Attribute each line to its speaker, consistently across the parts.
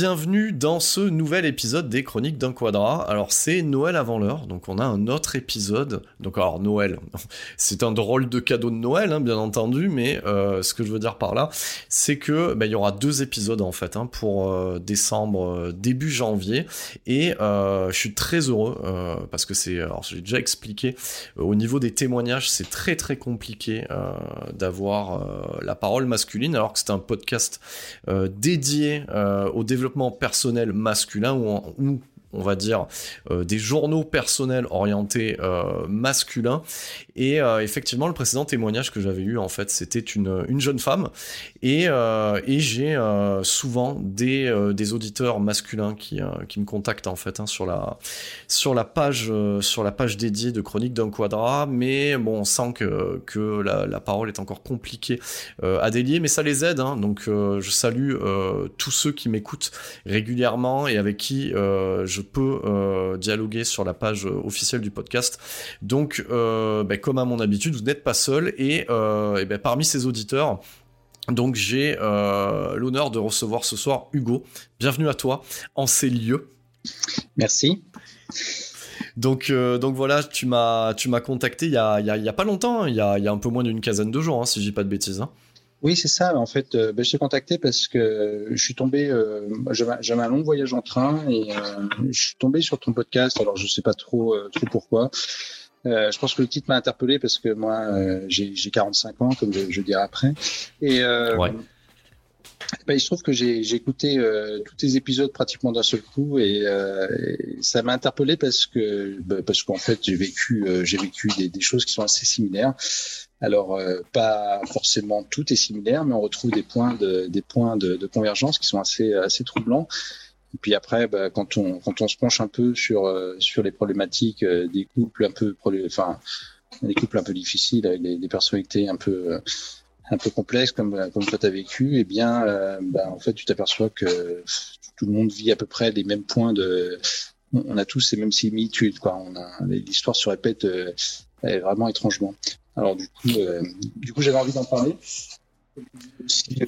Speaker 1: Bienvenue dans ce nouvel épisode des Chroniques d'un Quadra. Alors c'est Noël avant l'heure, donc on a un autre épisode. Donc alors Noël, c'est un drôle de cadeau de Noël, hein, bien entendu, mais euh, ce que je veux dire par là, c'est que bah, il y aura deux épisodes en fait hein, pour euh, décembre, euh, début janvier, et je suis très heureux parce que c'est, alors j'ai déjà expliqué, au niveau des témoignages, c'est très très compliqué d'avoir la parole masculine, alors que c'est un podcast dédié au développement personnel masculin où on va dire, euh, des journaux personnels orientés euh, masculins. Et euh, effectivement, le précédent témoignage que j'avais eu, en fait, c'était une, une jeune femme. Et, euh, et j'ai euh, souvent des, des auditeurs masculins qui, qui me contactent, en fait, hein, sur, la, sur, la page, sur la page dédiée de Chronique d'un Quadra. Mais bon, on sent que, que la, parole est encore compliquée à délier, mais ça les aide. Hein, donc, je salue tous ceux qui m'écoutent régulièrement et avec qui je peux dialoguer sur la page officielle du podcast. Donc, bah, à mon habitude, vous n'êtes pas seul et, euh, et bah, parmi ces auditeurs. Donc j'ai euh, l'honneur de recevoir ce soir Hugo. Bienvenue à toi en ces lieux.
Speaker 2: Merci.
Speaker 1: Donc, euh, donc voilà, tu m'as, tu m'as contacté il y a, il y a, il y a pas longtemps, hein, il, y a, il y a un peu moins d'une quinzaine de jours, hein, si je dis pas de bêtises. Hein.
Speaker 2: Oui, c'est ça. En fait, euh, ben, je t'ai contacté parce que je suis tombé. Euh, J'avais un long voyage en train et euh, je suis tombé sur ton podcast. Alors, je sais pas trop, trop pourquoi. Euh, je pense que le titre m'a interpellé parce que moi, j'ai 45 ans, comme je, je dirai après. Et
Speaker 1: ouais.
Speaker 2: ben, il se trouve que j'ai écouté tous tes épisodes pratiquement d'un seul coup et, et ça m'a interpellé parce que ben, parce qu'en fait, j'ai vécu j'ai vécu des, des choses qui sont assez similaires. Alors, euh, pas forcément tout est similaire, mais on retrouve des points de, des points de, de convergence qui sont assez, assez troublants. Et puis après, bah, quand on quand on se penche un peu sur euh, sur les problématiques euh, des couples un peu, enfin, des couples un peu difficiles avec des, des personnalités un peu euh, un peu complexes comme comme toi t'as vécu, eh bien, euh, bah, en fait, tu t'aperçois que tout le monde vit à peu près les mêmes points de on a tous ces mêmes similitudes, quoi. On a l'histoire se répète vraiment étrangement. Alors du coup, euh, du coup, j'avais envie d'en parler.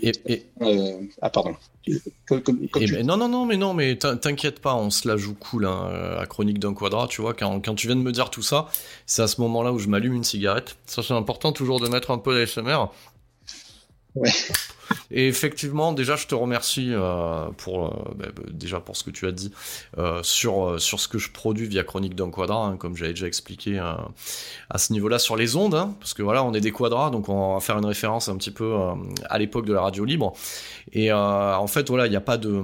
Speaker 1: Et, et...
Speaker 2: Euh, ah pardon.
Speaker 1: Comme, comme, comme tu... ben, non non non mais non mais t'inquiète pas on se la joue cool hein, à chronique d'un quadrat tu vois quand, quand tu viens de me dire tout ça c'est à ce moment là où je m'allume une cigarette. Ça c'est important toujours de mettre un peu d'ASMR Et effectivement, déjà, je te remercie euh, pour euh, bah, déjà pour ce que tu as dit euh, sur sur ce que je produis via Chronique d'un quadrat, hein, comme j'avais déjà expliqué à ce niveau-là sur les ondes, hein, parce que voilà, on est des quadrats, donc on va faire une référence un petit peu à l'époque de la radio libre. Et en fait, voilà, il n'y a pas de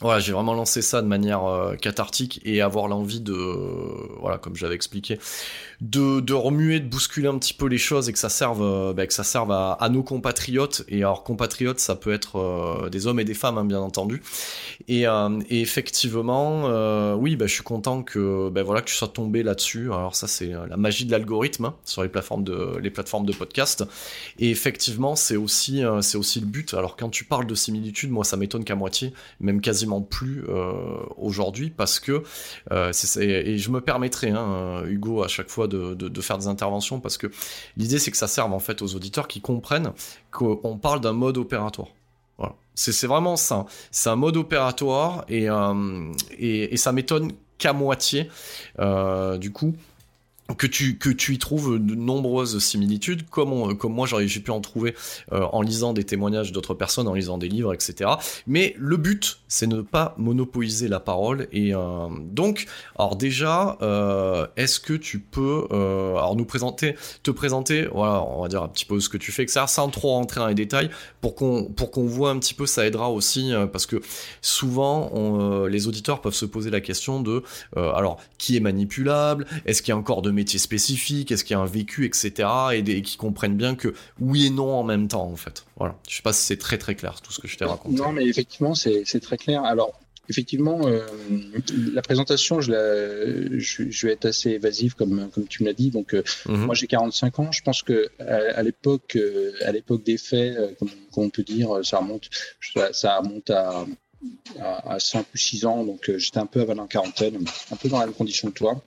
Speaker 1: voilà, j'ai vraiment lancé ça de manière euh, cathartique et avoir l'envie de, voilà, comme j'avais expliqué, de, de, remuer, de bousculer un petit peu les choses et que ça serve, euh, bah, que ça serve à, nos compatriotes. Et alors compatriotes, ça peut être euh, des hommes et des femmes, hein, bien entendu. Et, effectivement, oui, bah, je suis content que, bah, voilà, que tu sois tombé là-dessus. Alors ça, c'est la magie de l'algorithme hein, sur les plateformes de, les plateformes de podcast. Et effectivement, c'est aussi, c'est aussi le but. Alors quand tu parles de similitude, moi, ça m'étonne qu'à moitié, même quasiment plus euh, aujourd'hui parce que euh, et je me permettrai hein, Hugo à chaque fois de, faire des interventions parce que l'idée c'est que ça serve en fait aux auditeurs qui comprennent qu'on parle d'un mode opératoire. C'est vraiment ça. C'est un mode opératoire et, euh, et, ça m'étonne qu'à moitié. du coup, que tu, que tu y trouves de nombreuses similitudes, comme, comme moi j'ai pu en trouver euh, en lisant des témoignages d'autres personnes, en lisant des livres, etc. Mais le but, c'est ne pas monopoliser la parole. Et euh, donc, alors déjà, euh, est-ce que tu peux alors nous présenter, te présenter, voilà, on va dire un petit peu ce que tu fais, etc. Sans trop rentrer dans les détails, pour qu'on voit un petit peu, ça aidera aussi, parce que souvent, les auditeurs peuvent se poser la question de, alors, qui est manipulable Est-ce qu'il y a encore de métier spécifique, est-ce qu'il y a un vécu, etc. Et, qui comprennent bien que oui et non en même temps, en fait. Voilà. Je sais pas si c'est très très clair tout ce que je t'ai raconté.
Speaker 2: Non, mais effectivement, c'est très clair. Alors, effectivement, euh, la présentation, je, la, je, vais être assez évasif comme, comme tu me l'as dit. Donc, euh, mhm. moi, j'ai 45 ans. Je pense que à, l'époque, euh, à l'époque des faits, comme, on peut dire, ça remonte, ça, remonte à, à, 5 ou 6 ans. Donc, j'étais un peu avant la quarantaine, un peu dans la même condition que toi.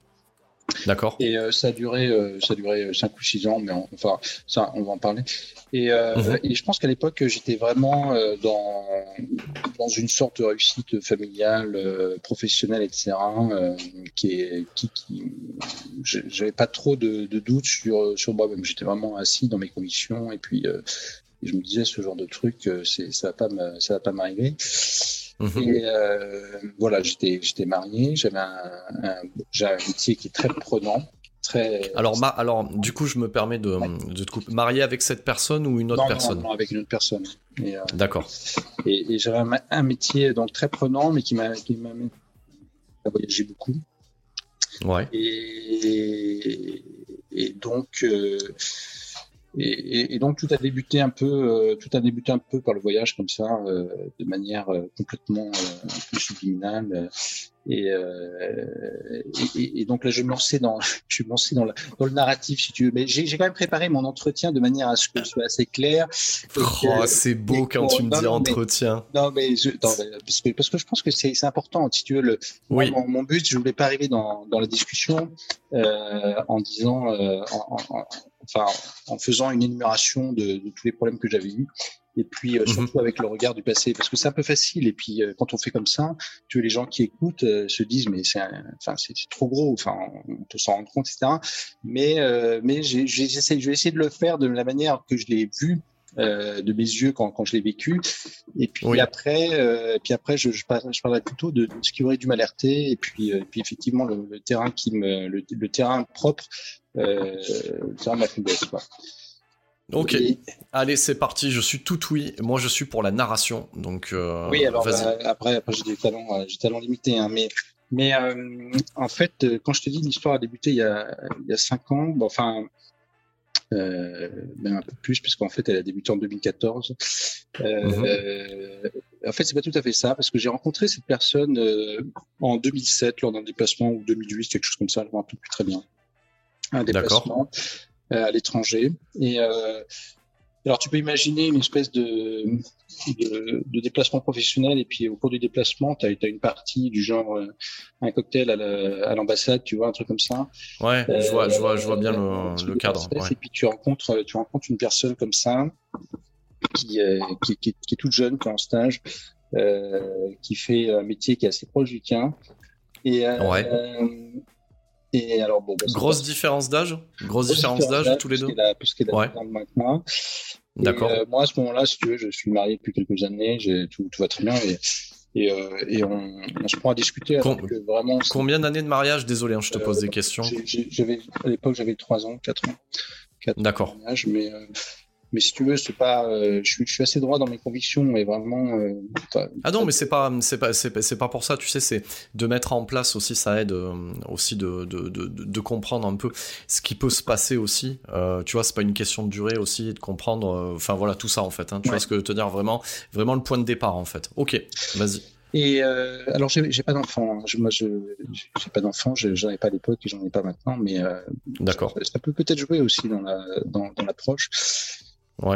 Speaker 1: D'accord.
Speaker 2: Et euh, ça a duré, euh, ça a duré cinq ou six ans, mais enfin, ça, on va en parler. Et, euh, mhm. et je pense qu'à l'époque, j'étais vraiment dans dans une sorte de réussite familiale, professionnelle, etc. qui est, qui, qui j'avais pas trop de, de doutes sur sur moi-même. J'étais vraiment assis dans mes convictions, et puis je me disais ce genre de truc, c'est ça va pas me, ça va pas m'arriver. Mhm. Et euh, voilà, j'étais j'étais marié, j'avais un, un, un, métier qui est très prenant. Très...
Speaker 1: Alors, ma, alors, du coup, je me permets de, de te couper. Marié avec cette personne ou une autre personne
Speaker 2: non, non, avec une autre personne.
Speaker 1: Euh, D'accord.
Speaker 2: Et, et j'avais un, un, métier donc très prenant, mais qui m'a qui m'a voyagé beaucoup.
Speaker 1: Ouais.
Speaker 2: Et, et donc, euh, et, et, donc tout a débuté un peu, euh, tout a débuté un peu par le voyage comme ça, euh, de manière euh, complètement un peu subliminale. Et, et, et, donc là, je me lançais dans, je me lançais dans, la, dans le narratif, si tu veux. Mais j'ai quand même préparé mon entretien de manière à ce que ce soit assez clair.
Speaker 1: Oh, c'est beau quand tu me dis entretien.
Speaker 2: non, mais, je, non, parce, que, parce que je pense que c'est important. Si tu veux, le,
Speaker 1: oui.
Speaker 2: mon, mon, but, je voulais pas arriver dans, dans la discussion en disant, en, en, enfin, en faisant une énumération de, de tous les problèmes que j'avais eus. Et puis euh, mhm. surtout avec le regard du passé, parce que c'est un peu facile. Et puis euh, quand on fait comme ça, tu vois, les gens qui écoutent euh, se disent mais c'est, enfin c'est trop gros, enfin on peut s'en rendre compte, etc. Mais mais j'essaie, je vais essayer de le faire de la manière que je l'ai vu euh, de mes yeux quand, quand je l'ai vécu. Et puis après, euh, puis après, je, je, je parlerai plutôt de, ce qui aurait dû m'alerter. Et puis, euh, puis effectivement, le, le, terrain qui me, le, le terrain propre, euh, de ma faiblesse. Quoi.
Speaker 1: Ok, allez, c'est parti. Je suis tout oui. Moi, je suis pour la narration. Donc, euh,
Speaker 2: oui, alors bah, après, après j'ai des talents, euh, j'ai talents limités, hein, mais mais en fait, quand je te dis l'histoire a débuté il y a il y a cinq ans, bon, enfin euh, même un peu plus, puisqu'en fait, elle a débuté en 2014. Euh, mhm. En fait, c'est pas tout à fait ça, parce que j'ai rencontré cette personne euh, en 2007 lors d'un déplacement ou 2008, quelque chose comme ça, je me rappelle plus très bien. Un déplacement euh, à l'étranger. Et euh, alors, tu peux imaginer une espèce de, de, de, déplacement professionnel, et puis au cours du déplacement, tu as, as, une partie du genre euh, un cocktail à l'ambassade, tu vois, un truc comme ça.
Speaker 1: Ouais, euh, je, vois, je, vois, je vois bien le, le cadre. Ouais.
Speaker 2: Et puis tu rencontres, tu rencontres une personne comme ça, qui, euh, qui, qui, qui, est toute jeune, qui est en stage, euh, qui fait un métier qui est assez proche du tien. Et,
Speaker 1: ouais.
Speaker 2: Et alors, bon, bah,
Speaker 1: grosse différence d'âge? Grosse différence d'âge tous les deux?
Speaker 2: Parce qu'elle a ouais. maintenant.
Speaker 1: D'accord.
Speaker 2: Euh, moi, à ce moment-là, si tu veux, je suis marié depuis quelques années, tout, tout va très bien et, et, euh, et on, on, se prend à discuter.
Speaker 1: Que vraiment, combien d'années de mariage? Désolé, hein, je te pose des questions.
Speaker 2: J'avais, à l'époque, j'avais 3 ans, 4 ans.
Speaker 1: D'accord.
Speaker 2: Mais, euh, mais si tu veux, c'est pas, euh, je, suis, je, suis, assez droit dans mes convictions, mais vraiment. Euh,
Speaker 1: ah non, mais c'est pas, c'est pas, c'est pas pour ça. Tu sais, c'est de mettre en place aussi, ça aide euh, aussi de, de, de, de, comprendre un peu ce qui peut se passer aussi. Tu vois, c'est pas une question de durée aussi, de comprendre. Enfin voilà, tout ça en fait. Hein, tu vois ce que je veux te dire vraiment, vraiment le point de départ en fait. Ok, vas-y.
Speaker 2: Et euh, alors, j'ai pas d'enfant. Hein. Moi, je j'ai pas d'enfant. J'en ai pas à l'époque et j'en ai pas maintenant. Mais euh,
Speaker 1: d'accord.
Speaker 2: Ça, ça, peut peut-être jouer aussi dans la dans, dans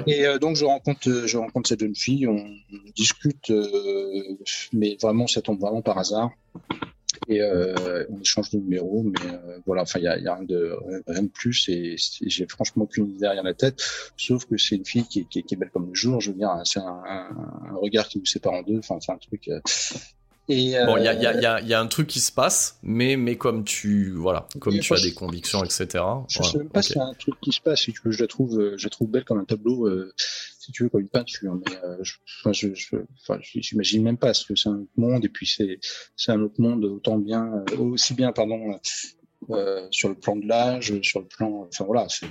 Speaker 2: Et euh, donc je rencontre, euh, je rencontre cette jeune fille, on, discute, euh, mais vraiment ça tombe vraiment par hasard. Et on échange de numéros, mais voilà, enfin il y a, y a, rien de rien de plus et, j'ai franchement aucune idée derrière la tête, sauf que c'est une fille qui, est belle comme le jour. Je veux dire, c'est un, un, regard qui nous sépare en deux. Enfin c'est un truc
Speaker 1: bon, il y a, y, a, y a, un truc qui se passe, mais, mais comme tu, voilà, comme tu as des convictions, etc.
Speaker 2: Je ne sais même pas s'il y a un truc qui se passe. Si tu veux, je la trouve, euh, je la trouve belle comme un tableau, euh, si tu veux, comme une peinture. Mais euh, je, enfin, je, je, enfin, j'imagine même pas, parce que c'est un autre monde, et puis c'est, c'est un autre monde autant bien, aussi bien, pardon, sur le plan de l'âge, sur le plan, enfin voilà, c'est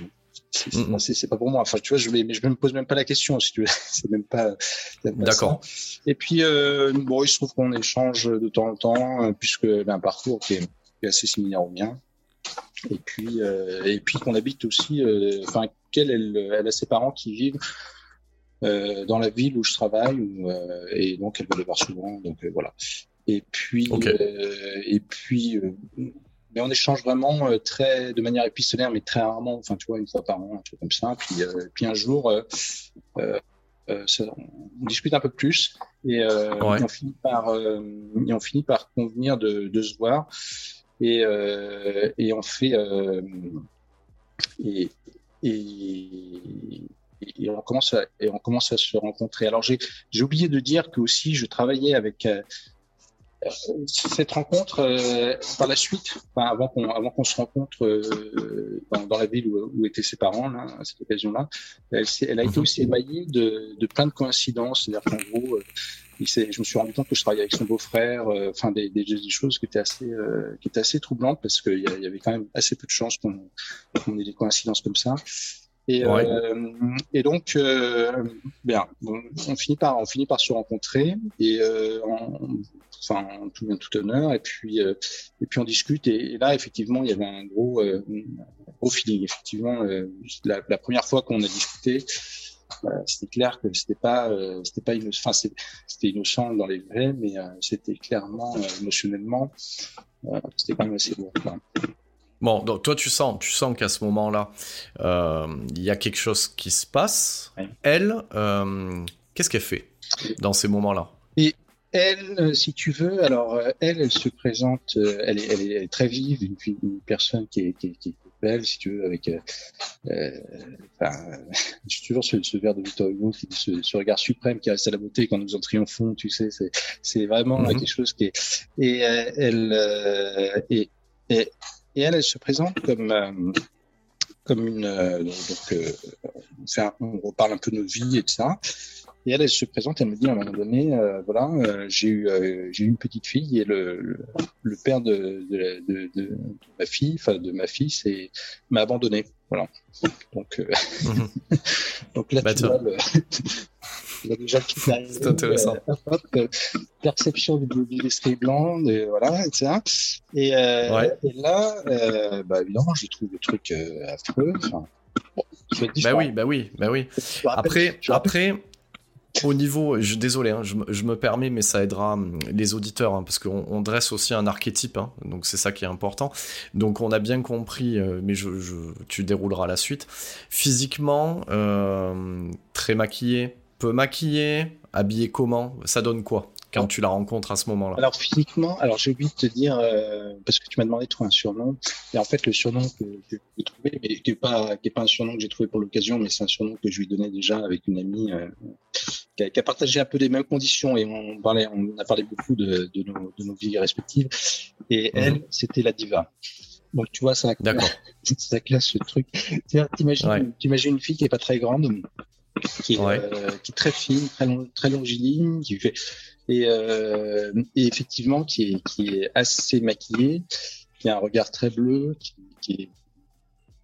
Speaker 2: c'est pas pour moi. Enfin, tu vois, je vais, mais je me pose même pas la question, si tu veux. c'est même pas.
Speaker 1: D'accord.
Speaker 2: Et puis, euh, bon, il se trouve qu'on échange de temps en temps, euh, puisque a un parcours qui est, assez similaire au mien. Et puis, euh, et puis qu'on habite aussi. Enfin, qu'elle, elle, elle, a ses parents qui vivent euh, dans la ville où je travaille, où, et donc elle va les voir souvent. Donc voilà. Et puis, et puis mais on échange vraiment euh, très de manière épistolaire, mais très rarement. Enfin, tu vois, une fois par an, un truc comme ça. Puis, euh, puis un jour, euh, ça, on discute un peu plus et, on finit par et on finit par convenir de, de se voir et, et on fait et, et et on commence à, et on commence à se rencontrer. Alors j'ai j'ai oublié de dire que aussi je travaillais avec cette rencontre, euh, par la suite, enfin, avant qu'on avant qu'on se rencontre euh, dans, dans, la ville où, où, étaient ses parents, là, à cette occasion-là, elle, elle, a été mhm. aussi émaillée de, de plein de coïncidences. C'est-à-dire qu'en gros, euh, il je me suis rendu compte que je travaillais avec son beau-frère, euh, enfin des, des, des, choses qui étaient assez qui étaient assez troublantes parce qu'il y, y, avait quand même assez peu de chances qu'on qu ait des coïncidences comme ça. Et, ouais. euh, et donc, euh, bien, on finit par on finit par se rencontrer et euh, on, enfin tout bien tout honneur. Et puis euh, et puis on discute. Et, et, là effectivement il y avait un gros euh, gros feeling. Effectivement euh, la, la, première fois qu'on a discuté c'était clair que c'était pas c'était pas innocent. Enfin c'était innocent dans les vrais mais c'était clairement émotionnellement c'était quand même assez lourd
Speaker 1: Bon, donc toi tu sens, tu sens qu'à ce moment-là, il y a quelque chose qui se passe. Elle, qu'est-ce qu'elle fait dans ces moments-là?
Speaker 2: Et elle, euh, si tu veux, alors euh, elle, elle se présente, euh, elle est, elle est très vive, une, une personne qui est, qui, est, qui est, belle, si tu veux, avec, euh, enfin, j'ai toujours ce, ce vers de Victor Hugo, qui ce, ce, regard suprême qui reste à la beauté quand nous en triomphons, tu sais, c'est, c'est vraiment mm -hmm. quelque chose qui est, et elle, et, et, et, elle, elle se présente comme comme une, donc, on, fait un, on reparle un peu de nos vies et tout ça. Et elle, elle se présente, elle me dit à un moment donné, euh, voilà, euh, j'ai eu, euh, j'ai eu une petite fille et le, le, le père de, de, de, de, ma fille, enfin de ma fille, c'est m'a abandonné, voilà. Donc, mm -hmm. donc là, bah, tu vois, le, il a déjà
Speaker 1: C'est intéressant.
Speaker 2: Euh, perception du, du l'esprit blanc, et voilà, etc. Et, ouais. et là, bah évidemment, je trouve le truc affreux. Enfin,
Speaker 1: bon, bah oui, bah oui, bah oui. Après, après. Au niveau, désolé, hein, je, me permets, mais ça aidera hum, les auditeurs, hein, parce qu'on on dresse aussi un archétype, hein, donc c'est ça qui est important. Donc on a bien compris, euh, mais tu dérouleras la suite. Physiquement, euh, très maquillé, peu maquillé, habillé comment? Ça donne quoi? Quand tu la rencontres à ce moment-là
Speaker 2: Alors physiquement, alors j'ai oublié de te dire euh, parce que tu m'as demandé de trouver un surnom et en fait le surnom que, que j'ai trouvé, mais qui est pas qui est pas un surnom que j'ai trouvé pour l'occasion, mais c'est un surnom que je lui donnais déjà avec une amie euh, qui, a, qui, a, partagé un peu les mêmes conditions et on parlait, on a parlé beaucoup de, de, nos, de nos, vies respectives et mmh. elle, c'était la diva. Donc tu vois ça, ça classe ce truc. T'imagines, ouais. une fille qui est pas très grande, qui est, ouais. euh, qui est très fine, très, long, très longiligne, qui fait et, euh, et, effectivement qui est, qui est assez maquillée, qui a un regard très bleu, qui, qui est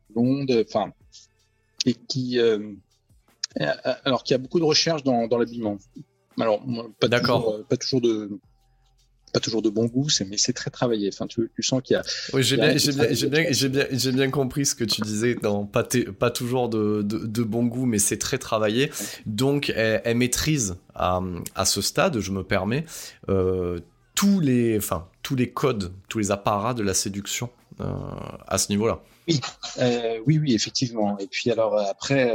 Speaker 2: blonde, enfin, et qui, euh, alors a beaucoup de recherches dans, dans l'habillement. Alors, pas toujours, pas toujours de pas toujours de bon goût, mais c'est très travaillé. Enfin, tu, tu sens qu'il y a.
Speaker 1: Oui, j'ai bien, j'ai bien, j'ai bien, j'ai bien, j'ai bien, compris ce que tu disais. dans pas, pas toujours de, de, de, bon goût, mais c'est très travaillé. Donc, elle, elle maîtrise à, à, ce stade, je me permets, euh, tous les, enfin, tous les codes, tous les apparats de la séduction euh, à ce niveau-là.
Speaker 2: Oui, euh, oui, oui, effectivement. Et puis alors après,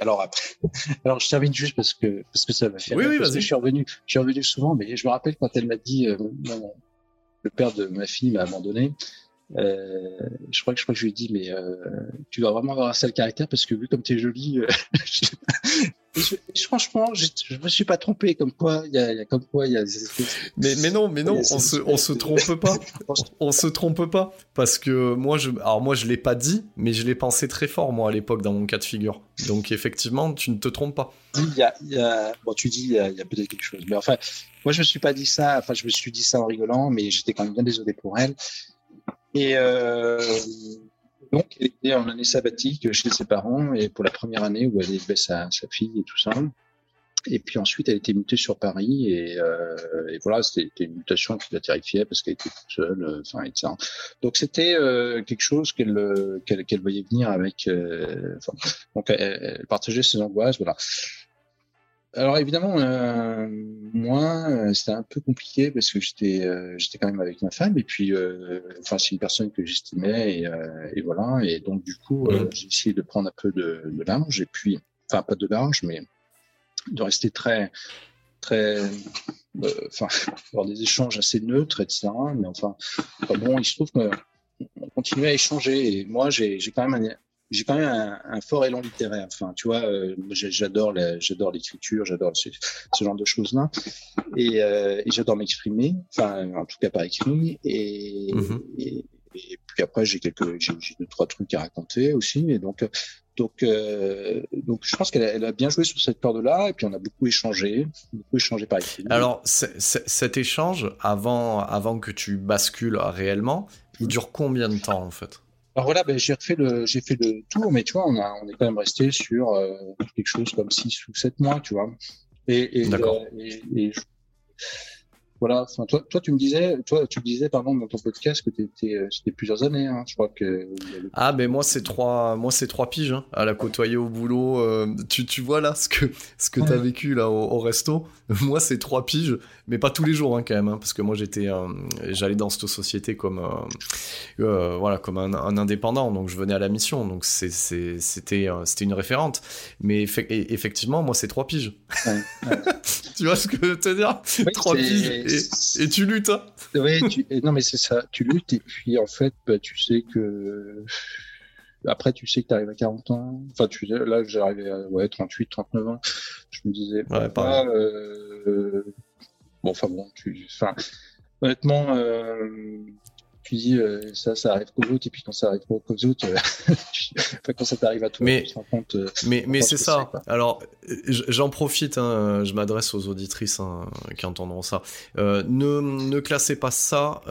Speaker 2: alors après, alors je termine juste parce que parce que ça m'a fait.
Speaker 1: Oui, oui,
Speaker 2: je suis revenu, je suis revenu souvent, mais je me rappelle quand elle m'a dit, euh, le père de ma fille m'a abandonné. Euh, je crois que je crois que je lui ai dit mais euh, tu dois vraiment avoir un sale caractère parce que vu comme tu es jolie je, franchement je, je, me suis pas trompé comme quoi il y a, y a, comme quoi il y a
Speaker 1: mais mais non mais non on se on se trompe pas. on se trompe pas. Parce que moi je alors moi je l'ai pas dit mais je l'ai pensé très fort moi à l'époque dans mon cas de figure. Donc effectivement tu ne te trompes pas.
Speaker 2: Il y a, il y a bon tu dis il y a, a peut-être quelque chose. Mais enfin moi je me suis pas dit ça. Enfin je me suis dit ça en rigolant mais j'étais quand même bien désolé pour elle. Et euh, donc, elle était en année sabbatique chez ses parents et pour la première année où elle élevait sa, sa fille et tout ça. Et puis ensuite, elle été mutée sur Paris et, euh, et voilà, c'était une mutation qui la terrifiait parce qu'elle était toute seule, euh, enfin, etc. Donc c'était euh, quelque chose qu'elle qu'elle qu'elle voyait venir avec. Euh, enfin, donc elle, elle, partageait ses angoisses, voilà. Alors évidemment, euh, moi, euh, c'était un peu compliqué parce que j'étais, euh, j'étais quand même avec ma femme et puis, enfin, c'est une personne que j'estimais et, et, voilà. Et donc du coup, j'ai essayé de prendre un peu de, de linge et puis, enfin, pas de linge, mais de rester très, très, enfin, avoir des échanges assez neutres, etc. Mais enfin, bon, il se trouve qu'on continuait à échanger et moi, j'ai quand même un, j'ai quand même un, un, fort élan littéraire. Enfin, tu vois, euh, j'adore j'adore l'écriture, j'adore ce, ce, genre de choses-là, et, euh, et j'adore m'exprimer. Enfin, en tout cas par écrit. Et, mm -hmm. et, et, puis après, j'ai quelques, j'ai deux trois trucs à raconter aussi. Et donc, donc, euh, donc, je pense qu'elle a, elle a, bien joué sur cette corde-là. Et puis, on a beaucoup échangé, beaucoup échangé par écrit.
Speaker 1: Alors, cet échange avant, avant que tu bascules réellement, il dure combien de temps en fait?
Speaker 2: Alors voilà, ben, j'ai refait le, j'ai fait le tour, mais tu vois, on, a, on est quand même resté sur euh, quelque chose comme 6 ou 7 mois, tu vois. Et, et,
Speaker 1: D'accord.
Speaker 2: Euh, et, et je, voilà. Enfin, toi, toi, tu me disais, toi, tu me disais, pardon, dans ton podcast que t'étais, c'était plusieurs années. Hein, je crois que.
Speaker 1: Ah, mais moi, c'est trois, moi, c'est trois piges hein, à la côtoyer au boulot. Euh, tu, tu vois là ce que, ce que t'as vécu là au, au resto. moi, c'est trois piges, mais pas tous les jours hein, quand même, hein, parce que moi, j'étais, euh, j'allais dans cette société comme, euh, euh, voilà, comme un, un, indépendant, donc je venais à la mission, donc c'est, c'est, c'était, c'était une référente. Mais eff effectivement, moi, c'est trois piges. Ouais, ouais. tu vois ce que je veux te dire?
Speaker 2: Oui,
Speaker 1: Trois piges et, et, tu luttes. Hein
Speaker 2: tu, non, mais c'est ça. Tu luttes et puis en fait, bah, tu sais que. Après, tu sais que tu arrives à 40 ans. Enfin, tu, là, j'arrivais à ouais, 38, 39 ans. Je me disais,
Speaker 1: ouais,
Speaker 2: pas, euh, bon, enfin bon, tu, enfin, honnêtement, euh, tu dis euh, ça, ça arrive qu'aux autres, et puis quand ça arrive qu'aux autres, euh, enfin, quand ça t'arrive à toi,
Speaker 1: mais,
Speaker 2: tu te rends compte. Euh,
Speaker 1: mais, mais c'est ça. Alors, j'en profite, hein, je m'adresse aux auditrices hein, qui entendront ça. Euh, ne, ne classez pas ça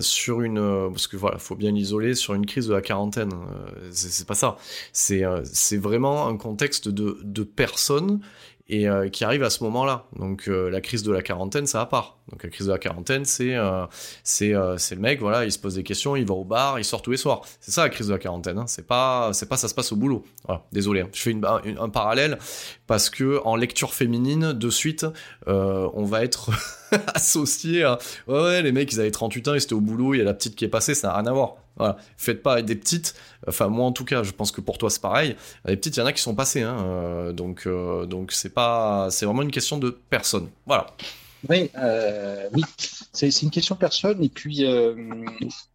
Speaker 1: sur une, parce que voilà, faut bien l'isoler sur une crise de la quarantaine. c'est pas ça. C'est vraiment un contexte de, de personnes et qui arrive à ce moment-là. Donc la crise de la quarantaine, ça à part. Donc la crise de la quarantaine, c'est euh, euh, c'est le mec, voilà, il se pose des questions, il va au bar, il sort tous les soirs. C'est ça la crise de la quarantaine. Hein. C'est pas c'est pas ça se passe au boulot. Désolé, hein. je fais une, un, parallèle parce que en lecture féminine, de suite, on va être associé à ouais, les mecs ils avaient 38 ans, ils étaient au boulot, il y a la petite qui est passée, ça n'a rien à voir. Voilà. Faites pas des petites. Enfin, moi en tout cas, je pense que pour toi c'est pareil. Les petites, il y en a qui sont passées. Hein, euh, donc, euh, donc c'est pas, c'est vraiment une question de personne. Voilà.
Speaker 2: Oui, euh, oui, c'est une question de personne. Et puis, euh,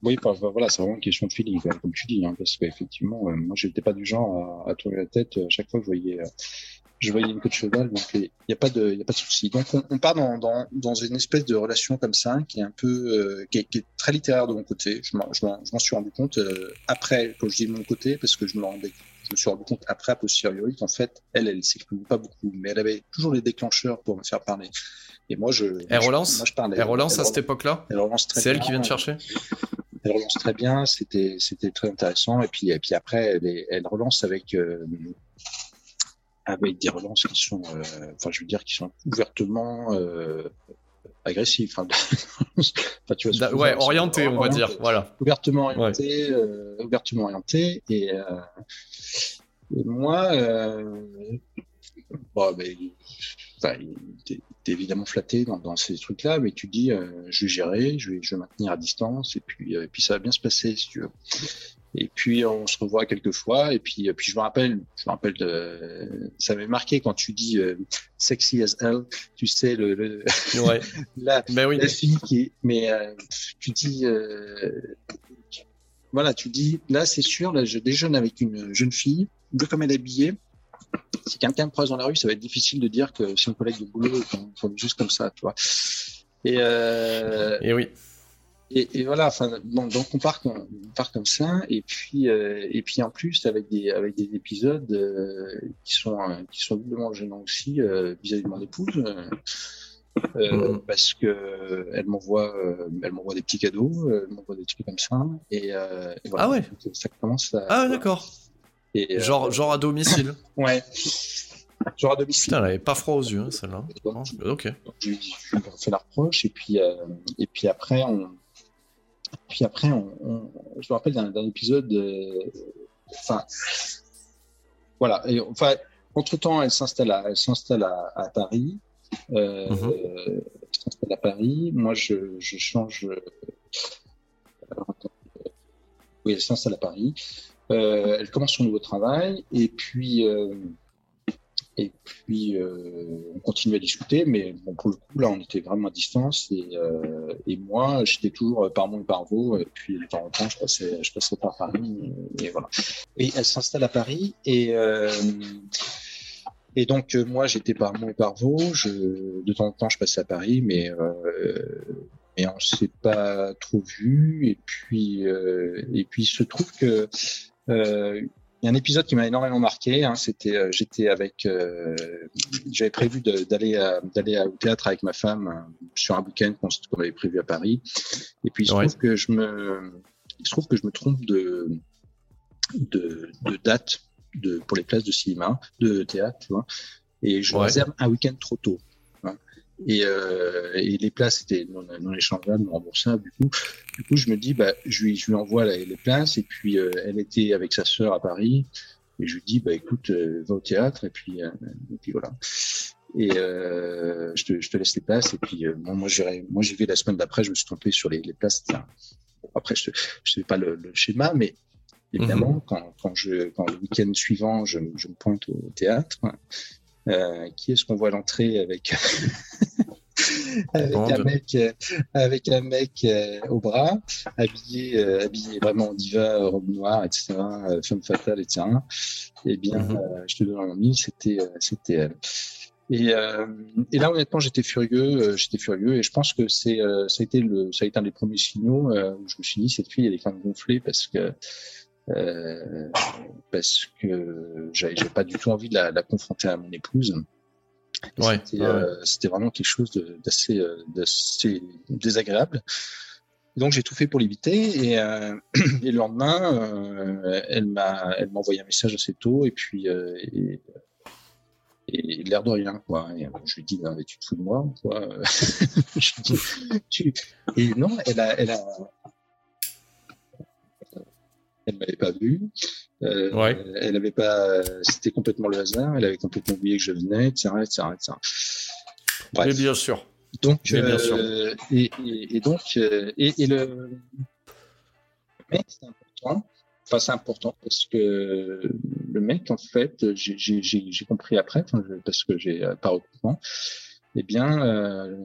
Speaker 2: oui, bah, voilà, c'est vraiment une question de feeling, comme tu dis, hein, parce qu'effectivement, moi, j'étais pas du genre à, à tourner la tête à chaque fois que je voyais je voyais une queue de cheval, donc il n'y a pas de, y a pas de souci. Donc on, on part dans, dans, dans, une espèce de relation comme ça, qui est un peu, euh, qui, est, qui, est, très littéraire de mon côté. Je m'en suis rendu compte euh, après, quand je dis mon côté, parce que je me rendais, je me suis rendu compte après a posteriori qu'en fait, elle, elle s'exprimait pas beaucoup, mais elle avait toujours les déclencheurs pour me faire parler. Et moi, je.
Speaker 1: Elle relance.
Speaker 2: Moi, je.
Speaker 1: Elle relance à cette époque-là. C'est elle qui vient de chercher.
Speaker 2: Elle relance très bien. C'était, très intéressant. Et puis, et puis après, elle, est, elle relance avec. Euh, avec des relances qui sont, euh, enfin, je veux dire, qui sont ouvertement euh, agressives. Enfin,
Speaker 1: enfin, tu vois, ouais, orienté, on va dire, voilà.
Speaker 2: Ouvertement orienté, ouvertement orienté, et, et moi, bon, ben, t'es, évidemment flatté dans, dans ces trucs-là, mais tu dis, euh, je vais gérer, je vais, je vais maintenir à distance, et puis, et puis ça va bien se passer, si tu veux. Et puis on se revoit quelques fois. Et puis, puis je me rappelle, je me rappelle de, ça m'avait marqué quand tu dis euh, sexy as hell. Tu sais le, le
Speaker 1: ouais.
Speaker 2: la,
Speaker 1: mais oui.
Speaker 2: la fille qui, mais euh, tu dis, euh, voilà, tu dis là c'est sûr, là je déjeune avec une jeune fille, de comme elle est habillée. Si quelqu'un me croise dans la rue, ça va être difficile de dire que c'est un collègue de boulot, qu'on juste comme ça, tu vois. Et, euh,
Speaker 1: et oui
Speaker 2: et, et, voilà, enfin, bon, donc on part, on part comme ça, et puis, euh, et puis en plus avec des, avec des épisodes euh, qui sont, qui sont doublement gênants aussi vis-à-vis de mon épouse, mmh. parce que elle m'envoie, elle m'envoie des petits cadeaux, elle m'envoie des trucs comme ça, et, et voilà,
Speaker 1: ah ouais,
Speaker 2: ça commence à.
Speaker 1: Ah d'accord. Et, genre, genre à domicile.
Speaker 2: ouais. Genre à domicile.
Speaker 1: Putain, elle avait pas froid aux yeux, hein, celle-là. Ok.
Speaker 2: Je lui fais la reproche, et puis, et puis après on puis après, on, je me rappelle d'un épisode, enfin, voilà. Et, enfin, entre temps, elle s'installe à, elle s'installe à, à, Paris. Euh, mm -hmm. Elle s'installe à Paris. Moi, je, je change. oui, elle s'installe à Paris. Euh, elle commence son nouveau travail et puis euh, et puis, euh, on continue à discuter, mais bon, pour le coup, là, on était vraiment à distance. Et, euh, et moi, j'étais toujours par Mont et par Vaux. Et puis, de temps en temps, je passais, je passais par Paris. Et, voilà. Et elle s'installe à Paris. Et, euh, et donc, euh, moi, j'étais par Mont et par Vaux. Je, de temps en temps, je passais à Paris, mais, euh, mais on s'est pas trop vu. Et puis, euh, et puis, il se trouve que il y a un épisode qui m'a énormément marqué. Hein, c'était, euh, j'étais avec, euh, j'avais prévu d'aller d'aller au théâtre avec ma femme euh, sur un week-end qu'on avait prévu à Paris. Et puis il se trouve que je me, il se trouve que je me trompe de de, de date de pour les places de cinéma, de théâtre, tu vois. Et je réserve un week-end trop tôt. Et, euh, et, les places étaient non, non échangeables, non remboursables. Du coup, du coup, je me dis, bah, je lui, je lui envoie les, les places. Et puis, euh, elle était avec sa sœur à Paris. Et je lui dis, bah, écoute, euh, va au théâtre. Et puis, euh, et puis voilà. Et je te, je, te, laisse les places. Et puis, bon, moi, j'irai, moi, j'y vais la semaine d'après. Je me suis trompé sur les, les places. Bon, après, je, je sais pas le, le, schéma, mais évidemment, mmh. quand, quand, je, quand le week-end suivant, je, je me pointe au théâtre. Euh, qui est-ce qu'on voit l'entrée avec avec un mec euh, avec un mec euh, au bras habillé habillé vraiment en diva robe noire etc femme fatale etc et eh bien mm -hmm. je te donne un mille c'était c'était elle et, et, là, honnêtement, j'étais furieux, j'étais furieux, et je pense que c'est, ça a été le, ça a été un des premiers signaux où je me suis dit cette fille, elle est quand même gonflée parce que euh, parce que j'avais pas du tout envie de la, la confronter à mon épouse.
Speaker 1: Ouais,
Speaker 2: c'était, euh, c'était vraiment quelque chose d'assez, euh, d'assez désagréable. Donc j'ai tout fait pour l'éviter et, euh, et le lendemain, euh, elle m'a, elle m'a envoyé un message assez tôt et puis et, et l'air de rien quoi. Et je lui dis non mais tu te fous de moi quoi. je dis, tu... Et non, elle a, elle a, elle m'avait pas vu. Euh,
Speaker 1: ouais.
Speaker 2: Elle avait pas, c'était complètement le hasard. Elle avait complètement oublié que je venais, etc., etc., etc.
Speaker 1: Bref. bien sûr.
Speaker 2: Donc,
Speaker 1: bien
Speaker 2: euh,
Speaker 1: sûr.
Speaker 2: Et, et, et, donc, euh, et, et le, mec, c'est important. Enfin, c'est important parce que le mec, en fait, j'ai compris après, parce que j'ai pas recoupement, eh bien, euh,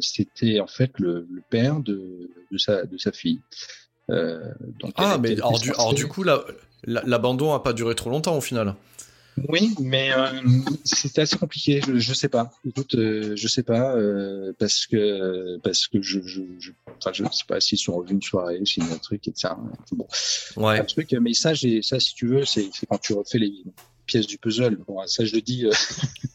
Speaker 2: c'était en fait le, le père de, de, sa, de sa fille.
Speaker 1: Euh, donc ah, mais alors du, alors du, coup, l'abandon la, n'a pas duré trop longtemps au final.
Speaker 2: Oui, mais euh, c'était assez compliqué. Je, je sais pas. Écoute, euh, je sais pas euh, parce que parce que je je je, enfin, je sais pas s'ils sont revenus une soirée, s'il y a un truc et ça. Bon,
Speaker 1: ouais.
Speaker 2: Un truc, mais ça, j'ai ça si tu veux, c'est quand tu refais les pièces du puzzle. Bon, ça je le dis.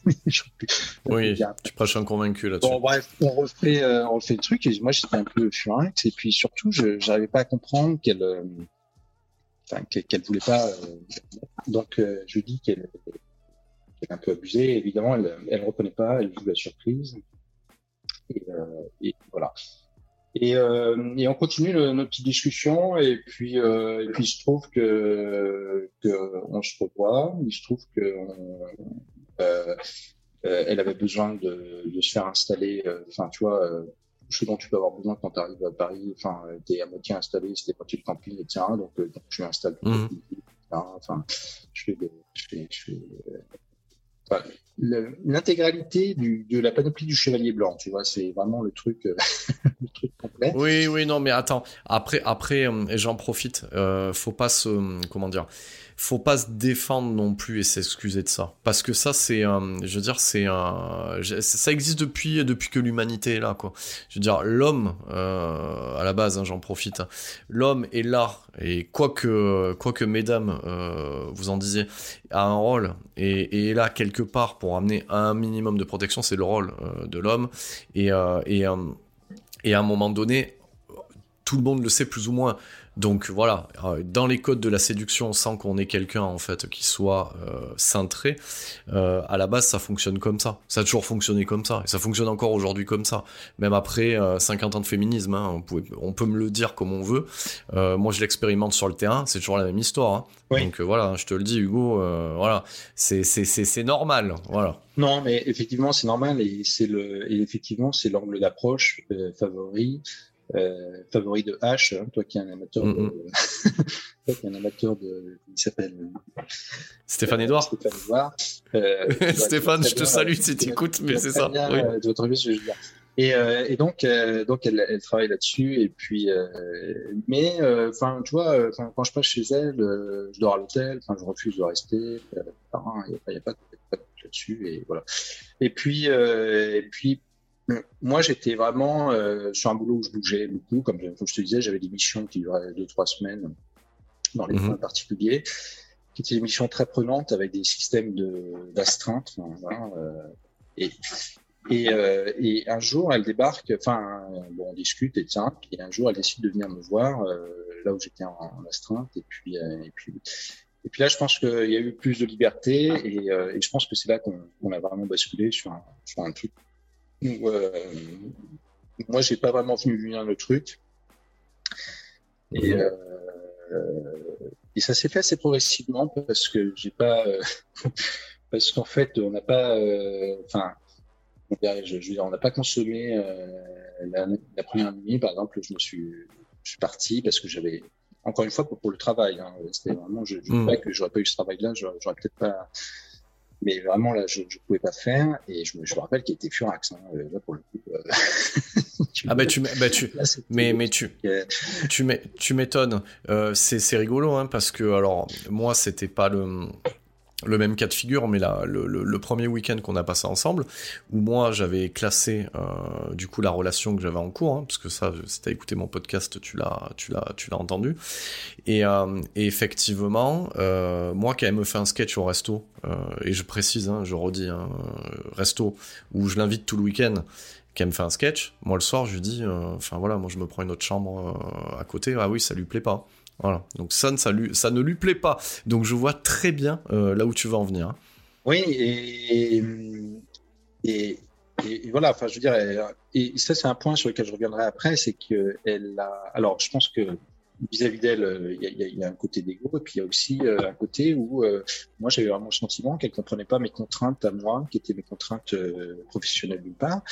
Speaker 2: Euh,
Speaker 1: oui, tu prêches un convaincu là-dessus.
Speaker 2: Bon, bref, on refait, euh, on refait le truc. Et moi, j'étais un peu furax. Et puis surtout, je n'arrivais pas à comprendre qu'elle, euh, qu'elle voulait pas. donc, je dis qu'elle est un peu abusé. Évidemment, elle ne reconnaît pas, elle joue la surprise. Et, et voilà. Et, euh, et, on continue le, notre petite discussion et puis euh, et puis il se trouve que que on se revoit. Il se trouve que euh, euh, elle avait besoin de, de se faire installer. euh, Enfin, tu vois, euh, ce dont tu peux avoir besoin quand tu arrives à Paris. Enfin, t'es à moitié installé, c'était moitié le camping, etc. Donc, euh, donc.
Speaker 1: Mhm.
Speaker 2: Enfin, je fais, je fais, je fais euh, enfin, le- l'intégralité de la panoplie du chevalier blanc. Tu vois, c'est vraiment le truc, euh, le truc complet.
Speaker 1: Oui, oui, non, mais attends. Après, après, euh, j'en profite. euh, faut pas se, comment dire, faut pas se défendre non plus et s'excuser de ça, parce que ça, c'est, je veux dire, c'est un, ça existe depuis depuis que l'humanité est là, quoi. Je veux dire, l'homme, euh, à la base, hein, j'en profite. hein, L'homme est là et quoi que, quoi que mesdames, euh, vous en disiez, a un rôle et, et est là quelque part pour amener un minimum de protection, c'est le rôle euh, de l'homme et et et à un moment donné, tout le monde le sait plus ou moins. Donc voilà, euh, dans les codes de la séduction, sans qu'on ait quelqu'un en fait qui soit euh, cintré, euh, à la base ça fonctionne comme ça. Ça a toujours fonctionné comme ça, et ça fonctionne encore aujourd'hui comme ça. Même après euh, 50 ans de féminisme, hein, on, pouvait- on peut me le dire comme on veut. Moi je l'expérimente sur le terrain, c'est toujours la même histoire. hein.
Speaker 2: Oui.
Speaker 1: Donc voilà, je te le dis Hugo, voilà, c'est normal, voilà.
Speaker 2: Non, mais effectivement, c'est normal et c'est le et effectivement c'est l'angle d'approche favori euh, favori de H. hein, toi qui es un amateur,
Speaker 1: Mm,
Speaker 2: de, toi qui es un amateur de, il s'appelle
Speaker 1: Stéphane Edouard.
Speaker 2: Stéphane Edouard. Euh,
Speaker 1: Stéphane,
Speaker 2: tu vois
Speaker 1: je te salue si t'écoutes, mais c'est ça.
Speaker 2: bien,
Speaker 1: oui.
Speaker 2: euh, je veux dire. Et, euh, et donc, euh, donc elle, elle travaille là-dessus. Et puis, euh, mais, euh, enfin, tu vois, euh, quand je passe chez elle, euh, je dors à l'hôtel. Enfin, je refuse de rester. Euh, Il n'y a, pas- y a pas de pas là-dessus. Et voilà. Et puis, euh, et puis, euh, moi, j'étais vraiment euh, sur un boulot où je bougeais beaucoup. Comme je, comme je te disais, j'avais des missions qui duraient deux, trois semaines dans les
Speaker 1: Mhm.
Speaker 2: points particuliers, qui étaient des missions très prenantes avec des systèmes de d'astreinte. enfin, voilà, euh, et et, euh, et un jour, elle débarque, enfin, bon, on discute, et tiens, et un jour, elle décide de venir me voir, là où j'étais en, en astreinte, et puis, et puis, et puis là, je pense qu'il y a eu plus de liberté, et, euh, et je pense que c'est là qu'on a vraiment basculé sur un, sur un truc où, euh, moi, j'ai pas vraiment venu venir le truc, et, euh, et ça s'est fait assez progressivement parce que j'ai pas, euh, parce qu'en fait, on n'a pas, enfin, je, je veux dire, on n'a pas consommé la, la première nuit, par exemple, je me suis, je suis parti parce que j'avais, encore une fois, pour, pour le travail, hein, c'était vraiment, je,
Speaker 1: Mm.
Speaker 2: sais pas que j'aurais pas eu ce travail-là, j'aurais peut-être pas, mais vraiment là, je, je pouvais pas faire et je me, je me rappelle qu'il était furax, hein, euh, là pour le coup. euh,
Speaker 1: Ah bah tu, bah tu,
Speaker 2: là,
Speaker 1: mais mais tu,
Speaker 2: euh,
Speaker 1: tu m'é- tu m'étonnes. Euh, c'est c'est rigolo hein, parce que alors moi c'était pas le le même cas de figure, mais là, le, premier week-end qu'on a passé ensemble, où moi j'avais classé euh, du coup la relation que j'avais en cours, hein, parce que ça, si t'as écouté mon podcast, tu l'as, tu l'as, tu l'as entendu. Et, euh, effectivement, euh, moi quand elle me fait un sketch au resto, et je précise, hein, je redis, hein, resto où je l'invite tout le week-end, qu'elle me fait un sketch, moi le soir je lui dis, enfin voilà, moi je me prends une autre chambre à côté, ah oui ça lui plaît pas. Voilà, donc ça, ne- ça, lui, ça ne lui plaît pas. Donc je vois très bien euh, là où tu vas en venir. hein.
Speaker 2: Oui, et, et, et, et voilà, enfin, je veux dire, et ça, c'est un point sur lequel je reviendrai après, c'est que elle a, alors, je pense que vis-à-vis d'elle, euh, il y a, y y un côté d'ego, et puis il y a aussi euh, un côté où euh, moi, j'avais vraiment le sentiment qu'elle comprenait pas mes contraintes à moi, qui étaient mes contraintes euh, professionnelles d'une part,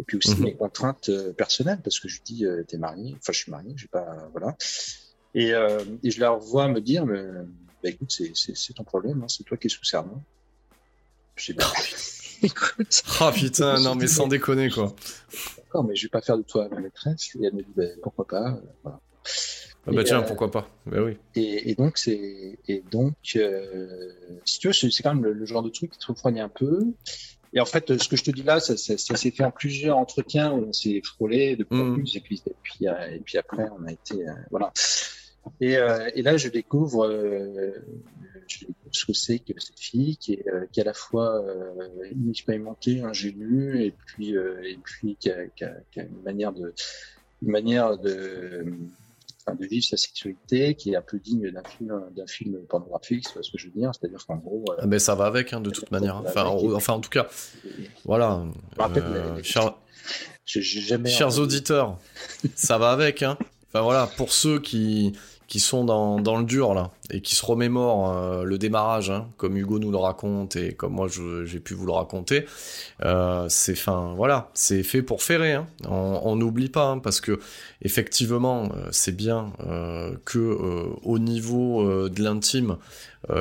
Speaker 2: et puis aussi
Speaker 1: Mhm.
Speaker 2: mes contraintes personnelles, parce que je lui dis, t'es marié, enfin, je suis marié, j'ai pas, voilà. Et, euh, et je la revois me dire, mais, bah, écoute, c'est, c'est, c'est ton problème, hein, c'est toi qui es sous serment. Je sais pas. écoute,
Speaker 1: Ah putain, non mais sans déconner quoi.
Speaker 2: d'accord, mais je vais pas faire de toi ma maîtresse. Et elle me dit, bah, pourquoi pas, euh, voilà.
Speaker 1: Ah bah
Speaker 2: Et,
Speaker 1: tiens,
Speaker 2: euh,
Speaker 1: pourquoi pas Bah oui.
Speaker 2: Et, et donc, c'est, et donc, euh, si tu veux, c'est, quand même le, le genre de truc qui te refroidit un peu. Et en fait, ce que je te dis là, ça, ça, ça s'est fait en plusieurs entretiens où on s'est frôlé de plus en plus, et puis, et puis, euh, et puis après, on a été, euh, voilà. Et, euh, et là, je découvre, euh, je découvre ce que c'est que cette fille qui est, euh, qui est à la fois inexpérimentée, ingénue, et puis, et puis qui a, qui a, qui a une manière de, une manière de, de vivre sa sexualité qui est un peu digne d'un film, d'un film pornographique, c'est ce que je veux dire. C'est-à-dire qu'en gros.
Speaker 1: Euh, mais ça va avec, hein, de toute manière. Enfin, enfin, en tout cas, voilà. Euh, chers auditeurs, ça va avec. Hein. Enfin voilà, pour ceux qui qui sont dans, dans, le dur là et qui se remémorent euh, le démarrage, hein, comme Hugo nous le raconte et comme moi j'ai pu vous le raconter, euh, c'est fin voilà, c'est fait pour ferrer. Hein. On n'oublie pas hein, parce que effectivement euh, c'est bien euh, que au niveau de l'intime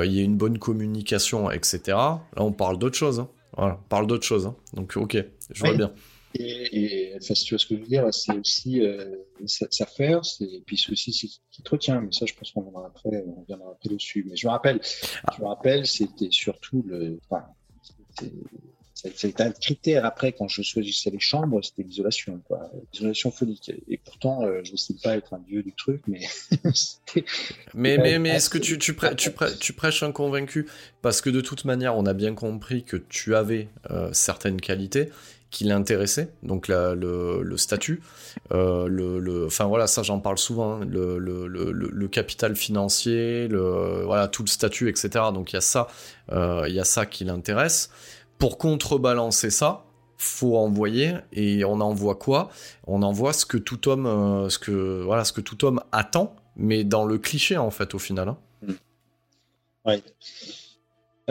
Speaker 1: il y ait une bonne communication, etc. Là on parle d'autre chose. Voilà, on parle d'autre chose. Donc ok, je vois bien.
Speaker 2: Et, enfin, si tu vois ce que je veux dire, c'est aussi euh, ça, faire, et puis c'est aussi qui te retient. Mais ça, je pense qu'on viendra après, on viendra après dessus. Mais je me rappelle, je me rappelle, c'était surtout le, enfin, c'était un critère après quand je choisissais les chambres, c'était l'isolation, quoi, l'isolation phonique. Et pourtant, euh, je ne sais pas être un dieu du truc, mais
Speaker 1: mais mais, mais est-ce que tu tu, tu, tu, prêches un convaincu? Parce que de toute manière, on a bien compris que tu avais euh, certaines qualités qui l'intéressait, donc le, statut, euh, le, le, enfin voilà, ça j'en parle souvent, hein, le, le, capital financier, le, voilà, tout le statut, etc. Donc il y a ça, euh, il y a ça qui l'intéresse. Pour contrebalancer ça, faut envoyer et on envoie quoi? On envoie ce que tout homme, euh, ce que voilà, ce que tout homme attend, mais dans le cliché en fait au final. Hein.
Speaker 2: Ouais.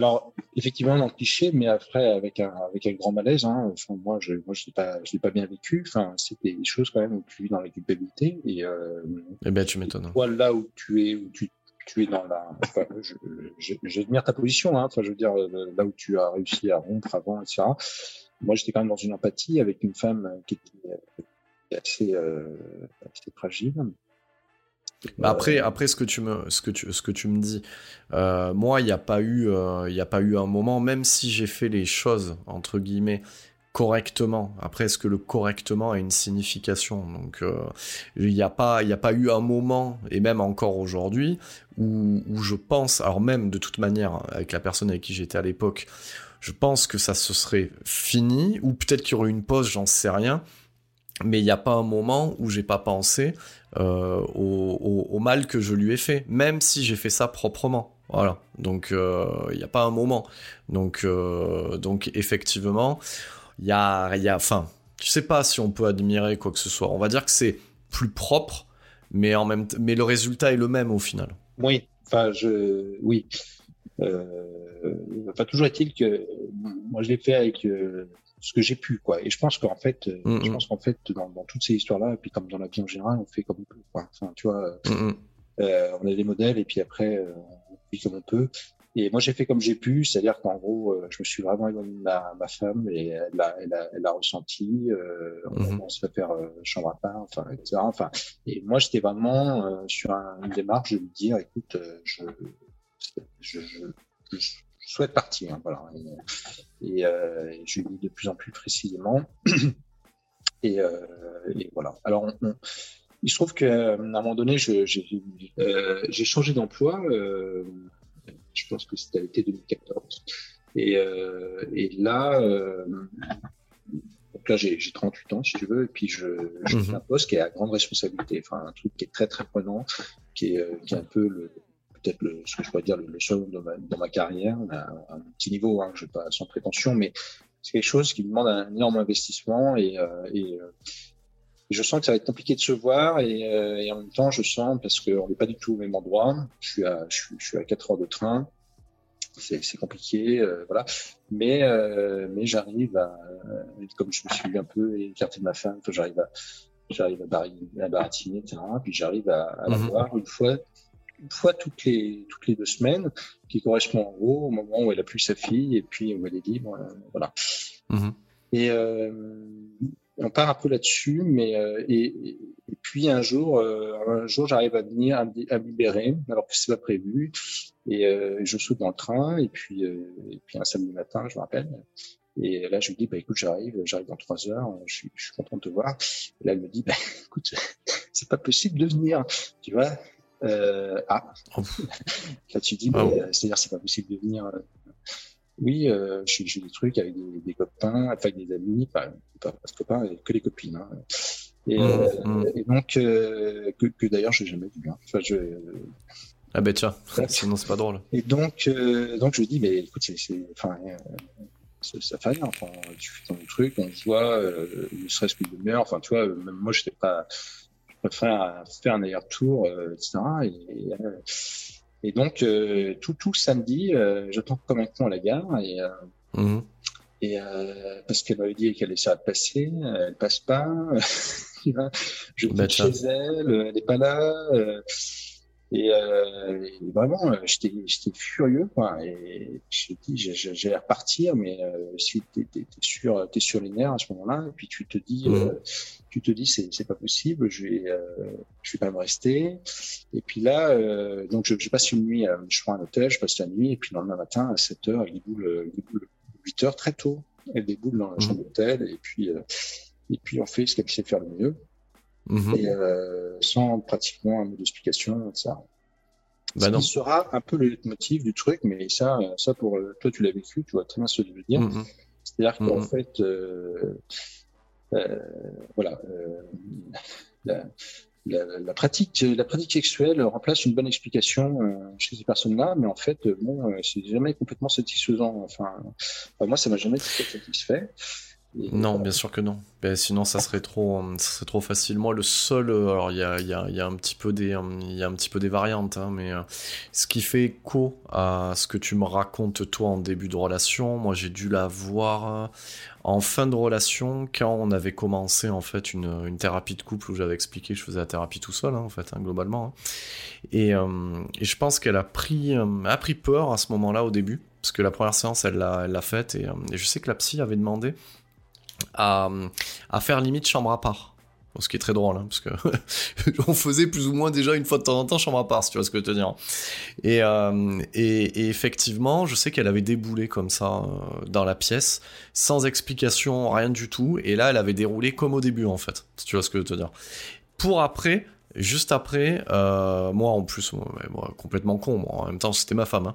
Speaker 2: Alors, effectivement, dans le cliché, mais après, avec un, avec un grand malaise, hein, moi, je moi, je l'ai pas, bien vécu. Enfin, c'était des choses quand même où tu vis dans la culpabilité. Et, euh,
Speaker 1: eh ben, tu m'étonnes.
Speaker 2: Toi, là où tu es, où tu, tu es dans la, enfin, j'admire ta position, hein, enfin, je veux dire, euh, là où tu as réussi à rompre avant, etc. Moi, j'étais quand même dans une empathie avec une femme qui était assez, euh, assez fragile.
Speaker 1: Bah, après, après ce que tu me, ce que tu, ce que tu me dis, euh, moi, il n'y a pas eu, euh, il a pas eu un moment, même si j'ai fait les choses entre guillemets correctement. Après, est-ce que le correctement a une signification? Donc, euh, il n'y a pas, il a pas eu un moment, et même encore aujourd'hui, où, où je pense, alors même de toute manière, avec la personne avec qui j'étais à l'époque, je pense que ça se serait fini, ou peut-être qu'il y aurait une pause, j'en sais rien mais il n'y a pas un moment où j'ai pas pensé euh, au, mal que je lui ai fait, même si j'ai fait ça proprement. Voilà. Donc euh, il n'y a pas un moment. Donc euh, donc effectivement, il y a y a enfin, je sais pas si on peut admirer quoi que ce soit. On va dire que c'est plus propre, mais en même mais le résultat est le même au final.
Speaker 2: Oui. Enfin je oui. enfin toujours est-il que moi je l'ai fait avec ce que j'ai pu quoi. Et je pense qu'en fait euh, mm, je mm. pense qu'en fait dans, dans, toutes ces histoires là et puis comme dans la vie en général on fait comme on peut quoi. Enfin tu vois mm, euh, on a des modèles et puis après euh, on vit comme on peut. Et moi j'ai fait comme j'ai pu c'est-à-dire qu'en gros euh, je me suis vraiment éloigné de ma, ma femme et elle a elle a, elle a ressenti euh, on, se fait faire chambre à part enfin etc enfin et moi j'étais vraiment sur un, une démarche de lui dire écoute je je, je, je souhaite partir. Hein, voilà. Et, euh, je lui dis de plus en plus précisément. et, euh, et, voilà. Alors, il se trouve qu'à un moment donné, j'ai euh, changé d'emploi. Euh, je pense que c'était à l'été 2014. Et, euh, là, euh, donc là, j'ai 38 ans, si tu veux, et puis je, je fais mhm. un poste qui est à grande responsabilité, enfin un truc qui est très très prenant, qui est, qui est un peu le, peut-être ce que je pourrais dire le, le dans ma, dans ma carrière, à un, petit niveau, hein, je vais pas sans prétention, mais c'est quelque chose qui demande un énorme investissement et, euh, et, euh, je sens que ça va être compliqué de se voir et, euh, et en même temps je sens parce qu'on n'est pas du tout au même endroit. Je suis à je suis, je suis à 4 heures de train, c'est compliqué, voilà. Mais mais j'arrive à comme je me suis un peu écarté de ma femme, j'arrive à j'arrive à, baratiner, etc. Puis j'arrive à, à la mhm. voir une fois une fois toutes les toutes les deux semaines, qui correspond en gros au moment où elle a plus sa fille et puis où elle est libre, euh, voilà. Mhm. Et euh, on part un peu là-dessus, mais euh, et, et, puis un jour, euh, un jour, j'arrive à venir à, me libérer alors que c'est pas prévu, et je saute dans le train et puis et puis un samedi matin, je me rappelle. Et là, je lui dis, bah, écoute, j'arrive, j'arrive dans trois heures, je suis, je suis content de te voir. Et là, elle me dit, bah, écoute, c'est pas possible de venir, tu vois. Euh, ah, là tu dis, ah euh, c'est-à-dire c'est pas possible de venir. Euh, oui, euh, je fais des trucs avec des, des, copains, avec des amis, pas, pas, pas copains, que des copines. Hein. Et,
Speaker 1: Mmh,
Speaker 2: euh,
Speaker 1: mmh.
Speaker 2: et donc, euh, que, que d'ailleurs, je n'ai jamais vu. hein. Enfin, je,
Speaker 1: Ah ben tiens, sinon c'est pas drôle.
Speaker 2: et donc, donc je dis, mais écoute, c'est, c'est, enfin, ça, fait rien. Enfin, tu fais ton truc, on se voit, ne serait-ce qu'une demi-heure. Enfin, tu vois, même moi, j'étais pas, préfère faire un aller-retour, euh, etc. Et, euh, et donc, euh, tout, tout samedi, euh, j'attends comme un con à la gare et, euh,
Speaker 1: Mhm.
Speaker 2: et euh, parce qu'elle m'avait dit qu'elle essaierait de passer, euh, elle passe pas. Je
Speaker 1: Bah, tiens.
Speaker 2: chez elle, euh, elle est pas là. Et, euh, et vraiment, euh, j'étais, j'étais furieux, quoi. Et j'ai dit, j'allais repartir, mais euh, si t'es, t'es, t'es sur, t'es sur les nerfs à ce moment-là, et puis tu te dis,
Speaker 1: Mhm.
Speaker 2: euh, tu te dis, c'est, c'est pas possible. Je vais, euh, je vais quand même rester. Et puis là, euh, donc je, je passe une nuit, je prends un hôtel, je passe la nuit, et puis le lendemain matin à 7 heures, il déboule, il déboule 8 heures très tôt. Elle déboule dans la chambre d'hôtel, et puis, euh, et puis on fait ce qu'elle sait faire le mieux,
Speaker 1: Mhm.
Speaker 2: et euh, sans pratiquement un mot d'explication, etc.
Speaker 1: Bah non.
Speaker 2: sera un peu le motif du truc, mais ça, ça pour euh, toi, tu l'as vécu, tu vois très bien ce que je veux dire.
Speaker 1: Mhm.
Speaker 2: C'est-à-dire qu'en
Speaker 1: Mhm.
Speaker 2: fait, euh, euh, voilà, la, la, la pratique, la pratique sexuelle remplace une bonne explication chez ces personnes-là, mais en fait, bon, c'est jamais complètement satisfaisant. Enfin, enfin, moi, ça m'a jamais été satisfait.
Speaker 1: Non, bien sûr que non. Ben, sinon, ça serait trop, euh, ça serait trop facile. Moi, le seul, euh, alors il y a, y, a, y a un petit peu des, euh, il y a un petit peu des variantes, hein, mais euh, ce qui fait écho à ce que tu me racontes toi en début de relation, moi j'ai dû la voir en fin de relation quand on avait commencé en fait une, une thérapie de couple où j'avais expliqué que je faisais la thérapie tout seul, hein, en fait, hein, globalement. hein. Et, euh, et je pense qu'elle a pris, a pris peur à ce moment-là au début, parce que la première séance, elle l'a, elle l'a faite, et, et je sais que la psy avait demandé à, à faire limite chambre à part. Ce qui est très drôle, hein, parce que on faisait plus ou moins déjà une fois de temps en temps chambre à part, si tu vois ce que je veux te dire. Et, euh, et, et effectivement, je sais qu'elle avait déboulé comme ça euh, dans la pièce, sans explication, rien du tout. Et là, elle avait déroulé comme au début, en fait, si tu vois ce que je veux te dire. Pour après, juste après, euh, moi en plus, complètement con, en même temps c'était ma femme hein,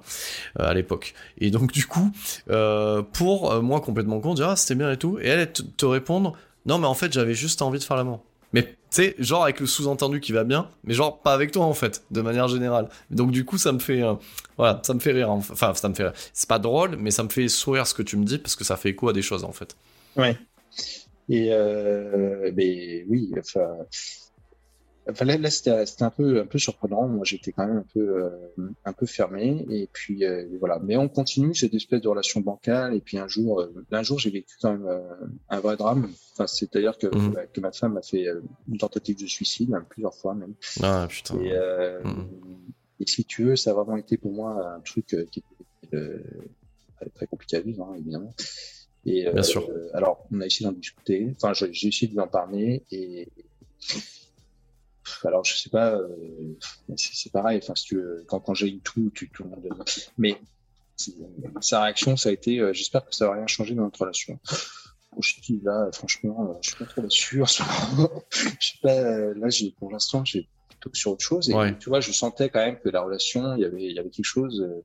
Speaker 1: euh, à l'époque. Et donc du coup, euh, pour moi complètement con, dire ah c'était bien et tout, et elle te, répondre non mais en fait j'avais juste envie de faire l'amour. Mais tu sais, genre avec le sous-entendu qui va bien, mais genre pas avec toi en fait, de manière générale. Donc du coup ça me fait, euh, voilà, ça me fait rire. Enfin ça me fait, c'est pas drôle, mais ça me fait sourire ce que tu me dis parce que ça fait écho à des choses en fait.
Speaker 2: Ouais. Et euh, mais oui, enfin, enfin là, là, c'était un peu un peu surprenant. Moi, j'étais quand même un peu euh, un peu fermé. Et puis euh, voilà. Mais on continue cette espèce de relation bancale. Et puis un jour, euh, un jour, j'ai vécu quand même euh, un vrai drame. Enfin, c'est-à-dire que,
Speaker 1: Mhm.
Speaker 2: que ma femme a fait euh, une tentative de suicide, même plusieurs fois même.
Speaker 1: Ah putain.
Speaker 2: Et, euh,
Speaker 1: Mhm.
Speaker 2: et si tu veux, ça a vraiment été pour moi un truc euh, qui était euh, très, compliqué à vivre, hein, évidemment. Et,
Speaker 1: Bien sûr.
Speaker 2: Alors, on a essayé d'en discuter. Enfin, j'ai j'ai essayé de lui en parler. Et alors, je sais pas. euh, c'est pareil. Enfin, si tu veux, quand, quand j'ai eu tout, tu tout le monde. Mais c'est- sa réaction, ça a été. euh, J'espère que ça va rien changer dans notre relation. Bon, Je dis là, franchement, euh, je suis pas trop moment. je sais pas. euh, Là, j'ai pour l'instant, j'ai plutôt sur autre chose. Et
Speaker 1: Ouais.
Speaker 2: tu vois, je sentais quand même que la relation, il y avait, il y avait quelque chose euh,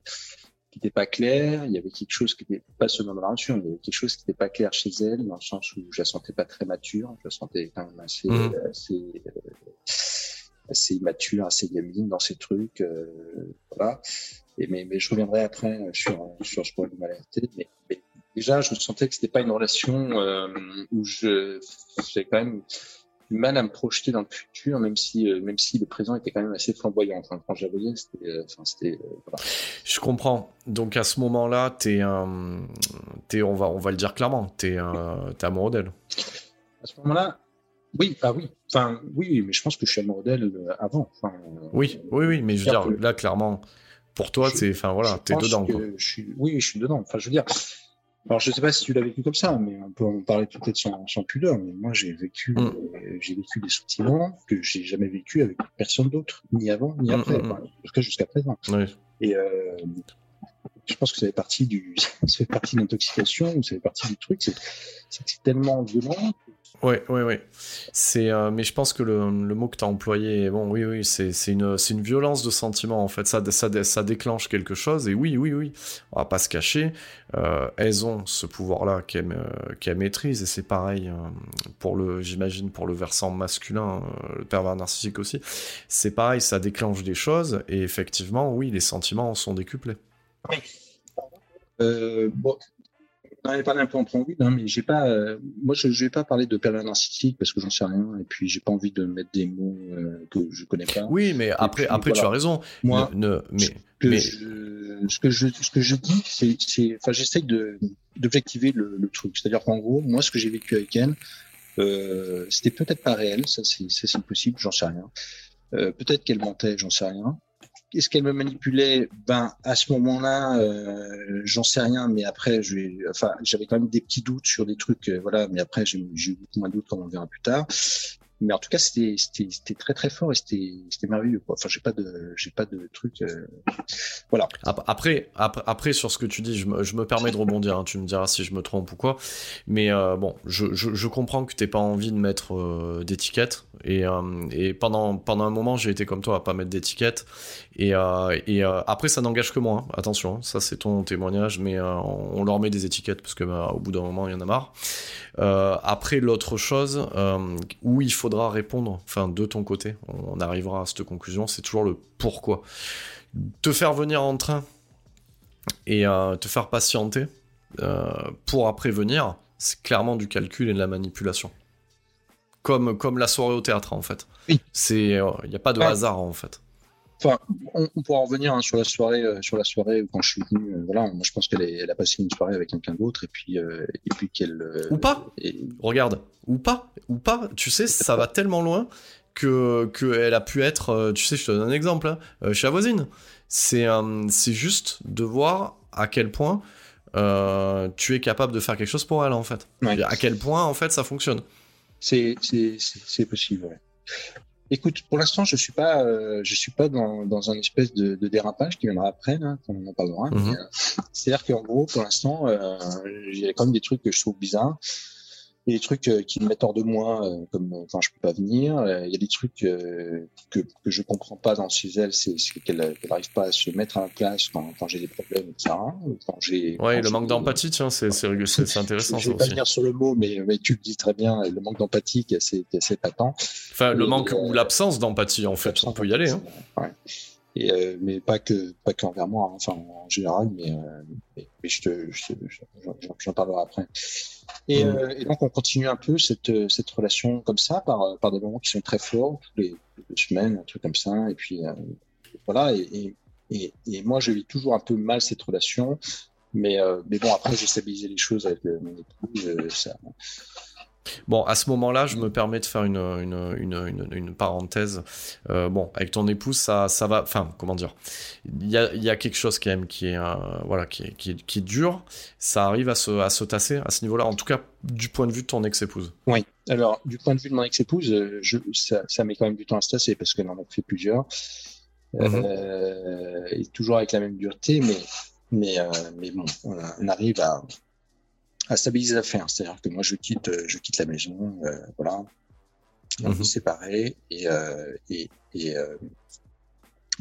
Speaker 2: qui n'était pas clair. Il y avait quelque chose qui n'était pas seulement dans la relation, il y avait quelque chose qui n'était pas clair chez elle, dans le sens où je la sentais pas très mature. Je la sentais quand même assez,
Speaker 1: Mhm.
Speaker 2: assez, euh, assez immature, assez gamine dans ses trucs. euh, voilà. Et mais, mais je reviendrai après euh, sur sur ce problème de maladie. Mais, mais déjà, je sentais que c'était pas une relation euh, où je j'avais quand même du mal à me projeter dans le futur, même si euh, même si le présent était quand même assez flamboyant. Enfin, quand je la voyais, c'était euh, enfin c'était euh, voilà.
Speaker 1: Je comprends. Donc à ce moment-là, t'es un, t'es, on va, on va le dire clairement, t'es, un, t'es amoureux d'elle.
Speaker 2: À ce moment-là, oui, ah oui, enfin oui, mais je pense que je suis amoureux d'elle avant. Enfin,
Speaker 1: Oui, oui, oui, mais je veux
Speaker 2: dire que-
Speaker 1: là, clairement, pour toi, c'est, enfin voilà, t'es dedans.
Speaker 2: que
Speaker 1: Quoi.
Speaker 2: Je suis, oui, je suis dedans. Enfin, je veux dire. Alors, je sais pas si tu l'as vécu comme ça, mais on peut en parler peut-être sans, sans pudeur. Mais moi, j'ai vécu,
Speaker 1: Mm.
Speaker 2: euh, j'ai vécu des sentiments que j'ai jamais vécu avec personne d'autre, ni avant, ni
Speaker 1: Mm,
Speaker 2: après.
Speaker 1: mm.
Speaker 2: Enfin, en tout cas, jusqu'à présent.
Speaker 1: Oui.
Speaker 2: Et, euh, je pense que ça fait partie du, ça fait partie de l'intoxication ou ça fait partie du truc. C'est, c'est tellement violent
Speaker 1: oui, oui, oui. C'est, euh, mais je pense que le, mot que tu as employé, bon, oui, oui, c'est, une, c'est une violence de sentiment, en fait. Ça, ça, ça déclenche quelque chose, et oui, oui, oui, on va pas se cacher. Euh, elles ont ce pouvoir-là qu'elles, euh, maîtrisent, et c'est pareil euh, pour le, j'imagine, pour le versant masculin, le pervers narcissique aussi. C'est pareil, ça déclenche des choses, et effectivement, oui, les sentiments sont décuplés.
Speaker 2: Oui. Bon, on avait parlé un peu en préambule, hein, mais j'ai pas, euh, moi je, je vais pas parler de pervers narcissique parce que j'en sais rien et puis j'ai pas envie de mettre des mots euh, que je connais pas.
Speaker 1: Oui, mais après, après tu as raison.
Speaker 2: Moi,
Speaker 1: ne, mais,
Speaker 2: ce, que
Speaker 1: mais...
Speaker 2: Je, ce que je, ce que je dis, c'est, c'est, enfin, j'essaye de d'objectiver le, le truc. C'est-à-dire qu'en gros, moi, ce que j'ai vécu avec elle, euh, c'était peut-être pas réel, ça c'est, ça c'est possible, j'en sais rien. Euh, peut-être qu'elle mentait, j'en sais rien est-ce qu'elle me manipulait? Ben à ce moment-là, euh, j'en sais rien, mais après, je, enfin, j'avais quand même des petits doutes sur des trucs, euh, voilà. Mais après, j'ai eu beaucoup moins de doutes, comme on verra plus tard. Mais en tout cas, c'était très très fort et c'était merveilleux. Enfin, j'ai pas de j'ai pas de truc. Euh... Voilà.
Speaker 1: Après, après après sur ce que tu dis, je me, je me permets de rebondir. Hein, tu me diras si je me trompe ou quoi. Mais euh, bon, je, je, comprends que t'aies pas envie de mettre euh, d'étiquette et euh, et pendant pendant un moment, j'ai été comme toi à pas mettre d'étiquette et et après ça n'engage que moi. Hein. Attention, hein, ça c'est ton témoignage, mais on, on, leur met des étiquettes parce que bah, au bout d'un moment, il y en a marre. après l'autre chose où il faut répondre, enfin de ton côté, on arrivera à cette conclusion, c'est toujours le pourquoi. Te faire venir en train et euh, te faire patienter euh, pour après venir, c'est clairement du calcul et de la manipulation. Comme, comme la soirée au théâtre en fait.
Speaker 2: Oui.
Speaker 1: C'est, il euh, n'y a pas de hasard en fait.
Speaker 2: Enfin, on, pourra revenir hein, sur la soirée, euh, sur la soirée quand je suis venu. Euh, voilà, moi je pense qu'elle elle a passé une soirée avec quelqu'un d'autre et puis euh, et puis qu'elle
Speaker 1: ou pas. Regarde, ou pas, ou pas. Tu sais, ça va tellement loin que qu'elle a pu être. tu sais, je te donne un exemple. Hein, chez la voisine, c'est c'est juste de voir à quel point tu es capable de faire quelque chose pour elle en fait. À quel point en fait ça fonctionne.
Speaker 2: C'est c'est c'est possible. Ouais. Écoute, pour l'instant, je suis pas, euh, je suis pas dans, dans un espèce de, de dérapage qui viendra après, quand on en parlera. Mm -hmm. euh, C'est-à-dire qu'en gros, pour l'instant, euh, il y a quand même des trucs que je trouve bizarres. Il y a des trucs euh, qui me mettent hors de moi, euh, comme quand je peux pas venir. Euh, il y a des trucs que, que je comprends pas dans chez elle, c'est qu'elle n'arrive pas à se mettre à la place quand, quand j'ai des problèmes, etc. Quand j'ai,
Speaker 1: ouais, le manque d'empathie, tiens, c'est intéressant.
Speaker 2: je vais pas venir sur le mot, mais, mais tu le dis très bien. Le manque d'empathie qui est assez, qui est assez patent.
Speaker 1: Enfin, le manque ou l'absence d'empathie, en fait, on peut y aller. Hein.
Speaker 2: Ouais. Et euh, mais pas que pas qu'envers moi, hein, enfin en général, mais, euh, mais, mais je te j'en parlerai après. Et, mmh. euh, et, donc on continue un peu cette cette relation comme ça par par des moments qui sont très forts, toutes les, deux semaines, un truc comme ça, et puis euh, voilà. Et, et, et, moi je vis toujours un peu mal cette relation, mais euh, mais bon après j'ai stabilisé les choses avec mon époux, ça
Speaker 1: Bon, à ce moment-là, je me permets de faire une, une, une, une parenthèse. Euh, bon, avec ton épouse, ça, ça va. Enfin, comment dire Il y a, y a, quelque chose quand même qui est, euh, voilà, qui est, qui, est, qui est, dur. Ça arrive à se, à se tasser à ce niveau-là, en tout cas du point de vue de ton ex-épouse.
Speaker 2: Oui. Alors, du point de vue de mon ex-épouse, je, ça, ça met quand même du temps à se tasser parce qu'elle en a fait plusieurs. Euh, et toujours avec la même dureté, mais, mais, euh, mais bon, on arrive à à stabiliser l'affaire. C'est-à-dire que moi, je quitte, je quitte la maison, euh, voilà, on mm -hmm. est séparés et, euh, et, et euh,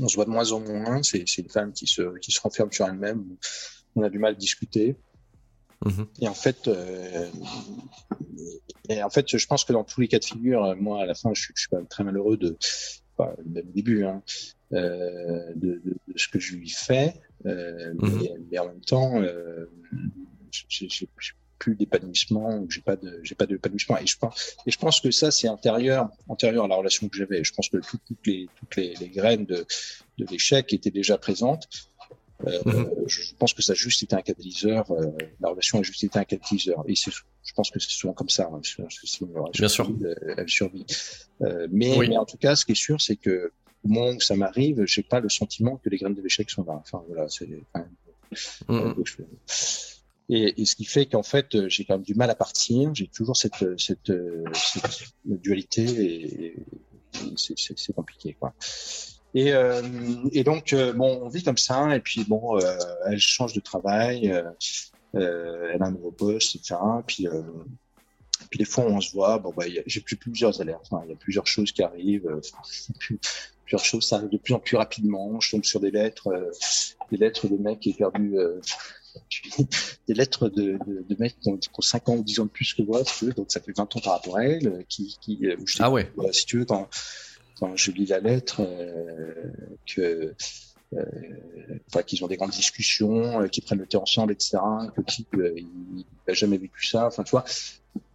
Speaker 2: on se voit de moins en moins. C'est une femme qui se, qui se renferme sur elle-même. On a du mal à discuter.
Speaker 1: -hmm.
Speaker 2: Et en fait, euh, et en fait, je pense que dans tous les cas de figure, moi, à la fin, je suis, je suis pas très malheureux de, enfin, même au début, hein, euh, de, de, de, ce que je lui fais, euh, -hmm. mais, mais, en même temps, euh, j'ai plus d'épanouissement, j'ai pas de, j'ai pas d'épanouissement. Et je pense, et je pense que ça, c'est antérieur, antérieur à la relation que j'avais. Je pense que toutes, toutes les, toutes les, les graines de, de l'échec étaient déjà présentes. Euh, -hmm. Je pense que ça a juste été un catalyseur. Euh, la relation a juste été un catalyseur. Et je pense que c'est souvent comme ça. Hein,
Speaker 1: Bien sûr.
Speaker 2: Elle survit. Euh, mais, oui. mais en tout cas, ce qui est sûr, c'est que au moment où ça m'arrive, j'ai pas le sentiment que les graines de l'échec sont là. Enfin voilà, c'est. Enfin,
Speaker 1: mm -hmm.
Speaker 2: Et, ce qui fait qu'en fait, j'ai quand même du mal à partir. J'ai toujours cette, cette, cette dualité et, c'est compliqué. Et, euh, donc, euh, bon, on vit comme ça, et puis bon, euh, elle change de travail, euh, euh, elle a un nouveau poste, etc. Puis, euh, puis des fois, on se voit, bon, bah, j'ai plus plusieurs alertes, hein, il y a plusieurs choses qui arrivent, euh, plusieurs choses, ça arrive de plus en plus rapidement. Je tombe sur des lettres, euh, des lettres de mecs qui est perdu, des lettres de, de, de mecs qui ont, qui ont 5 ans ou 10 ans de plus que moi, si tu veux, donc ça fait 20 ans par rapport à elle, qui, qui, euh, où je
Speaker 1: Ah ouais.
Speaker 2: si tu veux, quand, quand je lis la lettre, euh, que, euh, enfin, qu'ils ont des grandes discussions, euh, qu'ils prennent le thé ensemble, etc. Que le type, euh, il n'a jamais vécu ça. Enfin, tu vois,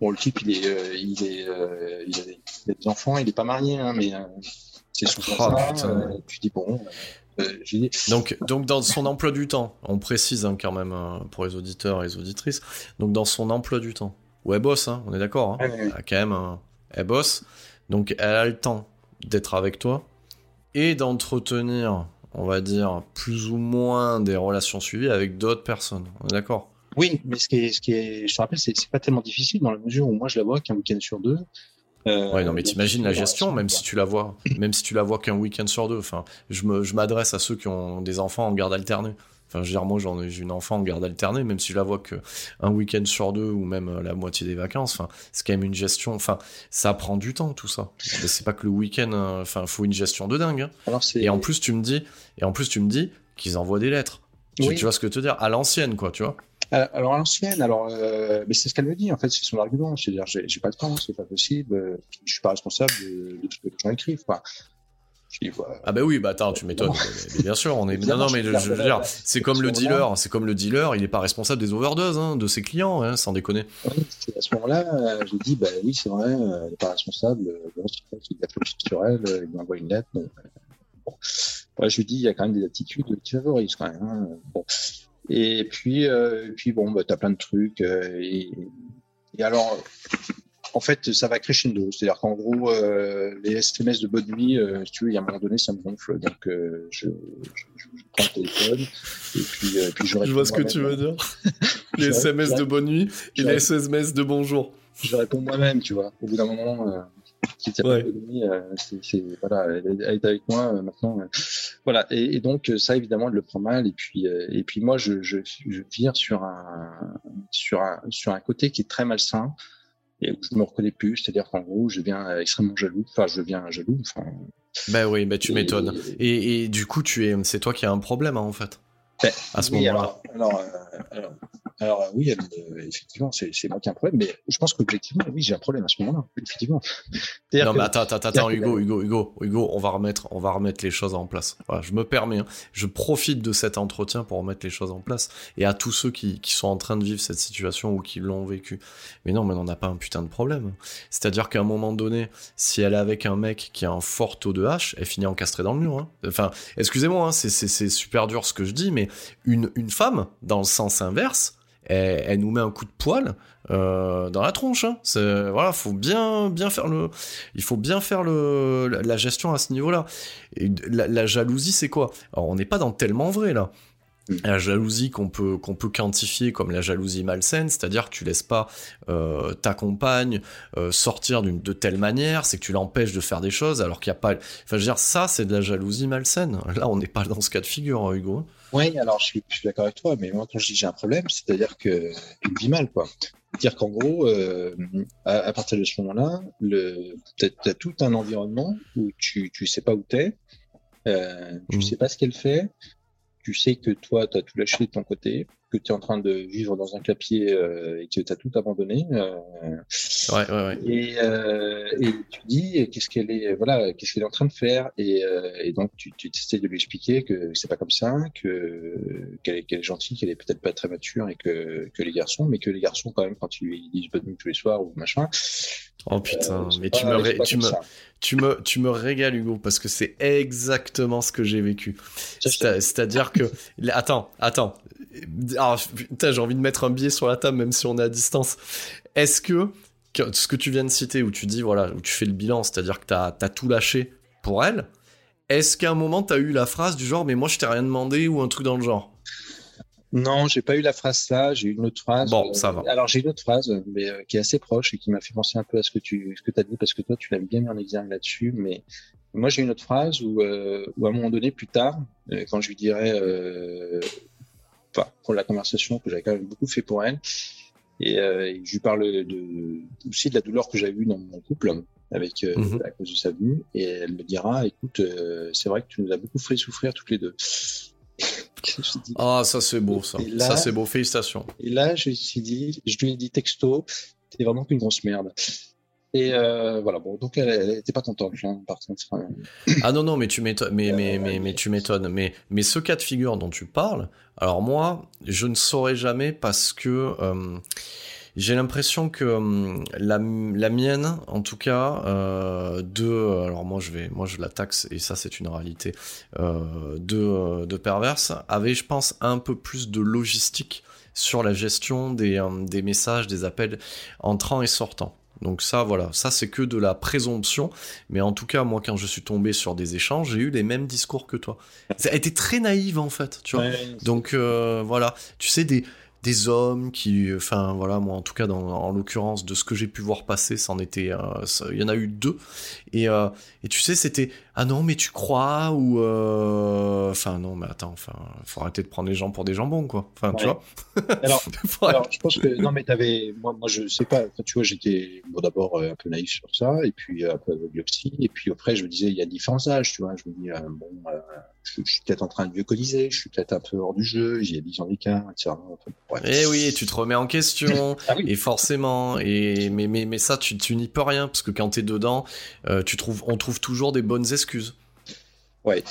Speaker 2: bon, le type, il est, il est, il, a des, enfants, il est pas marié, hein, mais c'est souvent
Speaker 1: Oh,
Speaker 2: ça. tu dis bon, dit,
Speaker 1: Donc, donc dans son emploi du temps, on précise hein, quand même euh, pour les auditeurs et les auditrices, donc dans son emploi du temps, où elle bosse, hein, on est d'accord, hein,
Speaker 2: ouais, ouais,
Speaker 1: elle a quand même, elle bosse, donc elle a le temps d'être avec toi et d'entretenir, on va dire, plus ou moins des relations suivies avec d'autres personnes, on est d'accord?
Speaker 2: Oui, mais ce qui est, ce qui est, je te rappelle, c'est c'est pas tellement difficile dans la mesure où moi je la vois qu'un week-end sur deux. Euh,
Speaker 1: Ouais, non, mais t'imagines la gestion, même si tu la vois, même si tu la vois qu'un week-end sur deux. Enfin, je m'adresse à ceux qui ont des enfants en garde alternée. Enfin, je veux dire, moi, j'en ai j'ai une enfant en garde alternée, même si je la vois que un week-end sur deux ou même euh, la moitié des vacances. Enfin, c'est quand même une gestion. Enfin, ça prend du temps, tout ça. C'est pas que le week-end. euh, Enfin, faut une gestion de dingue. hein.
Speaker 2: Alors.
Speaker 1: Et en plus, tu me dis, et en plus, tu me dis qu'ils envoient des lettres. Tu,
Speaker 2: Oui.
Speaker 1: tu vois ce que je veux te dire? À l'ancienne, quoi, tu vois?
Speaker 2: Euh, Alors à l'ancienne, alors euh, mais c'est ce qu'elle me dit en fait, c'est son argument, c'est-à-dire j'ai j'ai pas le temps, c'est pas possible, euh, je suis pas responsable de, de ce que les gens écrivent. Quoi. Je dis, ouais,
Speaker 1: Ah bah oui, bah attends, tu m'étonnes. Bien sûr, on est. Non, non, mais je veux dire, c'est comme le dealer, c'est comme le dealer, il est pas responsable des overdoses hein, de ses clients, hein, sans déconner.
Speaker 2: À ce moment-là, j'ai dit, bah oui, c'est vrai, elle n'est pas responsable. Bon, c'est qu'il a fait sur elle, il lui envoie une lettre. donc, bon. Je lui dis, il y a quand même des attitudes qui favorisent quand même. hein, bon. Et puis, euh, et puis bon, bah, t'as plein de trucs. euh, et, et alors, en fait, ça va crescendo. C'est-à-dire qu'en gros, euh, les SMS de bonne nuit, si tu veux, il y a un moment donné, ça me gonfle. Donc, je, je, prends le téléphone et puis, puis je
Speaker 1: Je vois ce que tu veux dire. Les SMS de bonne nuit et les SMS de bonjour.
Speaker 2: je réponds moi-même, tu vois. Au bout d'un moment,
Speaker 1: Ouais.
Speaker 2: de nuit, euh, c'est, c'est- voilà, elle, est avec moi euh, maintenant. euh, voilà. Et, et donc ça, évidemment, elle le prend mal. Et puis, et puis moi, je, je, je vire sur un, sur un, sur un côté qui est très malsain et où je me reconnais plus. C'est-à-dire qu'en gros, je deviens extrêmement jaloux. Enfin, je deviens jaloux. Enfin,
Speaker 1: Bah oui, bah tu m'étonnes. Et, et du coup, tu es, c'est toi qui as un problème hein, en fait. À ce
Speaker 2: oui,
Speaker 1: moment-là.
Speaker 2: alors, alors, euh, alors, alors, euh, oui, euh, effectivement, c'est, c'est moi qui ai un problème, mais je pense qu'objectivement, oui, j'ai un problème à ce moment-là, effectivement. C'est-à-dire
Speaker 1: Non
Speaker 2: que-
Speaker 1: mais attends, attends, attends, Hugo, Hugo, Hugo, Hugo, on va remettre, on va remettre les choses en place. Voilà, je me permets, hein. je profite de cet entretien pour remettre les choses en place. Et à tous ceux qui, qui sont en train de vivre cette situation ou qui l'ont vécu. Mais non, mais on n'a pas un putain de problème. C'est-à-dire qu'à un moment donné, si elle est avec un mec qui a un fort taux de H, elle finit encastrée dans le mur. hein. Enfin, excusez-moi, hein, c'est, c'est, c'est super dur ce que je dis, mais une, une femme, dans le sens inverse, elle, elle nous met un coup de poil euh, dans la tronche. Hein. C'est, voilà, faut bien, bien faire le, il faut bien faire le, la, gestion à ce niveau-là. Et la, la jalousie, c'est quoi? Alors, on n'est pas dans tellement vrai là.
Speaker 2: Mm.
Speaker 1: La jalousie qu'on peut, qu'on peut quantifier comme la jalousie malsaine, c'est-à-dire que tu laisses pas euh, ta compagne euh, sortir d'une de telle manière, c'est que tu l'empêches de faire des choses alors qu'il n'y a pas. Enfin, je veux dire, ça, c'est de la jalousie malsaine. Là, on n'est pas dans ce cas de figure, hein, Hugo.
Speaker 2: Oui, alors je suis, je suis d'accord avec toi, mais moi quand je dis j'ai un problème, c'est-à-dire que tu le vis mal, quoi. C'est-à-dire qu'en gros, euh, à, à partir de ce moment-là, t'as, as tout un environnement où tu, tu sais pas où t'es, euh, tu
Speaker 1: Mhm.
Speaker 2: sais pas ce qu'elle fait, tu sais que toi t'as tout lâché de ton côté, que tu es en train de vivre dans un clapier euh, et que t'as tout abandonné. Euh,
Speaker 1: Ouais, ouais, ouais.
Speaker 2: et, euh, et tu dis qu'est-ce qu'elle est voilà qu'est-ce qu'elle est en train de faire et, et donc tu, tu essaies de lui expliquer que c'est pas comme ça que qu'elle est, gentille qu'elle est peut-être pas très mature et que que les garçons mais que les garçons quand même quand ils lui disent bonne nuit tous les soirs ou machin
Speaker 1: Oh putain, mais
Speaker 2: pas-
Speaker 1: tu me, ré- tu me, tu me, tu me régales, Hugo, parce que c'est exactement ce que j'ai vécu. C'est-à-dire que, attends, attends, Alors, putain, j'ai envie de mettre un billet sur la table, même si on est à distance. Est-ce que, que ce que tu viens de citer, où tu dis, voilà, où tu fais le bilan, c'est-à-dire que t'as as tout lâché pour elle, est-ce qu'à un moment t'as eu la phrase du genre, mais moi je t'ai rien demandé ou un truc dans le genre?
Speaker 2: Non, j'ai pas eu la phrase là, j'ai eu une autre phrase.
Speaker 1: Bon, ça va.
Speaker 2: Alors j'ai une autre phrase, mais euh, qui est assez proche et qui m'a fait penser un peu à ce que tu ce que as dit parce que toi tu l'as bien mis en exergue là-dessus, mais moi, j'ai une autre phrase où, euh, où, à un moment donné, plus tard, euh, quand je lui dirais, enfin, pour la conversation que j'avais quand même beaucoup fait pour elle, et, euh, et je lui parle de, aussi de la douleur que j'avais eue dans mon couple avec euh, mm -hmm. à cause de sa venue, et elle me dira, écoute, euh, c'est vrai que tu nous as beaucoup fait souffrir toutes les deux.
Speaker 1: ah, ça c'est beau, ça. Là, ça c'est beau, félicitations.
Speaker 2: Et là, je lui ai dit, je lui ai dit texto, t'es vraiment qu'une grosse merde. Et euh, voilà, bon, donc elle n'était pas contente, hein, par contre.
Speaker 1: ah non, non, mais tu m'étonnes, mais, mais, mais, mais, tu m'étonnes. Mais, mais ce cas de figure dont tu parles, alors moi, je ne saurais jamais parce que euh, j'ai l'impression que euh, la, la, mienne, en tout cas, euh, de, alors moi je vais, moi je la taxe et ça c'est une réalité, euh, de, de perverse, avait, je pense, un peu plus de logistique sur la gestion des, des messages, des appels entrants et sortants. Donc ça, voilà, ça c'est que de la présomption, mais en tout cas, moi, quand je suis tombé sur des échanges, j'ai eu les mêmes discours que toi. Ça a été très naïve, en fait, tu vois. Ouais, Donc euh, voilà, tu sais, des, des hommes qui, enfin voilà, moi en tout cas, dans, en l'occurrence de ce que j'ai pu voir passer, c'en était, euh, il y en a eu deux, et, euh, et tu sais, c'était ah non mais tu crois ou enfin non mais attends, enfin faut arrêter de prendre les gens pour des jambons quoi, enfin ouais. tu vois.
Speaker 2: alors, alors, je pense que non mais t'avais, moi moi je sais pas, tu vois j'étais bon d'abord un peu naïf sur ça et puis un peu aveugle aussi et puis après je me disais il y a différents âges, tu vois, je me dis euh, bon je, je, suis peut-être en train de vieux je suis peut-être un peu hors du jeu, j'ai 10 ans d'écart, etc.
Speaker 1: Ouais. Et oui, et tu te remets en question, ah oui. et forcément, et mais mais mais ça tu, tu n'y peux rien parce que quand t'es dedans, euh, tu trouves, on trouve toujours des bonnes excuses.
Speaker 2: Ouais.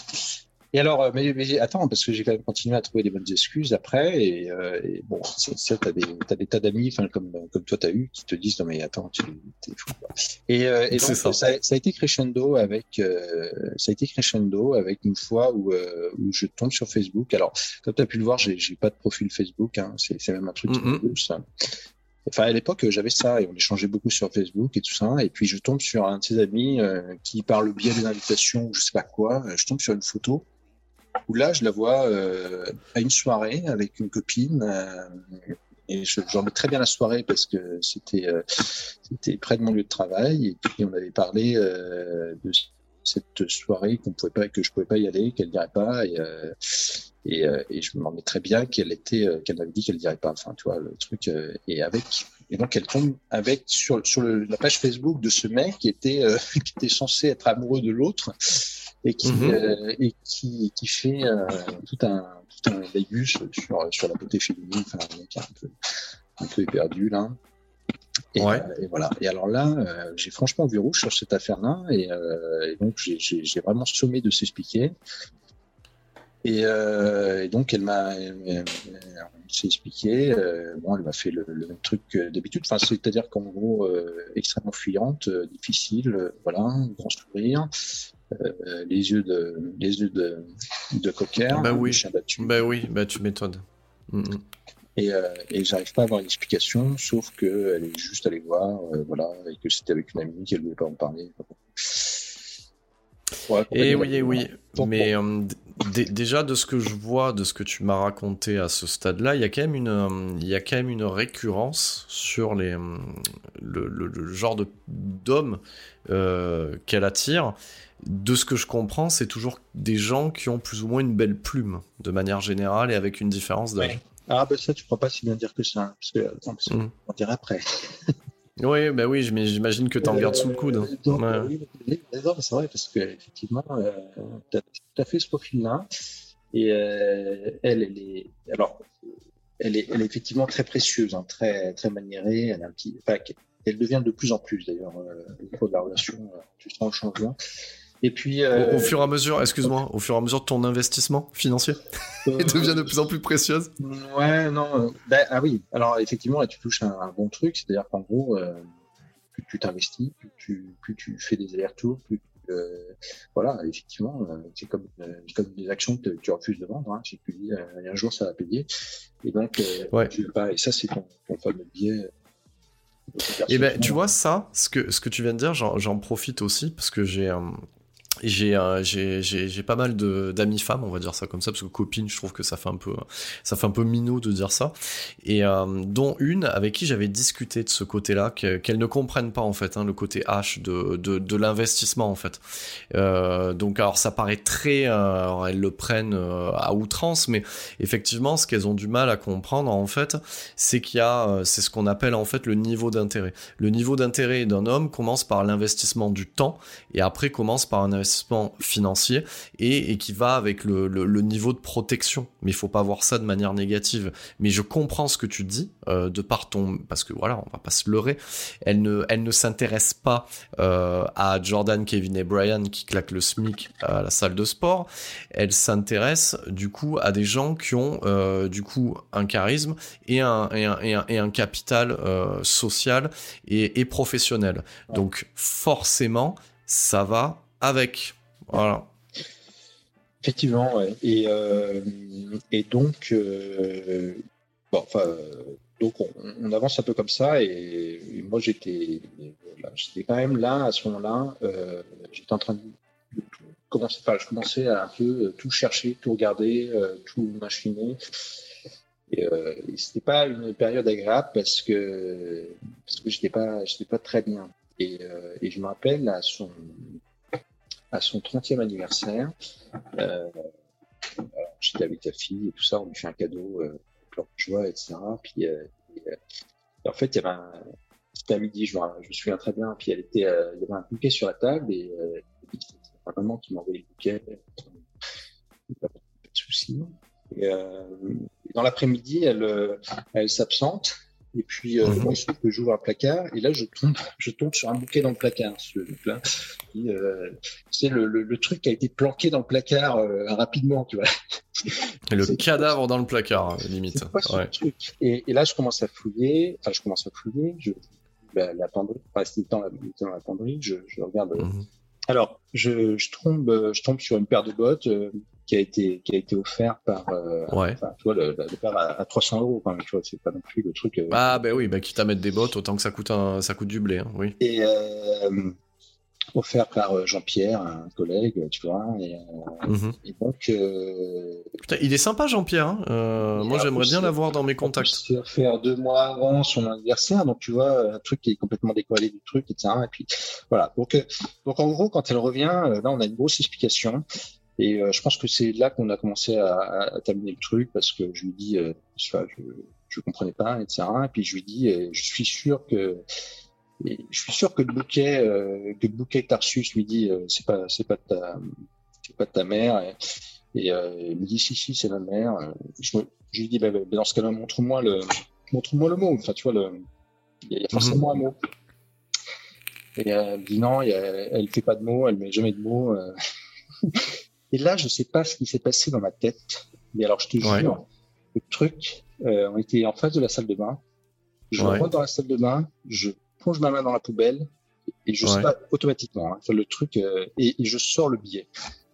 Speaker 2: Et alors, mais, mais attends, parce que j'ai quand même continué à trouver des bonnes excuses après, et, euh, et bon, ça, t'as des, t'as des tas d'amis, enfin comme comme toi t'as eu, qui te disent non mais attends, tu es fou. Quoi. Et, euh, et donc ça. Ça, ça. a été crescendo avec, euh, ça a été crescendo avec une fois où euh, où je tombe sur Facebook. Alors, comme tu as pu le voir, j'ai pas de profil Facebook, hein, c'est même un truc mm -hmm. qui me ça. Enfin, à l'époque, j'avais ça et on échangeait beaucoup sur Facebook et tout ça. Et puis, je tombe sur un de ses amis euh, qui, par le biais d'une invitation ou je sais pas quoi, je tombe sur une photo où là, je la vois euh, à une soirée avec une copine. Euh, et mets très bien la soirée parce que c'était euh, c'était près de mon lieu de travail. Et on avait parlé de cette soirée qu'on pouvait pas, que je pouvais pas y aller, qu'elle dirait pas. Et, je me demandais très bien qu'elle était, qu'elle m'avait dit qu'elle dirait pas. Enfin, tu vois, le truc. et avec et donc elle tombe avec sur la page Facebook de ce mec euh, qui était censé être amoureux de l'autre et qui -hmm. euh, et qui qui fait euh, tout un tout un sur sur la beauté féminine enfin un mec un peu un peu éperdu là et, ouais. euh, et, voilà. Et alors là, euh, j'ai franchement vu rouge sur cette affaire-là, et, euh, et, donc j'ai vraiment sommé de s'expliquer. Et, et, donc elle m'a s'est expliqué. bon, elle m'a fait le, le, même truc que d'habitude. Enfin, c'est-à-dire qu'en gros, extrêmement fuyante, difficile, voilà, grand sourire. Euh, les yeux de les yeux de, de cocker,
Speaker 1: bah oui, bah oui, bah tu m'étonnes. Mm -hmm.
Speaker 2: Et, euh, et j'arrive pas à avoir une explication, sauf qu'elle est juste allée voir, euh, voilà, et que c'était avec une amie qu'elle voulait pas en parler.
Speaker 1: Ouais, et oui, et oui. Donc, Mais euh, déjà de ce que je vois, de ce que tu m'as raconté à ce stade-là, il y a quand même une, il y a quand même une récurrence sur les, le, le, le genre de d'hommes euh, qu'elle attire. De ce que je comprends, c'est toujours des gens qui ont plus ou moins une belle plume, de manière générale et avec une différence d'âge.
Speaker 2: Ouais. Ah, ben ça, tu ne crois pas si bien dire que ça. Parce que, attends, parce que mm. on dirait après.
Speaker 1: oui, ben oui, j'imagine que tu en euh, gardes sous le coude.
Speaker 2: Donc, ouais. oui, c'est vrai, parce qu'effectivement, euh, tu as, as, fait ce profil-là. Et euh, elle, elle est. Alors, elle est, elle est effectivement très précieuse, hein, très, très maniérée. Elle, a un petit, enfin, elle devient de plus en plus, d'ailleurs, euh, au cours de la relation. Euh, tu sens le changement. Et puis,
Speaker 1: euh... au, au, fur et à mesure, excuse-moi, au fur et à mesure de ton investissement financier, euh, devient de plus en plus précieuse.
Speaker 2: Ouais, non, ben, ah oui. Alors effectivement, là, tu touches un, un bon truc, c'est-à-dire qu'en gros, euh, plus tu t'investis, plus tu, plus tu fais des allers-retours, plus euh, voilà, effectivement, c'est comme, comme des actions que tu refuses de vendre. Hein, si tu dis un jour ça va payer, et donc,
Speaker 1: ouais.
Speaker 2: tu, bah, et ça c'est ton, ton fameux biais.
Speaker 1: Et ben, tu vois ça, ce que ce que tu viens de dire, j'en profite aussi parce que j'ai j'ai euh, pas mal d'amis femmes on va dire ça comme ça parce que copine je trouve que ça fait un peu ça fait un peu minot de dire ça. Et euh, dont une avec qui j'avais discuté de ce côté-là qu'elles ne comprennent pas en fait hein, le côté H de de, de l'investissement en fait. Euh, donc alors ça paraît très euh, alors elles le prennent à outrance mais effectivement ce qu'elles ont du mal à comprendre en fait c'est qu'il y a c'est ce qu'on appelle en fait le niveau d'intérêt. Le niveau d'intérêt d'un homme commence par l'investissement du temps et après commence par un investissement financier et, qui va avec le, niveau de protection. Mais il faut pas voir ça de manière négative. Mais je comprends ce que tu dis euh, de par ton, parce que voilà, on va pas se leurrer. Elle ne, s'intéresse pas euh, à Jordan, Kevin et Brian qui claquent le SMIC à la salle de sport. Elle s'intéresse du coup à des gens qui ont euh, du coup un charisme et un, et un, capital social et professionnel. Donc forcément, ça va avec. Voilà.
Speaker 2: Effectivement, ouais. et, euh, et donc, euh, bon, donc on, avance un peu comme ça, et, moi j'étais, j'étais quand même là à ce moment-là, euh, j'étais en train de tout commencer, enfin, je commençais à un peu tout chercher, tout regarder, tout machiner. Et, et c'était pas une période agréable parce que parce que j'étais pas pas très bien. Et, et je me rappelle à son à son 30e anniversaire. Euh, J'étais avec ta fille et tout ça, on lui fait un cadeau, euh, plein de joie, etc. Puis, euh, et, et en fait, il y avait un, c'était à midi, je me, souviens très bien. Puis elle était, euh, il y avait un bouquet sur la table et euh, c'était ma maman qui m'envoyait le bouquet. Pas de souci. Et, euh, dans l'après-midi, elle s'absente. Et puis, euh, moi, il se trouve que j'ouvre un placard et là, je tombe, je tombe sur un bouquet dans le placard. Ce truc-là. Puis, euh, c'est le, le, le truc qui a été planqué dans le placard euh, rapidement, tu vois.
Speaker 1: Le
Speaker 2: C'est-
Speaker 1: cadavre dans le placard, limite.
Speaker 2: C'est quoi
Speaker 1: Ouais.
Speaker 2: truc et, et là, je commence à fouiller. Enfin, je commence à fouiller. Je, ben, la penderie. Enfin, c'était dans la, dans la penderie. Je, je regarde. euh,
Speaker 1: Mhm.
Speaker 2: Alors, je, je tombe, je tombe sur une paire de bottes qui a été, qui a été offerte par. Euh,
Speaker 1: Ouais.
Speaker 2: Enfin, tu vois, le, le, à, à 300 euros. Quand même, tu vois, c'est pas non plus le truc. euh,
Speaker 1: Ah ben oui, bah, quitte à mettre des bottes, autant que ça coûte un, ça coûte du blé, hein, oui.
Speaker 2: et euh, offert par Jean-Pierre, un collègue, tu vois. Et,
Speaker 1: Mhm.
Speaker 2: et donc,
Speaker 1: Putain, il est sympa Jean-Pierre. Hein. Moi j'aimerais bien l'avoir dans mes contacts.
Speaker 2: C'est offert deux mois avant son anniversaire, donc tu vois, un truc qui est complètement décollé du truc, etc. Et puis voilà. Donc, donc en gros, quand elle revient, là, on a une grosse explication. Et euh, je pense que c'est là qu'on a commencé à, à, terminer le truc parce que je lui dis, euh, je, je comprenais pas, etc. Et puis je lui dis, euh, je suis sûr que je suis sûr que le bouquet, euh, que le bouquet que ce midi, euh, c'est pas, c'est pas ta, c'est pas ta mère. Et, euh, il me dit si si, c'est ma mère. Je, je lui dis bah, bah, dans ce cas-là, montre-moi le, montre-moi le mot. Enfin, tu vois il y a- forcément un mot. Et elle me dit non, y a- elle fait pas de mots, elle met jamais de mots. Et là, je sais pas ce qui s'est passé dans ma tête. Mais alors, je te
Speaker 1: Ouais.
Speaker 2: jure, le truc, euh, on était en face de la salle de bain. Je
Speaker 1: Ouais.
Speaker 2: rentre dans la salle de bain, je plonge ma main dans la poubelle et je sors automatiquement. Hein, le truc euh, et, et je sors le billet.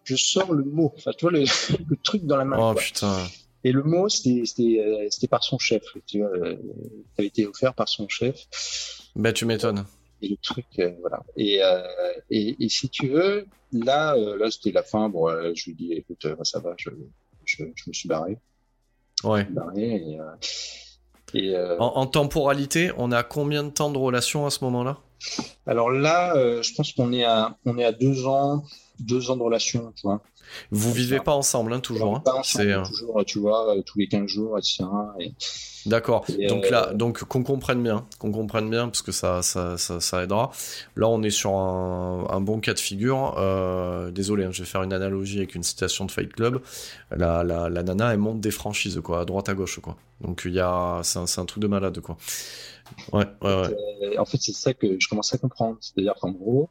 Speaker 2: Je sors le mot. Enfin, tu vois le, le truc dans la main.
Speaker 1: Oh
Speaker 2: quoi.
Speaker 1: putain.
Speaker 2: Et le mot, c'était euh, c'était par son chef. Tu vois, ça avait été offert par son chef.
Speaker 1: Bah tu m'étonnes.
Speaker 2: Et le truc, euh, voilà. Et, euh, et, et si tu veux, là, euh, là, c'était la fin. Bon, je lui dis, écoute, ça va, je, je, je me suis barré,
Speaker 1: Ouais.
Speaker 2: barré. Et, euh, et euh,
Speaker 1: En, en temporalité, on a combien de temps de relation à ce moment-là?
Speaker 2: Alors là, je pense qu'on est à, on est à deux ans, deux ans de relation, tu vois.
Speaker 1: Vous vivez pas ensemble, hein, toujours. hein
Speaker 2: Pas ensemble,
Speaker 1: euh,
Speaker 2: toujours, tu vois, euh, tous les 15 jours, etc. Et,
Speaker 1: D'accord. Donc
Speaker 2: euh,
Speaker 1: là, donc qu'on comprenne bien, qu'on comprenne bien, parce que ça, ça, ça, ça aidera. Là, on est sur un, un bon cas de figure. Euh, désolé, hein, je vais faire une analogie avec une citation de Fight Club. La, la, la nana, elle monte des franchises, quoi, à droite à gauche, quoi. Donc il y a, c'est un, c'est un truc de malade, quoi. Ouais, ouais, ouais.
Speaker 2: euh, en fait, c'est ça que je commence à comprendre. C'est-à-dire qu'en gros,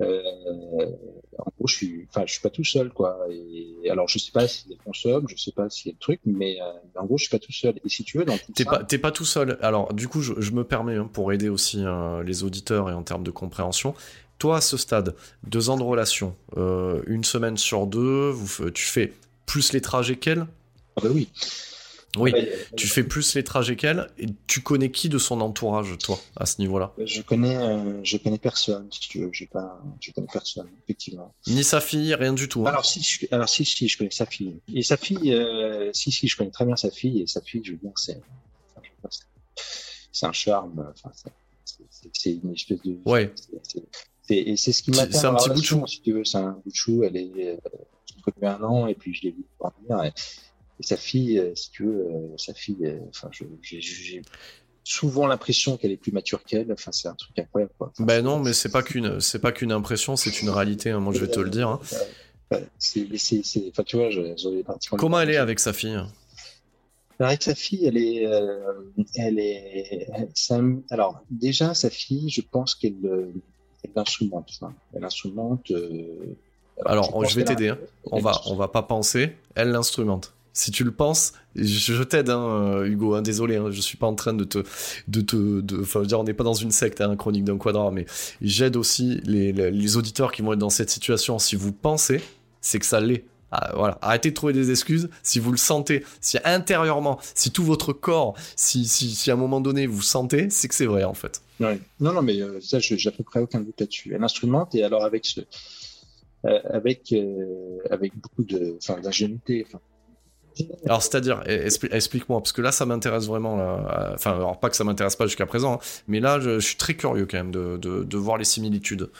Speaker 2: en gros, je suis, enfin, je suis pas tout seul, quoi. Et alors, je sais pas a des consommes, je sais pas s'il y a le truc, mais, euh, mais en gros, je suis pas tout seul. Et si tu veux, dans
Speaker 1: T'es
Speaker 2: ça,
Speaker 1: pas, t'es pas tout seul. Alors, du coup, je, je me permets, hein, pour aider aussi euh, les auditeurs et en termes de compréhension. Toi, à ce stade, deux ans de relation, euh, une semaine sur deux, vous, tu fais plus les trajets qu'elle?
Speaker 2: Ah bah oui.
Speaker 1: Oui, tu fais plus les trajets qu'elle. Et tu connais qui de son entourage, toi, à ce niveau-là?
Speaker 2: Je connais, euh, je connais personne, si tu veux. J'ai pas, je connais personne, effectivement.
Speaker 1: Ni sa fille, rien du tout. Hein.
Speaker 2: Alors si, je, alors si, si, je connais sa fille. Et sa fille, euh, si, si, je connais très bien sa fille. Et sa fille, je veux dire, c'est, c'est un charme. Enfin, c'est une espèce de.
Speaker 1: Ouais.
Speaker 2: Et c'est ce qui m'a C'est un petit bout de chou. Si tu veux, c'est un bout de chou. Elle est, euh, un an et puis je l'ai vu parvenir. Et, sa fille, euh, si tu veux, euh, sa fille, enfin, j'ai souvent l'impression qu'elle est plus mature qu'elle. Enfin, c'est un truc incroyable. Quoi.
Speaker 1: ben non, mais c'est pas qu'une, c'est pas qu'une impression, c'est une réalité. Hein, moi, je vais te le dire. Hein.
Speaker 2: C'est, enfin, tu vois,
Speaker 1: Comment elle est avec sa fille?
Speaker 2: Avec sa fille, elle est, elle est, alors déjà sa fille, je pense qu'elle, elle instrumente. Hein. Elle instrumente. Euh,
Speaker 1: alors, je, vais t'aider. Hein. On va, on va pas penser. Elle l'instrumente. Si tu le penses, je, t'aide, hein, euh, Hugo. Hein, désolé, hein, je suis pas en train de te, de te, de, enfin, dire, on n'est pas dans une secte, hein, chronique d'un quadrat, mais j'aide aussi les, auditeurs qui vont être dans cette situation. Si vous pensez, c'est que ça l'est. Ah, voilà, arrêtez de trouver des excuses. Si vous le sentez, si intérieurement, si tout votre corps, si, si, si à un moment donné vous sentez, c'est que c'est vrai en fait.
Speaker 2: Non, non, mais euh, ça, j'ai à peu près aucun doute là-dessus. Elle instrumente et alors avec euh, avec, euh, avec beaucoup de, enfin, d'ingénuité.
Speaker 1: Alors, c'est-à-dire, explique-moi, parce que là, ça m'intéresse vraiment. Enfin, alors pas que ça m'intéresse pas jusqu'à présent, hein, mais là, je, suis très curieux quand même de, de, de voir les similitudes.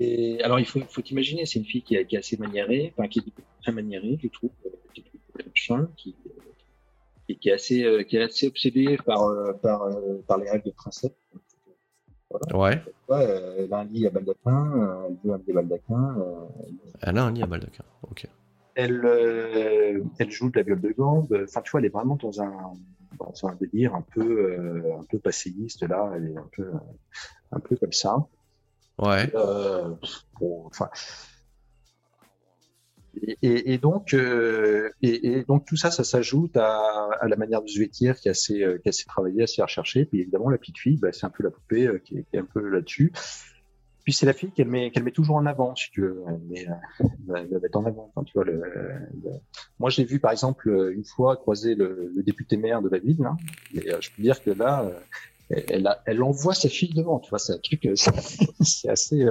Speaker 2: Et, alors, il faut, faut imaginer, c'est une fille qui, qui, est assez maniérée, enfin, qui est très maniérée, je trouve, qui, qui, qui, est assez, qui est assez obsédée par, par, par les règles de principe.
Speaker 1: Ouais.
Speaker 2: ouais. elle a un lit à baldaquin, elle veut un des baldaquins.
Speaker 1: elle a un lit à baldaquin, ok.
Speaker 2: Elle, euh, elle joue de la viole de gambe. Enfin, tu vois, elle est vraiment dans un, dans un délire un peu, euh, un peu passéiste là. Elle est un peu, un peu comme ça.
Speaker 1: Ouais.
Speaker 2: Euh, bon, et, donc, euh, et, donc tout ça, ça s'ajoute à, à, la manière de vêtir qui est assez, euh, qui assez travaillée, assez recherchée. Puis évidemment, la petite fille, bah, c'est un peu la poupée euh, qui, est, qui, est, un peu là-dessus. Puis c'est la fille qu'elle met, qu'elle met toujours en avant, si tu veux. Elle met, elle met en avant. Enfin, tu vois, le, Moi, j'ai vu par exemple une fois croiser le, le député maire de la ville. Là, et je peux dire que là, elle, elle envoie sa fille devant, tu vois, c'est un truc, c'est assez,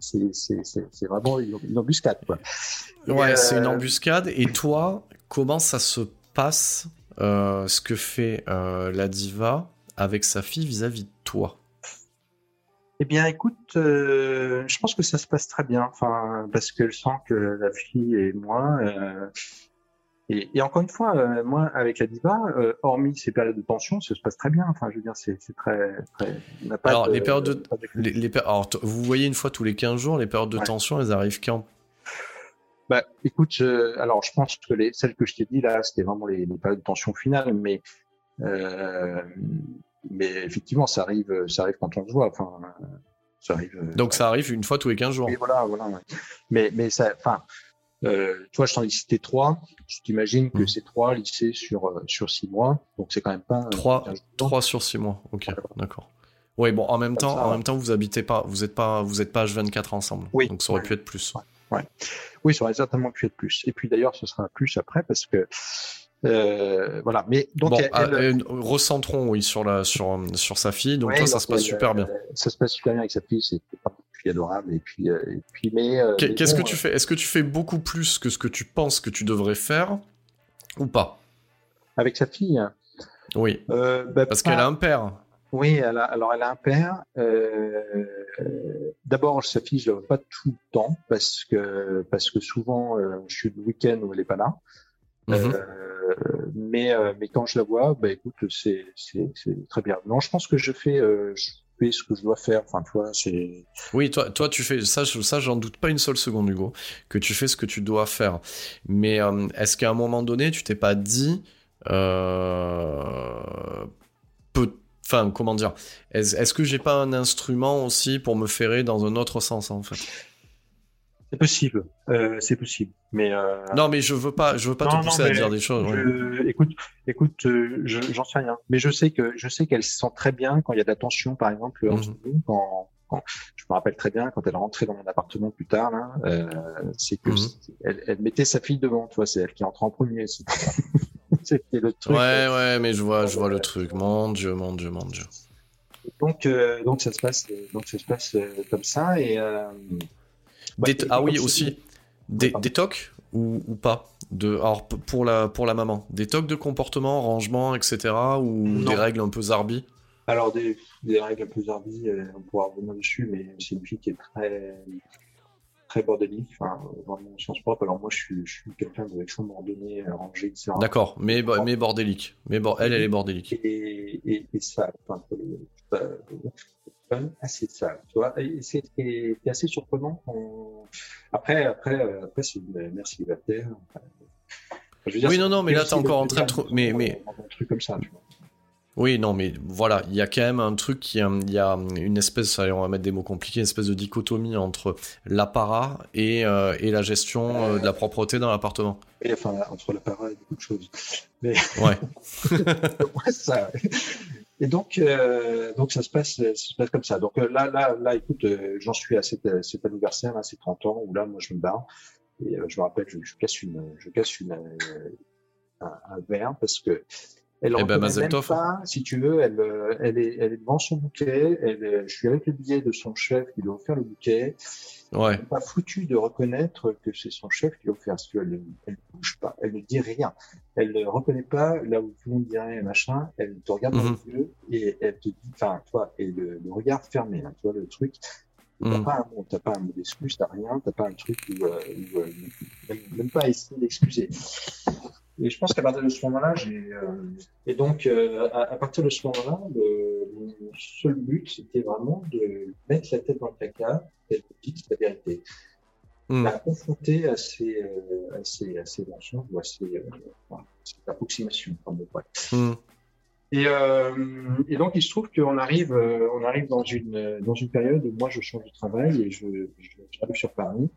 Speaker 2: c'est vraiment une embuscade, quoi.
Speaker 1: Ouais, c'est une euh, embuscade. Et toi, comment ça se passe, euh, ce que fait euh, la diva avec sa fille vis-à-vis de toi?
Speaker 2: Eh bien, écoute, je pense que ça se passe très bien. Enfin, parce qu'elle sent que la fille et moi, et, et, encore une fois, moi, avec la diva, hormis ces périodes de tension, ça se passe très bien. Enfin, je veux dire, c'est très, très.
Speaker 1: Pas alors, les périodes de, les, alors, vous voyez une fois tous les 15 jours, les périodes de tension, elles arrivent quand?
Speaker 2: Bah, écoute, alors je pense que les, celles que je t'ai dit là, c'était vraiment les, les, périodes de tension finale, mais euh, mais effectivement, ça arrive, ça arrive quand on se voit. Enfin, ça arrive.
Speaker 1: Euh, Donc ça arrive une fois tous les 15 jours.
Speaker 2: Et voilà, voilà. Ouais. Mais mais ça, enfin, euh, toi, je t'en ai cité trois. Tu t'imagines que mmh. c'est trois lycées sur euh, sur six mois, donc c'est quand même pas
Speaker 1: trois trois sur six mois. Ok, d'accord. Oui, bon, en même temps, en même temps, vous habitez pas, vous êtes pas, vous êtes pas H24 ensemble.
Speaker 2: Oui.
Speaker 1: Donc ça aurait pu être plus.
Speaker 2: Ouais. Oui, ça aurait certainement pu être plus. Et puis d'ailleurs, ce sera un plus après parce que euh, voilà. Mais donc,
Speaker 1: bon, elle, euh, recentrons oui sur la sur sur sa fille. Donc toi, ça se passe super bien.
Speaker 2: Ça se passe super bien avec sa fille. C'est adorable. Et puis euh, et puis mais.
Speaker 1: Qu'est-ce que tu fais? Est-ce que tu fais beaucoup plus que ce que tu penses que tu devrais faire ou pas?
Speaker 2: Avec sa fille?
Speaker 1: Oui. Bah, parce qu'elle a un père.
Speaker 2: Oui, elle a, alors elle a un père. Euh, D'abord, sa fille, je la vois pas tout le temps parce que parce que souvent euh, je suis le week-end où elle est pas là. Mhm. euh, mais euh, mais quand je la vois, bah écoute, c'est très bien. Non, je pense que je fais euh, je fais ce que je dois faire. Enfin, toi, c'est.
Speaker 1: Oui, toi, toi, tu fais ça. Ça, j'en doute pas une seule seconde, Hugo, que tu fais ce que tu dois faire. Mais euh, est-ce qu'à un moment donné, tu t'es pas dit peut Enfin, comment dire Est-ce que j'ai pas un instrument aussi pour me ferrer dans un autre sens en fait?
Speaker 2: C'est possible, euh, c'est possible. Mais euh...
Speaker 1: non, mais je veux pas, je veux pas te pousser à dire des choses.
Speaker 2: Écoute, écoute, euh, j'en sais rien. Mais je sais que je sais qu'elle se sent très bien quand il y a de la tension, par exemple, en mmh. quand, quand, je me rappelle très bien quand elle rentrait dans mon appartement plus tard, là, c'est que mmh. elle, elle, mettait sa fille devant, tu vois, c'est elle qui entre en premier. C'était le truc.
Speaker 1: Ouais, ouais, mais je vois, je vois le truc. Mon Dieu, mon Dieu, mon Dieu.
Speaker 2: Donc, donc ça se passe, donc ça se passe comme ça et. Bah,
Speaker 1: Des- ah oui, aussi. Des, des tocs ou, ou pas de, Alors, pour la, pour la maman, des tocs de comportement, rangement, etc. Ou
Speaker 2: Non.
Speaker 1: des règles un peu zarbi?
Speaker 2: Alors, des, des règles un peu zarbi, euh, on pourra revenir dessus, mais c'est une fille qui est très, très bordélique, enfin, vraiment au sens propre. Alors, moi, je suis, je suis quelqu'un d'extrêmement ordonné, euh, rangé, etc.
Speaker 1: D'accord, mais, bo- mais bordélique. Mais elle, elle est bordélique.
Speaker 2: Et, et, et sale, enfin, euh, euh, quand même assez sale, tu vois. C'est assez surprenant. Après, après, après, c'est une mère célibataire. Enfin, je veux dire,
Speaker 1: Oui, non, non, mais là, t'es encore en train de trou- mais- mais-
Speaker 2: Un truc comme ça, tu vois.
Speaker 1: Oui, non, mais voilà, il y a quand même un truc qui il y a une espèce, on va mettre des mots compliqués, une espèce de dichotomie entre l'apparat et, euh, et la gestion euh, de la propreté dans l'appartement.
Speaker 2: Enfin, entre la parole et beaucoup de choses.
Speaker 1: Ouais.
Speaker 2: Ouais, ça. Et donc, euh, donc ça se passe, ça se passe comme ça. Donc euh, là, là, là, écoute, euh, j'en suis à cet, euh, cet anniversaire, là, ces 30 ans, où là, moi, je me barre. Et euh, je me rappelle, je, je casse une, je casse une, euh, un, un verre parce que elle
Speaker 1: Eh ben,
Speaker 2: même pas, si tu veux, elle, euh, elle est, elle est devant son bouquet. Elle, est- je suis avec le billet de son chef qui lui a offert le bouquet.
Speaker 1: Ouais.
Speaker 2: Elle n'est pas foutu de reconnaître que c'est son chef qui l'a offert. Parce qu'elle elle ne bouge pas, elle ne dit rien. Elle ne reconnaît pas là où tout le monde dirait machin. Elle te regarde dans
Speaker 1: Mhm.
Speaker 2: les yeux et elle te dit, enfin, toi, et le, le regard fermé, hein, tu vois, le truc. T'as
Speaker 1: Mhm.
Speaker 2: pas un mot, t'as pas un mot d'excuse, t'as rien, t'as pas un truc où, euh, où, euh, même, même pas essayer d'excuser. Et je pense qu'à partir de ce moment-là, j'ai euh, et donc euh, à, à partir de ce moment-là, mon seul but c'était vraiment de mettre la tête dans le caca et de dire la vérité,
Speaker 1: Hmm.
Speaker 2: la confronter à ces euh, à ces à ces mensonges ou à ces, euh, enfin, bon.
Speaker 1: Hmm.
Speaker 2: Et, euh, et donc il se trouve qu'on arrive, euh, on arrive dans une dans une période où moi je change de travail et je je- j'arrive sur Paris.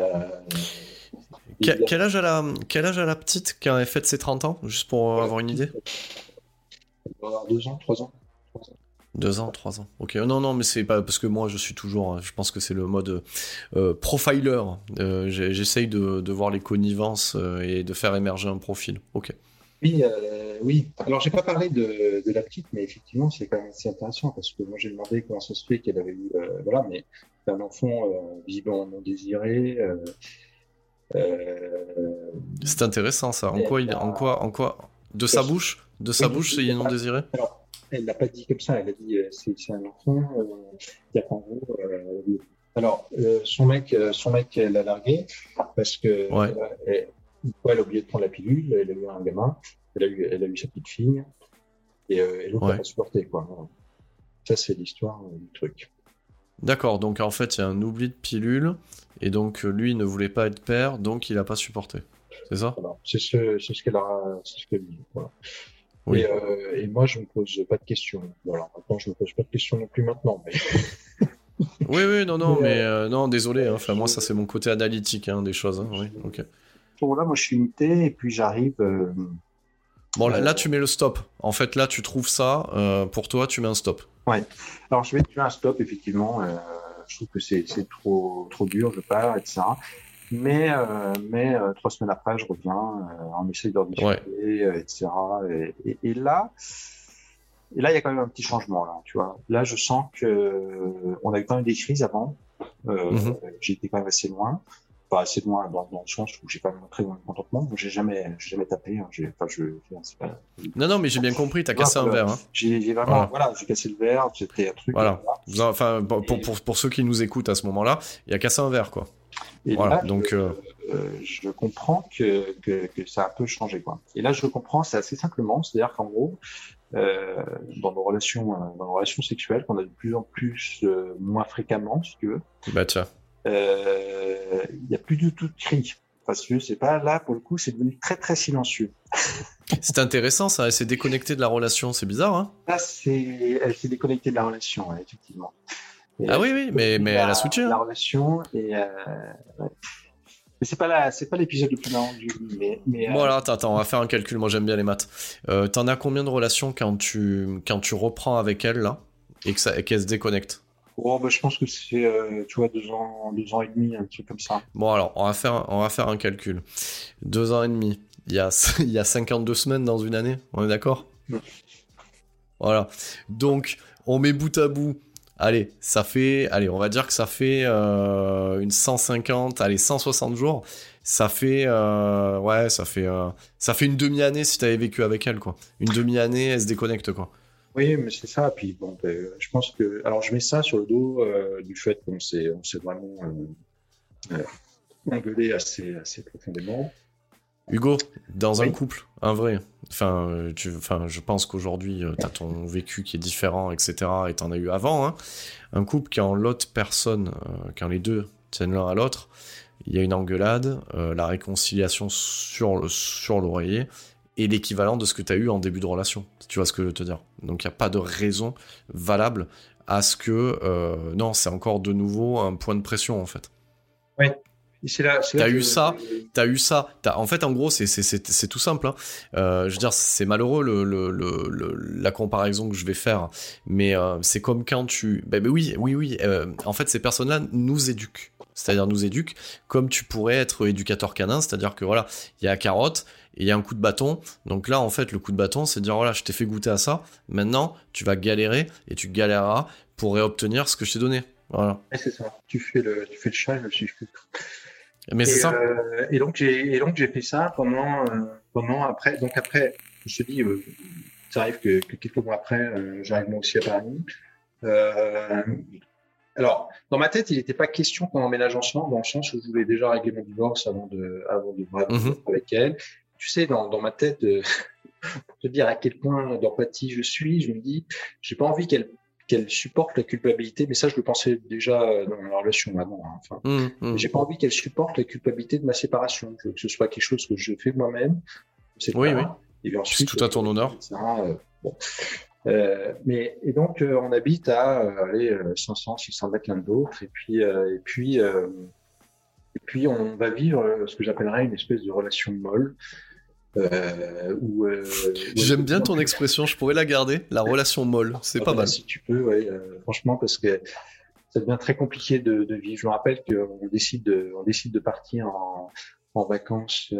Speaker 2: Euh,
Speaker 1: quel, âge a la, quel âge a la petite qui a fait ses 30 ans Juste pour avoir une idée?
Speaker 2: deux ans, trois ans.
Speaker 1: Deux ans, trois ans. Ok, non, non, mais c'est pas parce que moi je suis toujours. Je pense que c'est le mode euh, profiler. Euh, J'essaye de, de voir les connivences euh, et de faire émerger un profil. Ok.
Speaker 2: Oui, oui. Alors j'ai pas parlé de, de la petite, mais effectivement c'est quand même assez intéressant parce que moi j'ai demandé comment ça se fait qu'elle avait eu, voilà, mais c'est un enfant visiblement non désiré. Euh,
Speaker 1: C'est intéressant ça. En quoi, il, en quoi, en quoi, de sa bouche, de sa
Speaker 2: Oui,
Speaker 1: bouche, c'est non désiré.
Speaker 2: Alors, elle l'a pas dit comme ça, elle a dit euh, c'est un enfant euh, qui a en gros. alors, euh, son mec, euh, son mec l'a largué parce que
Speaker 1: Ouais.
Speaker 2: euh, elle, elle a oublié de prendre la pilule, elle a eu un gamin, elle a eu, elle a eu sa petite fille et, et l'autre
Speaker 1: Ouais.
Speaker 2: pas supporté quoi. Ça c'est l'histoire du truc.
Speaker 1: D'accord. Donc en fait, il y a un oubli de pilule et donc euh, lui il ne voulait pas être père, donc il a pas supporté. C'est ça?
Speaker 2: Voilà. C'est ce, ce qu'elle a, ce qu'elle dit. Voilà.
Speaker 1: Oui.
Speaker 2: Et, euh, et moi, je me pose pas de questions. Voilà. Maintenant, je me pose pas de questions non plus maintenant. Mais...
Speaker 1: Oui, oui, non, non,
Speaker 2: Mais,
Speaker 1: mais euh, non, désolé. hein. Enfin, moi, ça c'est mon côté analytique hein, des choses. hein. Oui, ok.
Speaker 2: Bon, là, moi, je suis muté et puis j'arrive. euh,
Speaker 1: Bon, là, là, tu mets le stop. En fait, là, tu trouves ça. euh, pour toi, tu mets un stop.
Speaker 2: Alors, je vais tuer un stop, effectivement. euh, je trouve que c'est c'est trop, trop dur, je pars, etc. Mais, euh, mais euh, trois semaines après, je reviens, euh, on essaye d'en discuter, euh, etc. Et, et- et là, et là, il y a quand même un petit changement, là, tu vois. Là, je sens que euh, on a eu quand même des crises avant. Euh,
Speaker 1: Mhm.
Speaker 2: J'étais quand même assez loin. Pas assez loin dans, dans le sens où j'ai pas montré mon contentement. J'ai jamais, jamais tapé. Hein. Enfin, je, pas-
Speaker 1: Non, non, mais j'ai bien compris. T'as cassé un verre. hein.
Speaker 2: j'ai vraiment,
Speaker 1: Voilà.
Speaker 2: voilà, j'ai cassé le verre. C'était un truc.
Speaker 1: Voilà. Enfin, pour, pour, pour- pour ceux qui nous écoutent à ce moment-là, il a cassé un verre, quoi.
Speaker 2: Et
Speaker 1: Voilà,
Speaker 2: là,
Speaker 1: donc,
Speaker 2: je,
Speaker 1: euh,
Speaker 2: euh, je comprends que, que, que ça a un peu changé, quoi. Et là, je comprends, c'est assez simplement, c'est-à-dire qu'en gros, euh, dans nos relations, dans nos relations sexuelles, qu'on a de plus en plus euh, moins fréquemment, si tu veux,
Speaker 1: Bah tiens.
Speaker 2: Euh, il n'y a plus du tout de cris. Parce que c'est pas là, pour le coup, c'est devenu très très silencieux.
Speaker 1: C'est intéressant, ça. Elle s'est déconnectée de la relation. C'est bizarre, hein
Speaker 2: Là, c'est, elle s'est déconnectée de la relation, ouais, effectivement. Et
Speaker 1: Ah oui, oui, mais, mais elle
Speaker 2: la-
Speaker 1: a soutenu.
Speaker 2: la
Speaker 1: hein.
Speaker 2: relation et euh, ouais. mais c'est pas la c'est pas l'épisode le plus marrant du mais mais
Speaker 1: Bon,
Speaker 2: euh,
Speaker 1: alors, attends, attends, on va faire un calcul. Moi, j'aime bien les maths. Euh, T'en as combien de relations quand tu, quand tu reprends avec elle, là, et que ça- et qu'elle se déconnecte?
Speaker 2: Oh, bah, je pense que c'est, euh, tu vois, deux ans, deux ans et demi, un truc comme ça.
Speaker 1: Bon, alors, on va faire, on va faire un calcul. Deux ans et demi. Il y a, il y a 52 semaines dans une année, on est d'accord? Voilà. Donc, on met bout à bout. Allez, ça fait, allez, on va dire que ça fait euh, une 150, allez, 160 jours. Ça fait, euh, ouais, ça fait, euh, ça fait une demi-année si t'avais vécu avec elle, quoi. Une demi-année, elle se déconnecte, quoi.
Speaker 2: Oui, mais c'est ça. Puis bon, ben, je pense que, alors je mets ça sur le dos du fait qu'on s'est, on s'est vraiment engueulé assez, assez profondément.
Speaker 1: Hugo, dans un couple, un vrai, enfin, tu, enfin je pense qu'aujourd'hui, euh, tu as ton vécu qui est différent, etc., et tu en as eu avant, hein. un couple qui, en l'autre personne, euh, quand les deux tiennent l'un à l'autre, il y a une engueulade, euh, la réconciliation sur, sur l'oreiller, et l'équivalent de ce que tu as eu en début de relation. Tu vois ce que je veux te dire Donc il n'y a pas de raison valable à ce que... non, c'est encore de nouveau un point de pression, en fait.
Speaker 2: Oui,
Speaker 1: T'as eu ça, t'as eu ça. As, en fait, en gros, c'est tout simple. Hein. Euh, je veux dire, c'est malheureux le, le, le, la comparaison que je vais faire, mais euh, c'est comme quand tu. Ben, ben oui, oui, oui. Euh, en fait, ces personnes-là nous éduquent. C'est-à-dire nous éduquent comme tu pourrais être éducateur canin, c'est-à-dire que voilà, il y a carotte et il y a un coup de bâton. Donc là, en fait, le coup de bâton, c'est de dire voilà, je t'ai fait goûter à ça. Maintenant, tu vas galérer et tu galéreras pour réobtenir ce que je t'ai donné. Voilà.
Speaker 2: c'est ça. Tu fais le, tu fais le chat, je
Speaker 1: mais c'est ça.
Speaker 2: Euh, et donc j'ai fait ça pendant euh, pendant après donc après je me suis dit euh, ça arrive que, que, quelques mois après j'arrive moi aussi à Paris. Alors dans ma tête il n'était pas question qu'on emménage ensemble dans le sens où je voulais déjà régler mon divorce avant de avant de mm avec elle. Tu sais dans dans ma tête pour te dire à quel point d'empathie je suis, je me dis j'ai pas envie qu'elle qu'elle supporte la culpabilité, mais ça je le pensais déjà euh, dans la relation avant. Hein, enfin, mmh, mmh. j'ai pas envie qu'elle supporte la culpabilité de ma séparation. Je veux que ce soit quelque chose que je fais moi-même.
Speaker 1: C'est oui, oui. Et ensuite, tout à ton honneur.
Speaker 2: Euh, bon. euh, mais et donc euh, on habite à allez, 500, 600 mètres l'un de l'autre, et puis et puis et puis on va vivre ce que j'appellerais une espèce de relation molle. Euh, euh,
Speaker 1: J'aime bien ton expression, je pourrais la garder, la relation molle, c'est pas mal.
Speaker 2: Si tu peux, ouais, euh, franchement, parce que ça devient très compliqué de, de vivre. Je me rappelle qu'on décide de, on décide de partir en, en vacances.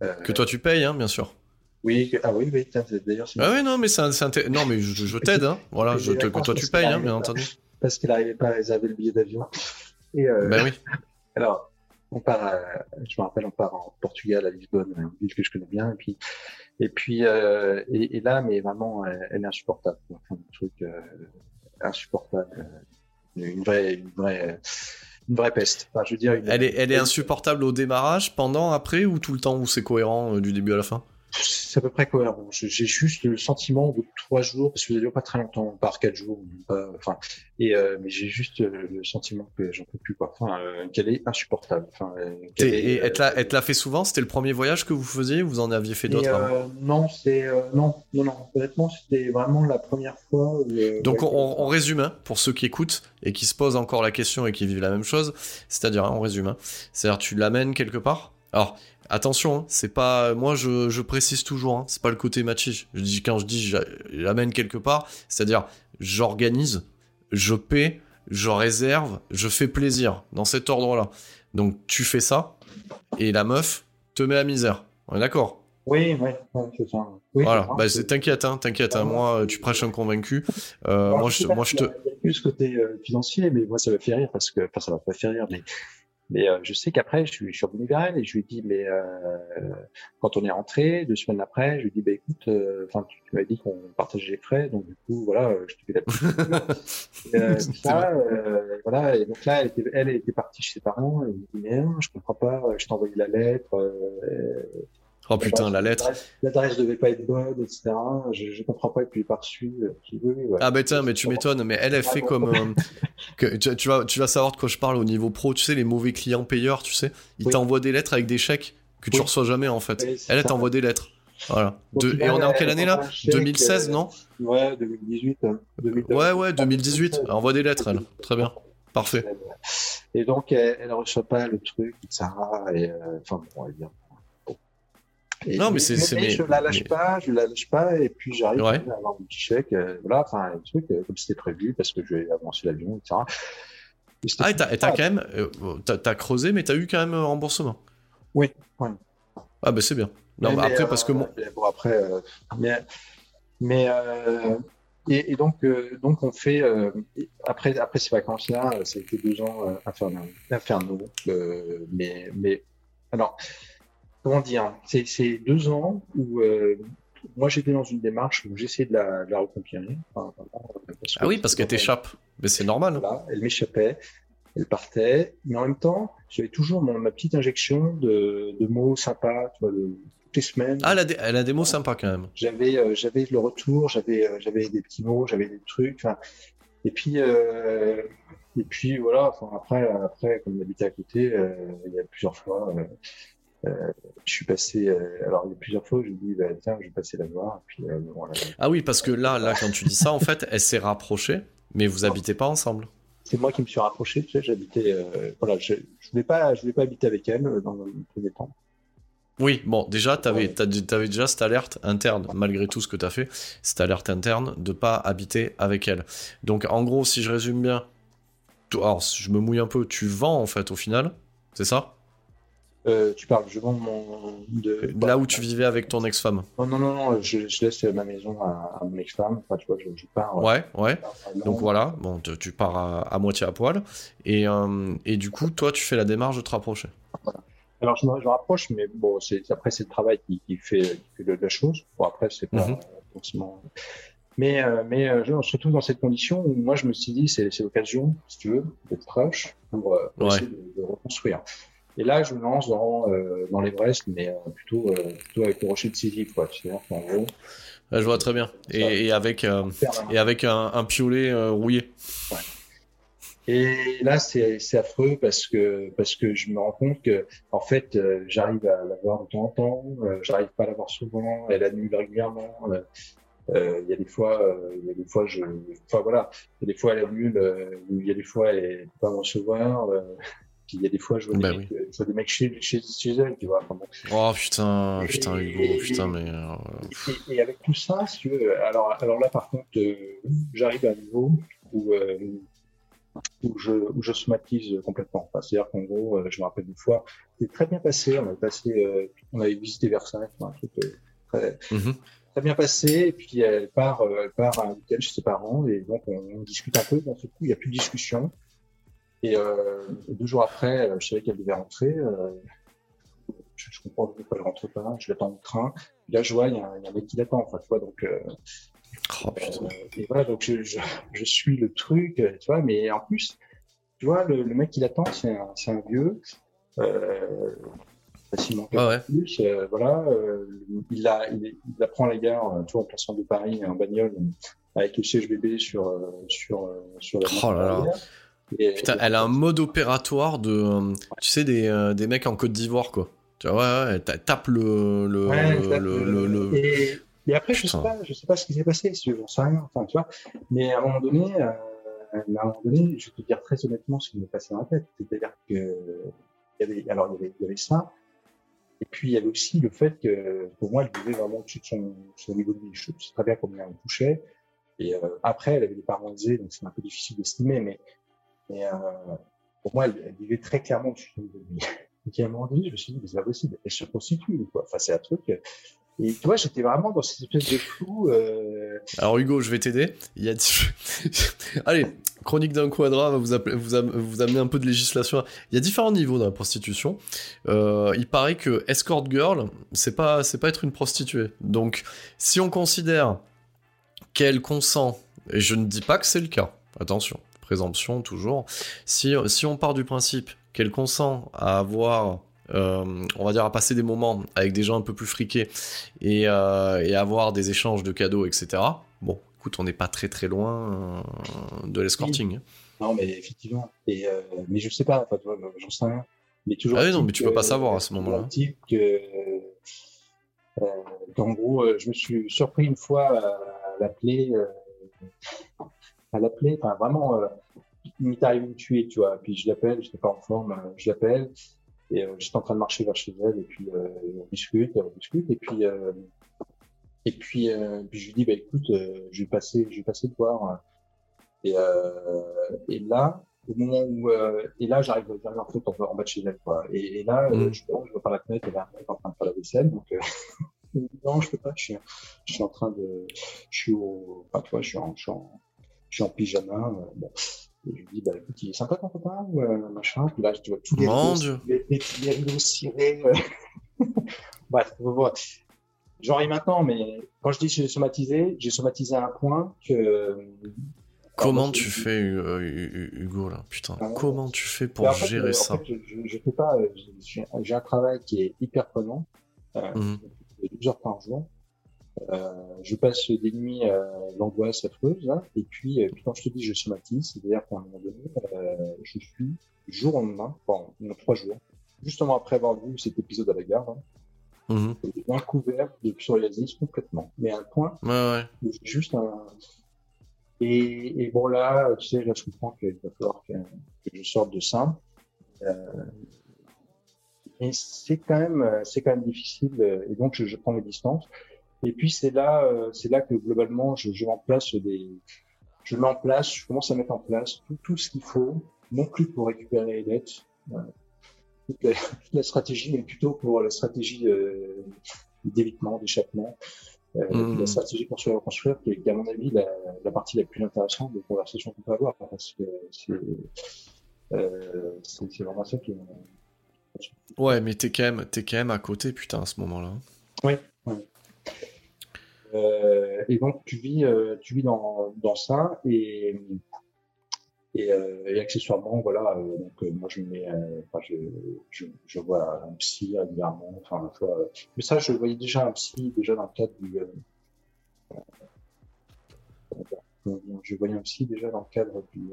Speaker 1: que toi tu payes, hein, bien sûr.
Speaker 2: Oui, ah oui, oui d'ailleurs.
Speaker 1: Ah oui, non, mais c'est non, mais je, je t'aide, hein. Voilà, je te, que toi tu payes, hein, bien entendu.
Speaker 2: Parce qu'elle n'arrivait pas à réserver le billet d'avion. Et
Speaker 1: ben oui.
Speaker 2: Alors, on part, à, je me rappelle, on part en Portugal, à Lisbonne, une ville que je connais bien, et puis, et puis, euh, et, et, là, mais vraiment, elle, est insupportable, enfin, un truc euh, insupportable, une vraie, une vraie, une vraie peste. Enfin, je veux dire,
Speaker 1: elle est, elle est insupportable au démarrage, pendant, après, ou tout le temps où c'est cohérent euh, du début à la fin?
Speaker 2: C'est à peu près cohérent. J'ai juste le sentiment au bout de trois jours, parce que ça dure pas très longtemps, par quatre jours, enfin, et euh, mais j'ai juste euh, le sentiment que j'en peux plus, quoi. Enfin, euh, qu'elle est insupportable. Enfin,
Speaker 1: et elle te l'a fait souvent? C'était le premier voyage que vous faisiez Vous en aviez fait d'autres
Speaker 2: Non, c'est non, non, non. Honnêtement, c'était vraiment la première fois.
Speaker 1: Donc on, on, résume hein, pour ceux qui écoutent et qui se posent encore la question et qui vivent la même chose. C'est-à-dire, hein, on résume. Hein. C'est-à-dire, tu l'amènes quelque part? Alors, Attention, hein, c'est pas moi je, précise toujours, hein, c'est pas le côté matchy. Je dis quand je dis j'amène quelque part, c'est-à-dire j'organise, je paie, je réserve, je fais plaisir dans cet ordre-là. Donc tu fais ça et la meuf te met à misère. On est d'accord?
Speaker 2: Oui, oui, c'est ça.
Speaker 1: voilà, bah, t'inquiète, hein, t'inquiète. Hein, moi, tu prêches un convaincu. Euh, moi, je, moi, je te.
Speaker 2: Plus ce côté euh, financier, mais moi, ça me fait rire parce que, enfin, ça va pas faire rire, mais mais euh, je sais qu'après, je, je, suis revenu vers elle et je lui ai dit, mais euh, quand on est rentré, deux semaines après, je lui ai dit, bah écoute, euh, enfin, tu, tu m'as dit qu'on partageait les frais, donc du coup, voilà, je te fais la petite. euh, ça, voilà, et donc là, elle était, elle était partie chez ses parents, et elle me dit, mais non, je comprends pas, je t'ai envoyé la lettre.
Speaker 1: Oh putain, la lettre.
Speaker 2: L'adresse devait pas être bonne, etc. Je, je comprends pas, et puis par reçu.
Speaker 1: Ah bah tiens, mais tu m'étonnes, mais elle, elle fait comme... Euh, que, tu, tu, vas, tu vas savoir de quoi je parle au niveau pro, tu sais, les mauvais clients payeurs, tu sais. Ils t'envoient des lettres avec des chèques que tu reçois jamais, en fait. elle, elle t'envoie des lettres. Voilà. et on est en quelle année là 2016, non
Speaker 2: Ouais, 2018. Hein.
Speaker 1: ouais, ouais, 2018. Elle envoie des lettres, elle. Très bien. Parfait.
Speaker 2: Et donc, elle, elle reçoit pas le truc, etc. Et, euh, enfin, bon, elle vient
Speaker 1: non, mais c'est.
Speaker 2: Mais, je la lâche pas, je la lâche pas, et puis j'arrive à avoir un petit chèque, euh, voilà, enfin, un truc euh, comme c'était prévu, parce que je vais avancer l'avion, etc.
Speaker 1: ah, et t'as quand même. Euh, t'as creusé, mais t'as eu quand même un remboursement
Speaker 2: Oui, oui.
Speaker 1: Ah, bah c'est bien. Non, après, parce que.
Speaker 2: Bon, après. mais. mais et, donc, donc, on fait. après, après ces vacances-là, ça a été deux ans infernaux. infernaux mais, mais. Alors comment dire, c'est deux ans où euh, moi j'étais dans une démarche où j'essayais de la, recompiler.
Speaker 1: ah oui, parce qu'elle t'échappe, mais c'est normal.
Speaker 2: Voilà, elle m'échappait, elle partait, mais en même temps, j'avais toujours ma petite injection de, de mots sympas, tu vois, de, toutes les semaines.
Speaker 1: Ah, elle a des, elle a des mots sympas quand même.
Speaker 2: J'avais euh, j'avais le retour, j'avais euh, j'avais des petits mots, j'avais des trucs. Et puis, et puis voilà, après, après, comme on habitait à côté, il y a plusieurs fois, je suis passé. Euh, alors, il y a plusieurs fois, je me dis, bah, tiens, je vais passer la voir. Puis, euh,
Speaker 1: Ah oui, parce que là, là, quand tu dis ça, en fait, elle s'est rapprochée, mais vous habitez pas ensemble.
Speaker 2: C'est moi qui me suis rapproché. Tu sais, j'habitais. voilà, je, je voulais pas, je voulais pas habiter avec elle dans le premier temps.
Speaker 1: Oui, bon, déjà, tu avais, avais, déjà cette alerte interne, malgré tout ce que tu as fait, cette alerte interne de pas habiter avec elle. Donc, en gros, si je résume bien, alors, je me mouille un peu, tu vends en fait au final, c'est ça?
Speaker 2: Euh, tu parles, je vends mon. De,
Speaker 1: Là où tu vivais avec ton ex-femme
Speaker 2: Non, non, non, je, laisse ma maison à, mon ex-femme. Enfin, tu vois, je, pars.
Speaker 1: Ouais, ouais. Donc voilà, bon, tu, pars à, moitié à poil. Et, euh, et du coup, toi, tu fais la démarche de te rapprocher.
Speaker 2: Alors, je me, je rapproche, mais bon, après, c'est le travail qui, qui, fait, qui fait de la chose. Bon, après, c'est pas mhm. forcément. Mais, euh, mais euh, surtout dans cette condition où moi, je me suis dit, c'est l'occasion, si tu veux, d'être proche pour, essayer de, de reconstruire. Et là, je me lance dans, euh, dans l'Everest, mais euh, plutôt, euh, plutôt avec le rocher de Sisyphe, quoi. Tu sais, en gros.
Speaker 1: je vois très bien. Et, et avec, euh, et avec un, un piolet rouillé. Ouais.
Speaker 2: Et là, c'est affreux parce que parce que je me rends compte que en fait, j'arrive à la voir de temps en temps, j'arrive pas à la voir souvent, elle annule régulièrement. Il y a des fois, il y a des fois, je, enfin voilà, il y a des fois elle annule, il y a des fois elle est pas recevoir. Puis il y a des fois, je vois, bah des, mecs, je vois des mecs chez, chez, chez elle, tu vois.
Speaker 1: Oh putain, putain, Hugo, putain, mais.
Speaker 2: Euh, et, avec tout ça, si tu veux, alors, alors là, par contre, euh, j'arrive à un niveau où, euh, où, je, où je somatise complètement. Enfin, C'est-à-dire qu'en gros, je me rappelle une fois, c'était très bien passé. On avait passé, on avait visité Versailles, un truc très, mm-hmm. très bien passé. Et puis elle part, elle part à un week-end chez ses parents, et donc on, on discute un peu. Dans ce coup, il n'y a plus de discussion. Et euh, deux jours après, euh, je savais qu'elle devait rentrer. Euh, je, je, comprends pourquoi elle rentre pas. Je l'attends au train. Et là, je vois, il y, a un, mec qui l'attend, enfin, tu vois, donc. Oh, et voilà, donc je, je, je, suis le truc, tu vois, mais en plus, tu vois, le, le mec qui l'attend, c'est un, un, vieux. Euh, facilement ah ouais. plus, euh, voilà, euh, il, la, il, il apprend la gare, tu vois, en passant de Paris en bagnole, avec le siège bébé sur, sur, sur la
Speaker 1: oh là là. Putain, elle a un mode opératoire de, euh, tu sais, des, euh, des mecs en Côte d'Ivoire, quoi. Tu vois, ouais, elle tape le, le, le, le,
Speaker 2: Et, et, après, je sais pas, je sais pas ce qui s'est passé, si j'en sais rien. Enfin, tu vois. Mais à un moment donné, euh, à un moment donné, je vais te dire très honnêtement ce qui m'est passé dans la tête. C'est-à-dire que, il y avait, alors, il y avait, il y avait ça. Et puis, il y avait aussi le fait que, pour moi, elle vivait vraiment au-dessus de son, son niveau de vie. Je sais très bien combien elle touchait. Et euh, après, elle avait des parents aisés, donc c'est un peu difficile d'estimer, mais mais euh, pour moi, elle, vivait très clairement dessus de vie. Et à un moment donné, je me suis dit, mais c'est pas possible, elle se constitue, quoi. Enfin, c'est un truc. Et tu vois, j'étais vraiment dans cette espèce de flou. Euh...
Speaker 1: Alors Hugo, je vais t'aider. Il y a... Allez, chronique d'un quadra va vous, vous, vous, amener un peu de législation. Il y a différents niveaux dans la prostitution. Euh, il paraît que escort girl, c'est pas, c'est pas être une prostituée. Donc, si on considère qu'elle consent, et je ne dis pas que c'est le cas, attention, présomption toujours. Si, si on part du principe qu'elle consent à avoir, euh, on va dire, à passer des moments avec des gens un peu plus friqués et, euh, et avoir des échanges de cadeaux, etc. Bon, écoute, on n'est pas très très loin euh, de l'escorting.
Speaker 2: Non, mais effectivement. Et, mais je sais pas, j'en sais rien. Mais toujours.
Speaker 1: Ah oui, non, mais tu peux pas savoir à ce moment-là.
Speaker 2: que, qu'en gros, je me suis surpris une fois à l'appeler à l'appeler. Enfin, vraiment, euh, il m'est arrivé de tuer, tu vois. Puis je l'appelle, je n'étais pas en forme, euh, je l'appelle. Et j'étais en train de marcher vers chez elle, et puis on discute, on discute, et puis et puis, puis je lui dis bah écoute, je vais passer, je vais passer te voir. Et, et là, au moment où et là j'arrive j'arrive en fait en, bas de chez elle quoi et, là mm. je, je vois par la fenêtre elle est en train de faire la vaisselle donc non, je peux pas. Je suis, je suis en train de, je suis au, enfin, tu vois, je suis en, je suis en, je suis en pyjama. Euh, bon. Et je lui dis, bah, écoute, il est sympa ton copain ou euh, machin. Puis là, tu vois tous les rideaux, les, les, les rideaux cirés. Euh... Bref, voilà. J'en ris maintenant, mais quand je dis j'ai somatisé, j'ai somatisé à un point que.
Speaker 1: Comment tu fais, euh, Hugo, là? Putain, ah, comment tu fais pour gérer
Speaker 2: en
Speaker 1: ça?
Speaker 2: fait, je, je, fais pas. J'ai un travail qui est hyper prenant. Euh, mmh. 12 heures par jour. Euh, je passe des nuits d'angoisse affreuse, hein, et puis, euh, puis quand je te dis je somatise, c'est-à-dire qu'à un moment donné, euh, je suis jour au lendemain, pendant trois jours, justement après avoir vu cet épisode à la gare, hein,
Speaker 1: mmh.
Speaker 2: bien couvert de psoriasis complètement. Mais à un point,
Speaker 1: ouais, ouais.
Speaker 2: juste un... Et, et, bon là, tu sais, là je comprends qu'il va falloir que, que, je sorte de ça. Euh, et c'est quand même c'est quand même difficile et donc je, je prends mes distances et puis c'est là euh, c'est là que globalement je, je mets en place des je mets en place je commence à mettre en place tout, tout ce qu'il faut non plus pour récupérer les dettes toute la, toute la stratégie mais plutôt pour la stratégie euh, d'évitement d'échappement euh, mmh. la stratégie construire reconstruire qui est, à mon avis la, la, partie la plus intéressante des conversations qu'on peut avoir parce que c'est euh, c'est vraiment ça qui est
Speaker 1: Ouais, mais t'es quand, même, es quand même à côté, putain, à ce moment-là.
Speaker 2: Oui. Euh, et donc, tu vis, euh, tu vis dans, dans ça. Et, et, euh, et accessoirement, voilà, donc moi, je, mets, je, je, je, vois un psy régulièrement. Enfin, mais ça, je voyais déjà un psy, déjà dans le cadre du. je voyais un psy déjà dans le cadre du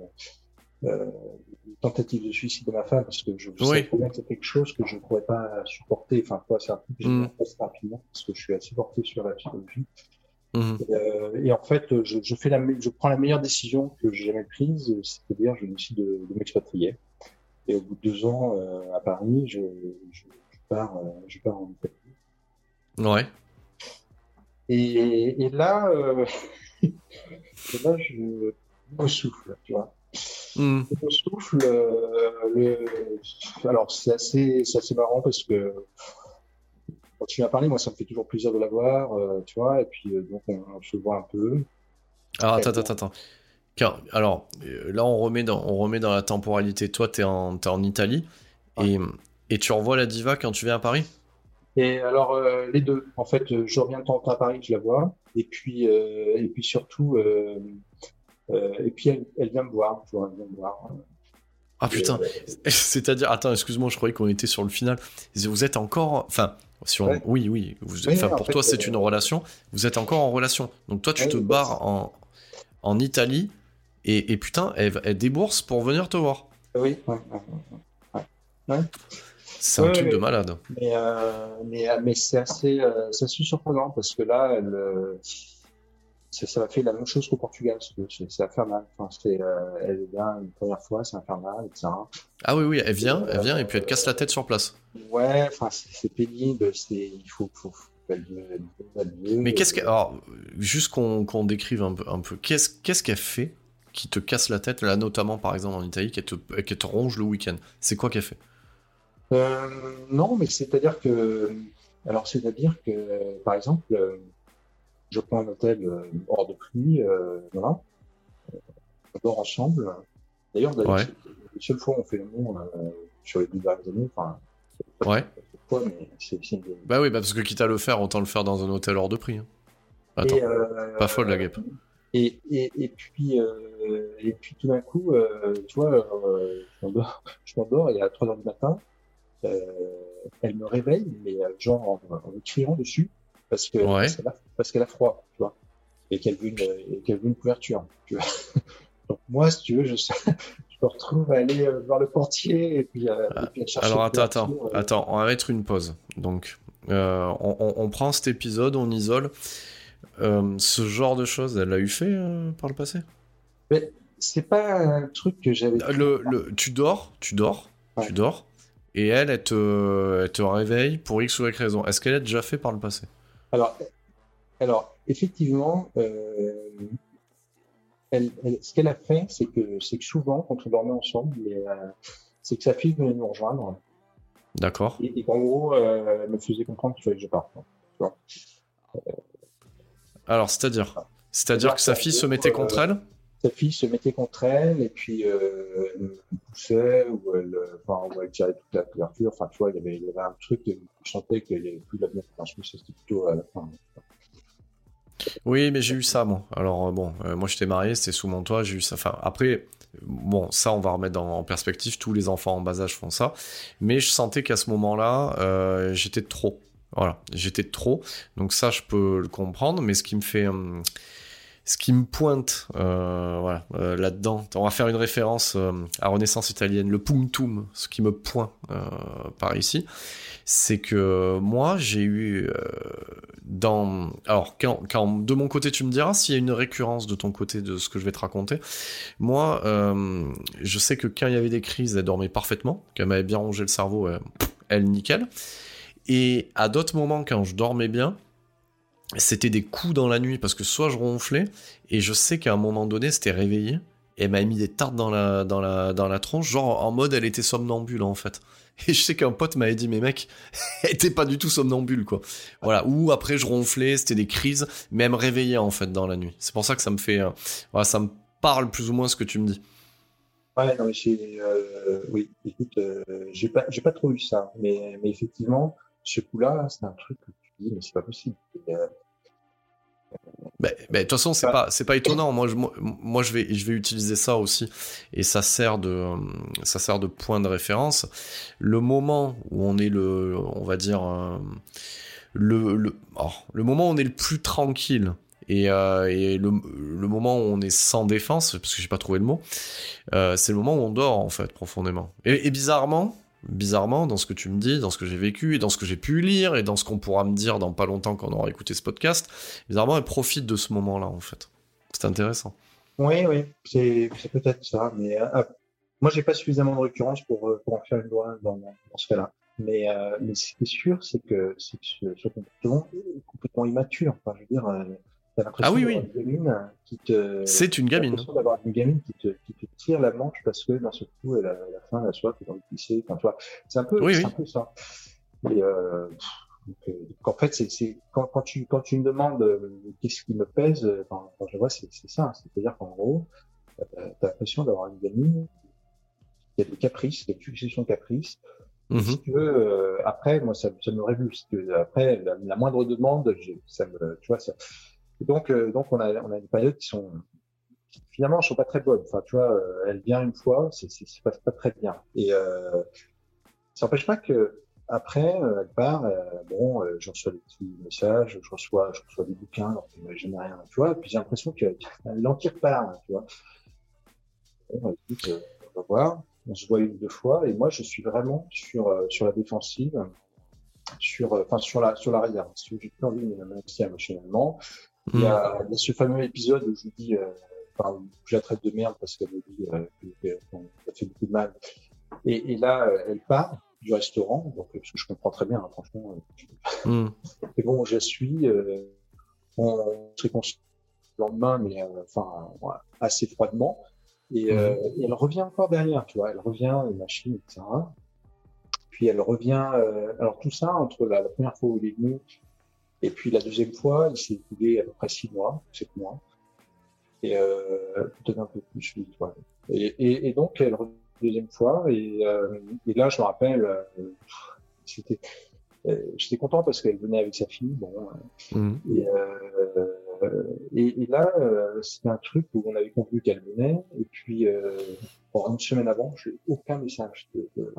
Speaker 2: euh, tentative de suicide de ma femme parce que je, oui. sais bien que c'est quelque chose que je ne pourrais pas supporter. Enfin, quoi, c'est un truc que j'ai mm. rapidement parce que je suis assez porté sur la psychologie.
Speaker 1: Mmh.
Speaker 2: Et, euh, et, en fait, je, je, fais la, je prends la meilleure décision que j'ai jamais prise, c'est-à-dire je décide de, de m'expatrier. Et au bout de deux ans euh, à Paris, je, je, je pars, euh, je pars en Italie.
Speaker 1: Ouais.
Speaker 2: Et, et là, et là, je me souffle, tu vois.
Speaker 1: Mmh.
Speaker 2: Le souffle, euh, le... alors c'est assez, assez marrant parce que quand tu viens parler, moi ça me fait toujours plaisir de la voir, euh, tu vois, et puis euh, donc on, on, se voit un peu.
Speaker 1: Alors attends, attends, attends. Car, alors là on remet dans, on remet dans la temporalité. Toi t'es en, es en Italie et, et tu revois la diva quand tu viens à Paris?
Speaker 2: Et alors les deux. En fait, je reviens de temps à Paris, je la vois, et puis et puis surtout. Euh, et puis elle, elle, vient me voir, tu vois, elle vient me voir.
Speaker 1: Ah putain, euh, c'est-à-dire, attends, excuse-moi, je croyais qu'on était sur le final. Vous êtes encore, enfin, si on... ouais. oui, oui, vous... enfin, pour toi c'est euh... une relation, vous êtes encore en relation. Donc toi tu ouais, te barres en... en Italie et, et putain, elle, elle, débourse pour venir te voir.
Speaker 2: Oui, ouais,
Speaker 1: C'est un truc de malade.
Speaker 2: Mais, euh, mais, mais c'est assez, euh, assez surprenant parce que là, elle ça m'a fait la même chose qu'au Portugal, c'est infernal. Enfin, c'est, euh, elle vient une première fois, c'est infernal, etc.
Speaker 1: Ah oui, oui, elle vient, elle vient, et puis elle casse la tête sur place.
Speaker 2: Ouais, enfin, c'est pénible, c'est, il faut, faut, faut
Speaker 1: Mais qu'est-ce qu'elle, alors, juste qu'on qu décrive un peu, un peu, qu'est-ce qu'est-ce qu'elle fait qui te casse la tête, là, notamment, par exemple, en Italie, qu'elle te, qu te ronge le week-end? C'est quoi qu'elle fait?
Speaker 2: Euh, Non, mais c'est-à-dire que, alors, c'est-à-dire que, par exemple, je prends un hôtel euh, hors de prix, euh, voilà. On dort ensemble. D'ailleurs,
Speaker 1: ouais.
Speaker 2: la seule fois où on fait le monde euh, sur les deux dernières années, enfin,
Speaker 1: ouais.
Speaker 2: Fois, mais c'est, c'est une...
Speaker 1: Bah oui, bah parce que quitte à le faire, autant le faire dans un hôtel hors de prix. Hein. Attends, euh, pas folle la guêpe.
Speaker 2: Et, et, et puis, euh, et puis tout d'un coup, euh, tu vois, euh, je m'endors, je m'endors et à 3 heures du matin, elle me réveille, mais genre en, en criant dessus parce que
Speaker 1: ouais.
Speaker 2: parce, qu'elle a, froid, tu vois, et qu'elle veut une, qu'elle veut une couverture, tu vois. Donc moi, si tu veux, je, je me retrouve à aller euh, voir le portier et puis, euh, et puis à chercher.
Speaker 1: Alors attends, attends, euh... attends, on va mettre une pause. Donc, euh, on, on, on, prend cet épisode, on isole. Ce genre de choses, elle l'a eu fait par le passé?
Speaker 2: Mais c'est pas un truc que j'avais.
Speaker 1: Le, le, tu dors, tu dors, ouais. tu dors. et elle, elle te, elle te réveille pour X ou Y raison. Est-ce qu'elle a déjà fait par le passé?
Speaker 2: Alors, alors effectivement, euh, elle, elle- ce qu'elle a fait, c'est que, c'est que souvent, quand on dormait ensemble, euh, c'est que sa fille venait nous rejoindre
Speaker 1: D'accord.
Speaker 2: et, et qu'en gros, euh, elle me faisait comprendre qu'il fallait que je parte.
Speaker 1: Alors, c'est-à-dire C'est-à-dire que sa fille se mettait contre elle?
Speaker 2: Sa fille se mettait contre elle et puis euh, elle poussait ou elle, enfin, elle tirait toute la couverture. Enfin, tu vois, il y avait, il y avait un truc que je sentais qu'il n'y avait plus la bienveillance. Mais ça, c'était plutôt à la fin.
Speaker 1: Oui, mais j'ai eu ça, moi. Alors, euh, bon, euh, moi j'étais marié, c'était sous mon toit, j'ai eu ça. Enfin, après, bon, ça, on va remettre en perspective. Tous les enfants en bas âge font ça. Mais je sentais qu'à ce moment-là, j'étais de trop. Voilà, j'étais de trop. Donc, ça, je peux le comprendre. Mais ce qui me fait. hum, ce qui me pointe euh, voilà, euh, là-dedans, on va faire une référence euh, à Renaissance italienne, le punctum, ce qui me pointe par ici, c'est que moi j'ai eu dans... Alors quand, quand de mon côté tu me diras s'il y a une récurrence de ton côté de ce que je vais te raconter, moi je sais que quand il y avait des crises, elle dormait parfaitement, qu'elle m'avait bien rongé le cerveau, elle nickel, et à d'autres moments quand je dormais bien, c'était des coups dans la nuit parce que soit je ronflais et je sais qu'à un moment donné c'était réveillé et m'a mis des tartes dans la, dans, la, dans la tronche, genre en mode elle était somnambule en fait. Et je sais qu'un pote m'avait dit, mais mec, elle était pas du tout somnambule quoi. Voilà, ou après je ronflais, c'était des crises, mais elle me réveillait en fait dans la nuit. C'est pour ça que ça me fait. euh, voilà, ça me parle plus ou moins ce que tu me dis.
Speaker 2: Ouais, non, mais euh, oui, écoute, euh, j'ai pas, j'ai pas trop eu ça, mais, mais effectivement, ce coup-là, c'est un truc dis, mais c'est pas possible. Et, euh,
Speaker 1: Mais mais de toute façon, c'est pas, c'est pas étonnant. Moi, je, moi, je vais, je vais utiliser ça aussi, et ça sert de, ça sert de point de référence. Le moment où on est le, on va dire, euh, le, le, oh, le moment où on est le plus tranquille. Et, euh, et le, le moment où on est sans défense, parce que j'ai pas trouvé le mot, euh, c'est le moment où on dort en fait profondément. Et, et bizarrement, bizarrement, dans ce que tu me dis, dans ce que j'ai vécu, et dans ce que j'ai pu lire, et dans ce qu'on pourra me dire dans pas longtemps quand on aura écouté ce podcast, bizarrement, elle profite de ce moment-là, en fait. C'est intéressant.
Speaker 2: Oui, oui, c'est, peut-être ça, mais euh, ah, moi, j'ai pas suffisamment de récurrence pour, euh, en faire une loi dans, ce cas-là. Mais, euh, mais ce qui est sûr, c'est que, que ce, comportement est complètement immature. Enfin, je veux dire,
Speaker 1: Ah oui, oui. C'est une gamine.
Speaker 2: l'impression d'avoir une gamine qui te, qui te tire la manche parce que d'un seul coup, elle a, elle a faim, elle a soif, elle a envie de pisser. Enfin, tu vois, c'est un peu,
Speaker 1: Oui,
Speaker 2: c'est
Speaker 1: oui.
Speaker 2: un peu ça. Et, euh, donc, euh, en fait, c'est, c'est quand, quand tu quand tu me demandes euh, qu'est-ce qui me pèse, euh, quand, quand je vois, c'est, c'est ça. C'est-à-dire qu'en gros, euh, t'as l'impression d'avoir une gamine qui a des caprices, qui a une succession de caprices.
Speaker 1: Mhm.
Speaker 2: Si tu veux, euh, après, moi, ça, ça me révulse. Si. Après, la, la moindre demande, ça me, tu vois, ça. Donc, euh, donc, on a, on a des périodes qui sont, finalement, sont pas très bonnes. Enfin, tu vois, euh, elle vient une fois, c'est, pas, pas très bien. Et euh, ça n'empêche pas que après, elle part. bon, je reçois des petits messages, je reçois, je reçois des bouquins, je n'ai rien, tu vois. Et puis j'ai l'impression que l'empire part, tu vois. Euh, on va voir. On se voit une ou deux fois, et moi, je suis vraiment sur sur la défensive, sur, enfin sur la sur l'arrière. Si j'ai plus envie de m'investir émotionnellement. Il y, a, il y a ce fameux épisode où je vous dis, euh, enfin, je la traite de merde parce qu'elle me dit euh, qu'on a fait beaucoup de mal. Et, et là, euh, elle part du restaurant, donc euh, parce que je comprends très bien, hein, franchement.
Speaker 1: Mhm.
Speaker 2: et bon, je la suis. Euh, on se réconcilie le lendemain, mais enfin assez froidement. Et, euh, et elle revient encore derrière, tu vois. Elle revient, une machine, etc. Puis elle revient. euh, alors tout ça entre la, la première fois où il est venu et puis la deuxième fois, il s'est écoulé à peu près six mois, sept mois. Et euh, peut-être un peu plus, je dis, ouais. Et, et, et donc elle revient la deuxième fois. Et, euh, et là, je me rappelle, euh, c'était euh, j'étais content parce qu'elle venait avec sa fille. Bon,
Speaker 1: Mhm.
Speaker 2: et, et, et là, c'était un truc où on avait convenu qu'elle venait. Et puis, bon, une semaine avant, j'ai aucun message. De, de-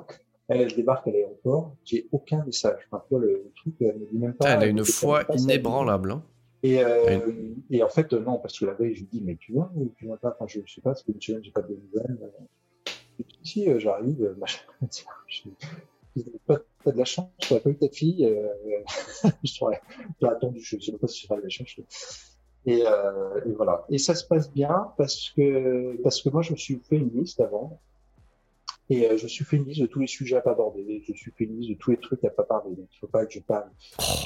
Speaker 2: Elle, elle débarque à l'aéroport, j'ai aucun message. Enfin, vois, le, truc, elle me dit même pas.
Speaker 1: Ah, elle a une foi inébranlable. hein.
Speaker 2: Et, euh, et en fait, euh, non, parce que la veille, je lui dis, mais tu viens ou tu viens pas Enfin, je sais pas, parce qu'une semaine, j'ai pas de nouvelles. Et puis, si, euh, j'arrive, euh, machin. Je- Pas, pas de la chance, j'aurais pas eu ta fille, euh, j'aurais attendu, je sais même pas si j'aurais la chance. Et, euh, et voilà. Et ça se passe bien parce que, parce que moi, je me suis fait une liste avant. Et euh, je suis fait une liste de tous les sujets à pas aborder. Je suis fait une liste de tous les trucs à pas parler. Donc, il faut pas que je parle.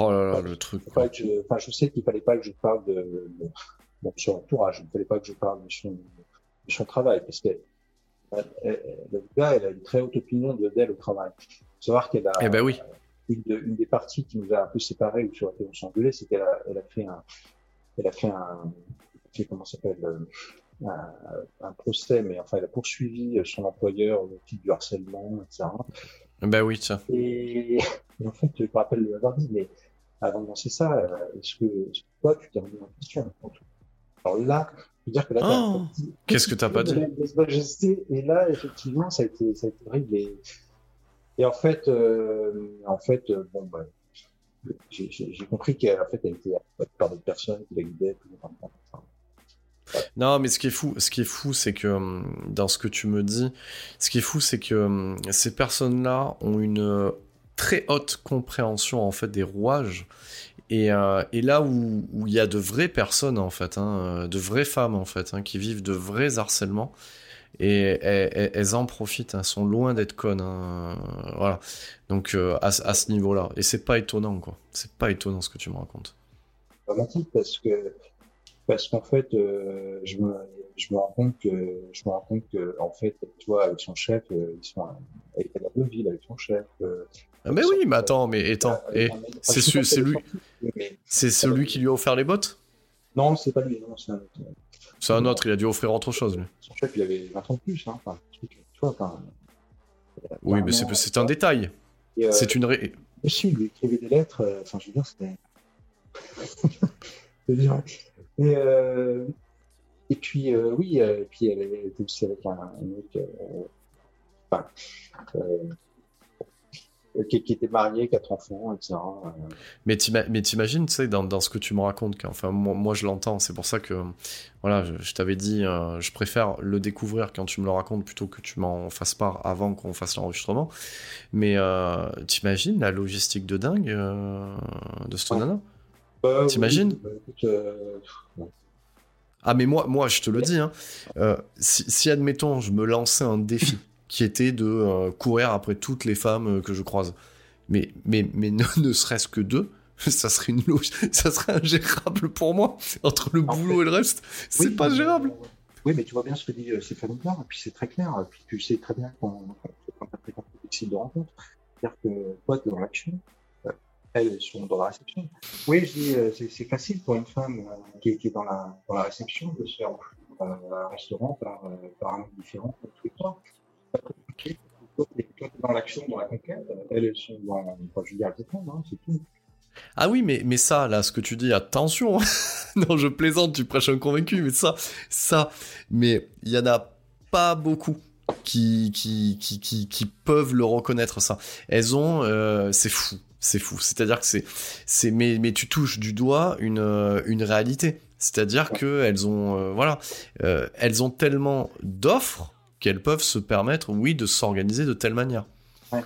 Speaker 1: Oh là là, le truc.
Speaker 2: Faut pas que je... Enfin, je sais qu'il fallait pas que je parle de, de... Bon, son entourage. Il ne fallait pas que je parle de son, de son travail. Parce que le gars, elle a une très haute opinion de d'elle au travail. Faut savoir qu'elle a.
Speaker 1: Eh ben oui.
Speaker 2: Une, de, une, des parties qui nous a un peu séparés ou sur laquelle on s'est engueulé, c'est qu'elle a, elle a fait un, elle a fait un, comment s'appelle, un, un, procès, mais enfin, elle a poursuivi son employeur au titre du harcèlement, etc.
Speaker 1: Ben oui, ça.
Speaker 2: Et, et en fait, je me rappelle lui avoir dit, mais avant de lancer ça, est-ce que, est-ce que toi, tu t'es remis en question Alors là, je veux dire que là,
Speaker 1: oh, qu'est-ce que t'as pas dit?
Speaker 2: Et là, effectivement, ça a été, ça a été horrible. Et, en fait, euh, en fait, euh, bon, bah, j'ai compris qu'en fait, elle était par d'autres personnes qui la guidaient.
Speaker 1: Non, mais ce qui est fou, ce qui est fou, c'est que dans ce que tu me dis, ce qui est fou, c'est que ces personnes-là ont une très haute compréhension en fait des rouages. Et, euh, là où il y a de vraies personnes en fait, hein, de vraies femmes en fait, hein, qui vivent de vrais harcèlements, et elles, en profitent, elles hein, sont loin d'être connes. Voilà. Donc euh, à, ce niveau-là, et c'est pas étonnant quoi. C'est pas étonnant ce que tu me racontes.
Speaker 2: Parce que parce qu'en fait, euh, je me je me rends compte que je me rends compte que en fait, tu vois, avec son chef, euh, ils sont avec la deux villes avec son chef. Euh,
Speaker 1: ah mais oui, mais attends, mais attends, et c'est c'est lui, c'est celui qui lui a offert les bottes?
Speaker 2: Non, c'est pas lui, non, c'est un autre.
Speaker 1: C'est un autre, il a dû offrir autre chose, lui.
Speaker 2: Son chef, il avait 20 ans de plus, hein. Enfin, tu vois, enfin,
Speaker 1: oui, mais c'est un détail. C'est une ré...
Speaker 2: Si, il lui écrivait des lettres, enfin, je veux dire, c'était. et, euh, et puis, euh, oui, et puis elle était aussi avec un, un mec. Enfin, qui, qui, était marié, quatre enfants, etc.
Speaker 1: Mais t'imagines, tu sais, dans, dans, ce que tu me racontes, enfin, moi, moi je l'entends, c'est pour ça que, voilà, je, je t'avais dit, euh, je préfère le découvrir quand tu me le racontes plutôt que tu m'en fasses part avant qu'on fasse l'enregistrement. Mais euh, t'imagines la logistique de dingue euh, de ce ouais.
Speaker 2: Bah,
Speaker 1: T'imagines
Speaker 2: oui, bah, écoute, euh...
Speaker 1: Ah mais moi, moi je te le dis, hein, si, si admettons je me lançais un défi, qui était de euh, courir après toutes les femmes euh, que je croise. Mais, mais, mais ne, ne serait-ce que deux, ça serait une ça serait ingérable pour moi. Entre le boulot fait, et le reste, c'est
Speaker 2: oui,
Speaker 1: pas gérable.
Speaker 2: Oui, mais tu vois bien ce que dit euh, Stéphane Blanc, et puis c'est très clair, et puis tu sais très bien quand, quand tu as de rencontre, c'est-à-dire que toi, dans l'action, elles sont dans la réception. Oui, je dis, c'est facile pour une femme qui, est, qui est dans, la, dans la réception de se faire un restaurant par, par un différent tous les trois dans l'action, dans la conquête, elles sont dans, enfin, je veux dire, hein, c'est tout.
Speaker 1: Ah oui, mais, mais ça, là, ce que tu dis, attention. non, je plaisante, tu prêches un convaincu, mais ça, ça, mais il y en a pas beaucoup qui, qui, qui, qui, qui peuvent le reconnaître, ça. Elles ont, euh, c'est fou, c'est fou. C'est-à-dire que c'est, c'est, mais, mais tu touches du doigt une, une réalité. C'est-à-dire ouais. que elles ont, euh, voilà, euh, elles ont tellement d'offres qu'elles peuvent se permettre, oui, de s'organiser de telle manière.
Speaker 2: Ouais,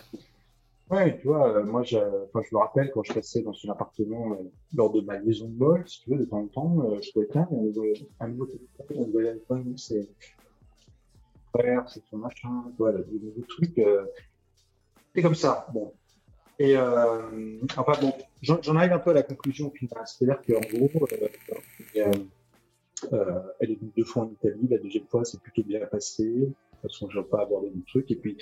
Speaker 2: ouais tu vois, euh, moi, je, je me rappelle quand je passais dans un appartement euh, lors de ma liaison de bol, si tu veux, de temps en temps, euh, je qu'un, un nouveau, un nouveau téléphone, un nouveau iPhone, c'est c'est son machin, vois, des nouveaux trucs. Euh, c'est comme ça, bon. Et euh, enfin bon, j'en arrive un peu à la conclusion finale. C'est-à-dire qu'en gros, euh, euh, elle est venue deux fois en Italie. La deuxième fois, c'est plutôt bien passé. De toute façon, je n'ai pas abordé le truc. Et puis,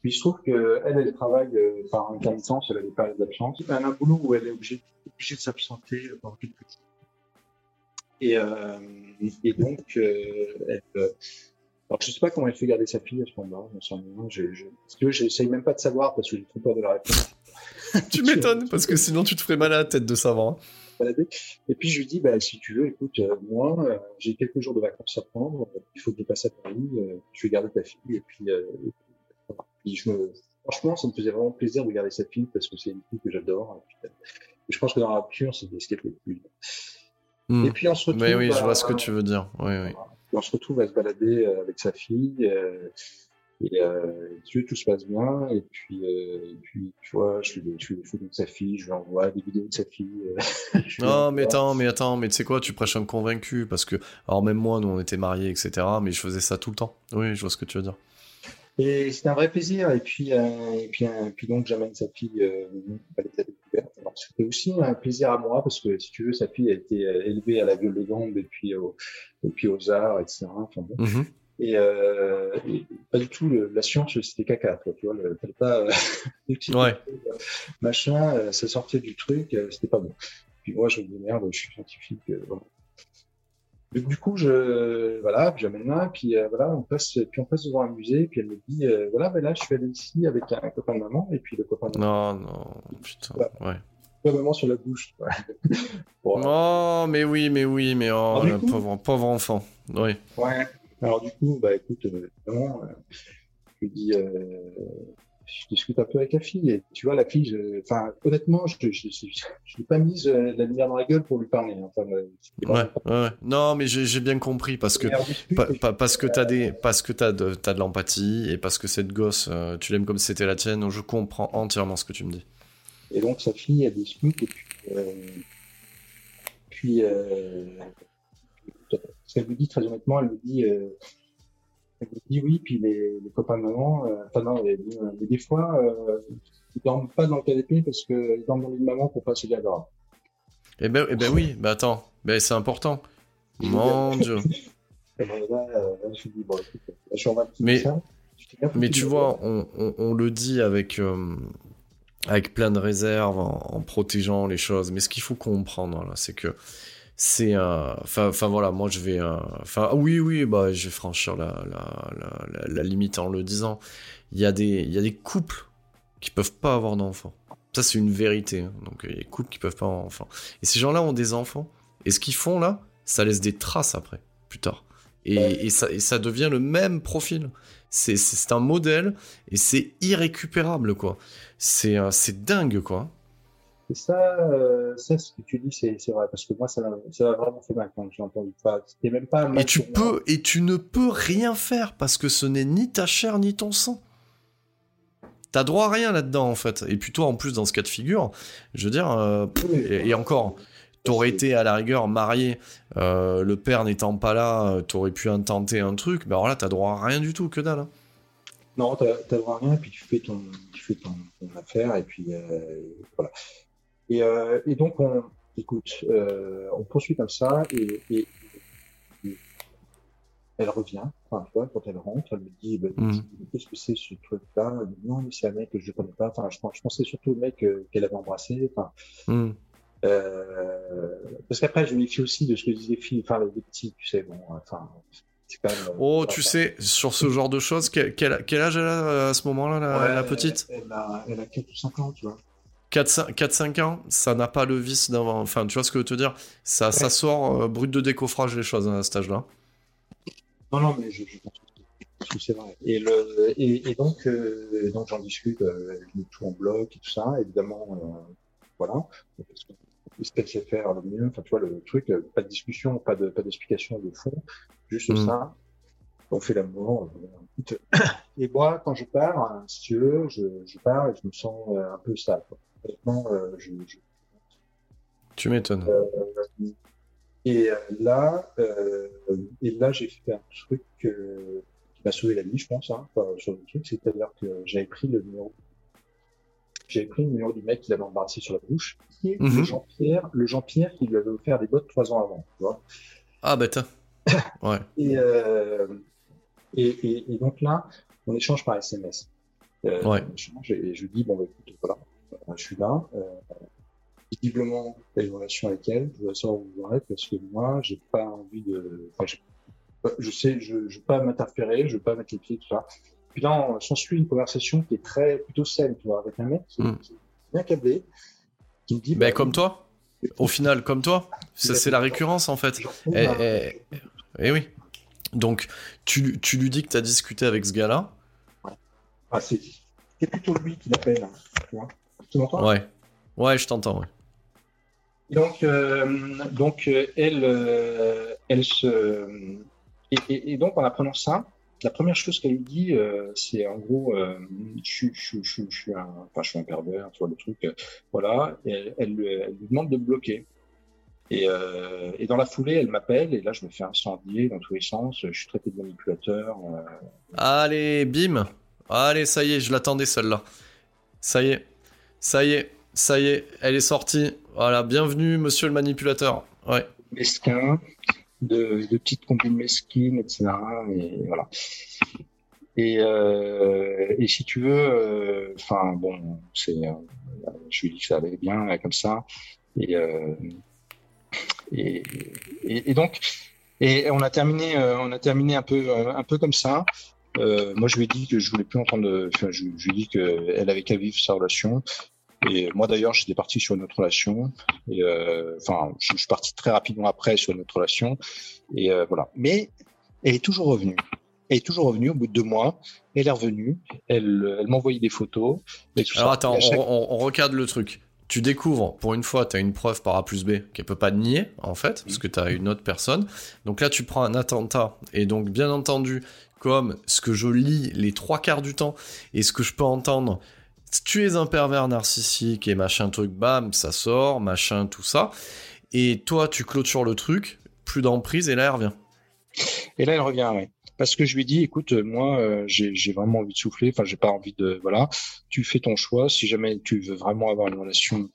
Speaker 2: puis je trouve qu'elle, elle travaille par intermittence. Elle a des périodes d'absence. Elle a un boulot où elle est obligée, obligée de s'absenter pendant quelques jours. Et, et donc, elle, alors, je sais pas comment elle fait garder sa fille à ce moment-là. Je, je, je, j'essaye même pas de savoir parce que j'ai trop peur de la réponse.
Speaker 1: tu m'étonnes parce que sinon tu te ferais mal à la tête de savoir.
Speaker 2: Balader. Et puis je lui dis, bah, si tu veux, écoute, euh, moi, euh, j'ai quelques jours de vacances à prendre. Il faut que je passe à Paris. Euh, je vais garder ta fille. Et puis, et puis je me, franchement, ça me faisait vraiment plaisir de garder sa fille parce que c'est une fille que j'adore. Et, et je pense que dans la rupture, c'est ce qui est le plus.
Speaker 1: Mmh. Et puis on se retrouve. Mais oui, je vois ce que tu veux dire. Oui, oui.
Speaker 2: On se retrouve à se balader avec sa fille. Euh, et, euh, et tout se passe bien. Et puis, euh, et puis tu vois, je fais, des, je fais des photos de sa fille, je lui envoie des vidéos de sa fille. Euh,
Speaker 1: non, mais attends, mais attends, mais tu sais quoi, tu prêches un convaincu parce que, alors même moi, nous on était mariés, etc. Mais je faisais ça tout le temps. Oui, je vois ce que tu veux dire.
Speaker 2: Et c'était un vrai plaisir. Et puis, euh, et puis, euh, puis donc, j'amène sa fille euh, à l'état découverte. Alors, c'était aussi un plaisir à moi parce que, si tu veux, sa fille a été euh, élevée à la gueule de gambe et puis, au, et puis aux arts, etc. Enfin, bon.
Speaker 1: Mhm.
Speaker 2: et, euh, et pas du tout le, la science, c'était caca. Quoi, tu vois, le, pas euh,
Speaker 1: Ouais.
Speaker 2: machin, euh, ça sortait du truc, euh, c'était pas bon. Puis moi, je me dis merde, je suis scientifique. euh, voilà. Donc, du coup, je voilà, puis j'amène là, puis euh, voilà, on passe, puis on passe devant un musée, puis elle me dit euh, voilà, ben là, je suis allé ici avec un, copain de maman, et puis le copain de maman,
Speaker 1: Non, non, putain.
Speaker 2: Ouais.
Speaker 1: Ouais.
Speaker 2: la maman sur la bouche. Bon,
Speaker 1: Oh, mais oui, mais oui, mais oh, le
Speaker 2: coup-
Speaker 1: pauvre, pauvre enfant. Oui.
Speaker 2: Ouais. Alors du coup, bah écoute, euh, vraiment, je lui dis, euh, je discute un peu avec la fille. Et tu vois, la fille, je- enfin, honnêtement, je, je, je, je l'ai pas mise euh, la lumière dans la gueule pour lui parler. hein. Enfin, euh,
Speaker 1: Ouais, ouais. Non, mais j'ai bien compris parce que Pa- pa- parce que t'as des parce que t'as de de l'empathie et parce que cette gosse euh, tu l'aimes comme si c'était la tienne donc je comprends entièrement ce que tu me dis
Speaker 2: Et donc sa fille, elle discute et puis, euh, puis euh, ce qu'elle me dit très honnêtement, elle me dit, euh, elle me dit oui, puis les, les copains de maman, euh, enfin non, elle dit, euh, mais des fois, euh, ils dorment pas dans le canapé parce qu'ils dorment dans le lit de maman pour pas se dire grave.
Speaker 1: eh ben eh ben oui bah attends ben c'est important mon dieu
Speaker 2: Et ben là, euh, là, je me dis bon, écoute, là, je suis en train de
Speaker 1: Mais-
Speaker 2: ça.
Speaker 1: Mais tu
Speaker 2: de
Speaker 1: vois on, on, on le dit avec euh, avec plein de réserves en, en protégeant les choses mais ce qu'il faut comprendre là c'est que c'est un enfin voilà moi je vais euh, enfin oui oui bah je vais franchir la la, la, limite en le disant. Il y a des il y a des couples qui peuvent pas avoir d'enfants. Ça c'est une vérité hein. donc il y a des couples qui peuvent pas avoir d'enfants. Et ces gens-là ont des enfants. Et ce qu'ils font là ça laisse des traces après plus tard. Et, et ça et ça devient le même profil. C'est un modèle et c'est irrécupérable quoi. C'est euh, c'est dingue quoi
Speaker 2: Et ça, euh, ça, ce que tu dis, c'est c'est vrai, parce que moi, ça m'a ça m'a vraiment fait mal quand j'ai entendu ça. C'était même pas
Speaker 1: Et tu
Speaker 2: moi.
Speaker 1: peux et tu ne peux rien faire parce que ce n'est ni ta chair ni ton sang. T'as droit à rien là-dedans en fait. Et puis toi en plus dans ce cas de figure, je veux dire, euh, pff,
Speaker 2: Oui,
Speaker 1: et, et encore, t'aurais été à la rigueur marié, euh, le père n'étant pas là, euh, t'aurais pu intenter un truc, mais alors là t'as droit à rien du tout, que dalle. hein.
Speaker 2: Non, t'as t'as droit à rien, puis tu fais ton, tu fais ton, ton affaire, et puis euh, voilà. Et, euh, et donc, on, écoute, euh, on poursuit comme ça, et, et, et elle revient, enfin, tu vois, quand elle rentre, elle me dit, bah,
Speaker 1: Mhm.
Speaker 2: qu'est-ce que c'est ce truc-là? Non, mais c'est un mec que je connais pas. Enfin, je, je pensais surtout au mec euh, qu'elle avait embrassé. Enfin, euh, parce qu'après, je me méfie aussi de ce que disent les filles, enfin, les, petits, tu sais, bon, enfin, c'est quand même. euh,
Speaker 1: Oh, tu sais, sur ce genre de choses, quel, quel- âge elle a à ce moment-là, la,
Speaker 2: Ouais,
Speaker 1: la petite?
Speaker 2: Elle a, elle a 4 ou 5 ans, tu vois.
Speaker 1: 4-5 ans, ça n'a pas le vice d'un... Enfin, tu vois ce que je veux te dire? Ça, ça sort euh, brut de décoffrage les choses hein, à cet âge-là.
Speaker 2: Non, non, mais je, je pense que c'est vrai. Et, le, et, et donc, euh, donc j'en discute, euh, je mets tout en bloc et tout ça. Évidemment, euh, voilà. Parce que sait faire le mieux. Enfin, tu vois, le truc, euh, pas de discussion, pas de, pas d'explication de fond, juste
Speaker 1: Mm.
Speaker 2: ça. On fait l'amour. euh. Et moi, quand je pars, hein, si tu veux, je, je pars et je me sens euh, un peu sale. quoi. Honnêtement, euh, je, je
Speaker 1: Tu m'étonnes.
Speaker 2: Et euh, là, euh, et là, j'ai fait un truc euh, qui m'a sauvé la vie, je pense, hein, enfin, sur le truc, c'est-à-dire que j'avais pris le numéro, j'avais pris le numéro du mec qui l'avait embarrassé sur la bouche, qui est
Speaker 1: Mhm.
Speaker 2: le Jean-Pierre, le Jean-Pierre qui lui avait offert des bottes trois ans avant, tu vois.
Speaker 1: Ah, bah tiens. Ouais.
Speaker 2: Et, euh, et, et, et donc là, on échange par SMS. Euh,
Speaker 1: Ouais.
Speaker 2: et je lui dis, bon, bah, écoute, voilà, euh, je suis là. Euh, visiblement, tu as une relation avec elle. Je voudrais savoir où vous parce que moi, j'ai pas envie de. Enfin, j'ai- je sais, je, je veux pas m'interférer, je veux pas mettre les pieds, tout ça. Puis là, on s'ensuit une conversation qui est très plutôt saine, tu vois, avec un mec qui,
Speaker 1: Mm.
Speaker 2: qui est bien câblé, qui me dit.
Speaker 1: Bah,
Speaker 2: bah,
Speaker 1: comme toi Au final, comme toi C'est c'est la récurrence en fait.
Speaker 2: retrouve
Speaker 1: Eh, eh, Eh oui. Donc, tu, lui- tu lui dis que t'as discuté avec ce gars-là.
Speaker 2: Ah, c'est c'est plutôt lui qui l'appelle, hein, tu m'entends
Speaker 1: Ouais. Ouais, je t'entends, ouais.
Speaker 2: Donc, euh, donc euh, elle, euh, elle se. Et, et- et donc, en apprenant ça, la première chose qu'elle lui dit, c'est en gros, je, suis- je, suis- je, suis- je suis un, enfin, je suis un pervers, tu vois, le truc, voilà. Et elle, elle, lui- elle lui demande de me bloquer. Et, et dans la foulée, elle m'appelle, et là, je me fais incendier dans tous les sens. Je suis traité de manipulateur.
Speaker 1: Allez, bim Allez, ça y est, je l'attendais celle-là. Ça y est, ça y est, ça y est, elle est sortie. Voilà, bienvenue, monsieur le manipulateur. Ouais.
Speaker 2: Mesquin, de, petites combines mesquines, etc. Et voilà. Euh, et si tu veux, euh, enfin bon, c'est, euh, je lui dis que ça allait bien comme ça. Et, et, et, donc, et on a terminé, on a terminé un peu, un peu comme ça. Euh, moi, je lui ai dit que je voulais plus entendre. Enfin, je, je lui ai dit qu'elle avait qu'à vivre sa relation. Et moi, d'ailleurs, j'étais parti sur une autre relation. Et euh, enfin, je, je, suis parti très rapidement après sur une autre relation. Et euh, voilà. Mais elle est toujours revenue. Elle est toujours revenue au bout de deux mois. Elle est revenue. Elle, elle m'a envoyé des photos.
Speaker 1: Alors attends, chaque... on, on, regarde le truc. Tu découvres, pour une fois, tu as une preuve par A plus B qu'elle peut pas nier, en fait, parce que tu as une autre personne. Donc là, tu prends un attentat. Et donc, bien entendu, comme ce que je lis les trois quarts du temps et ce que je peux entendre, tu es un pervers narcissique et machin truc, bam, ça sort, machin, tout ça. Et toi, tu clôtures le truc, plus d'emprise, et là, elle revient.
Speaker 2: Et là, elle revient, oui. Parce que je lui dis, écoute, moi, euh, j'ai vraiment envie de souffler. Enfin, j'ai pas envie de, voilà. Tu fais ton choix. Si jamais tu veux vraiment avoir une relation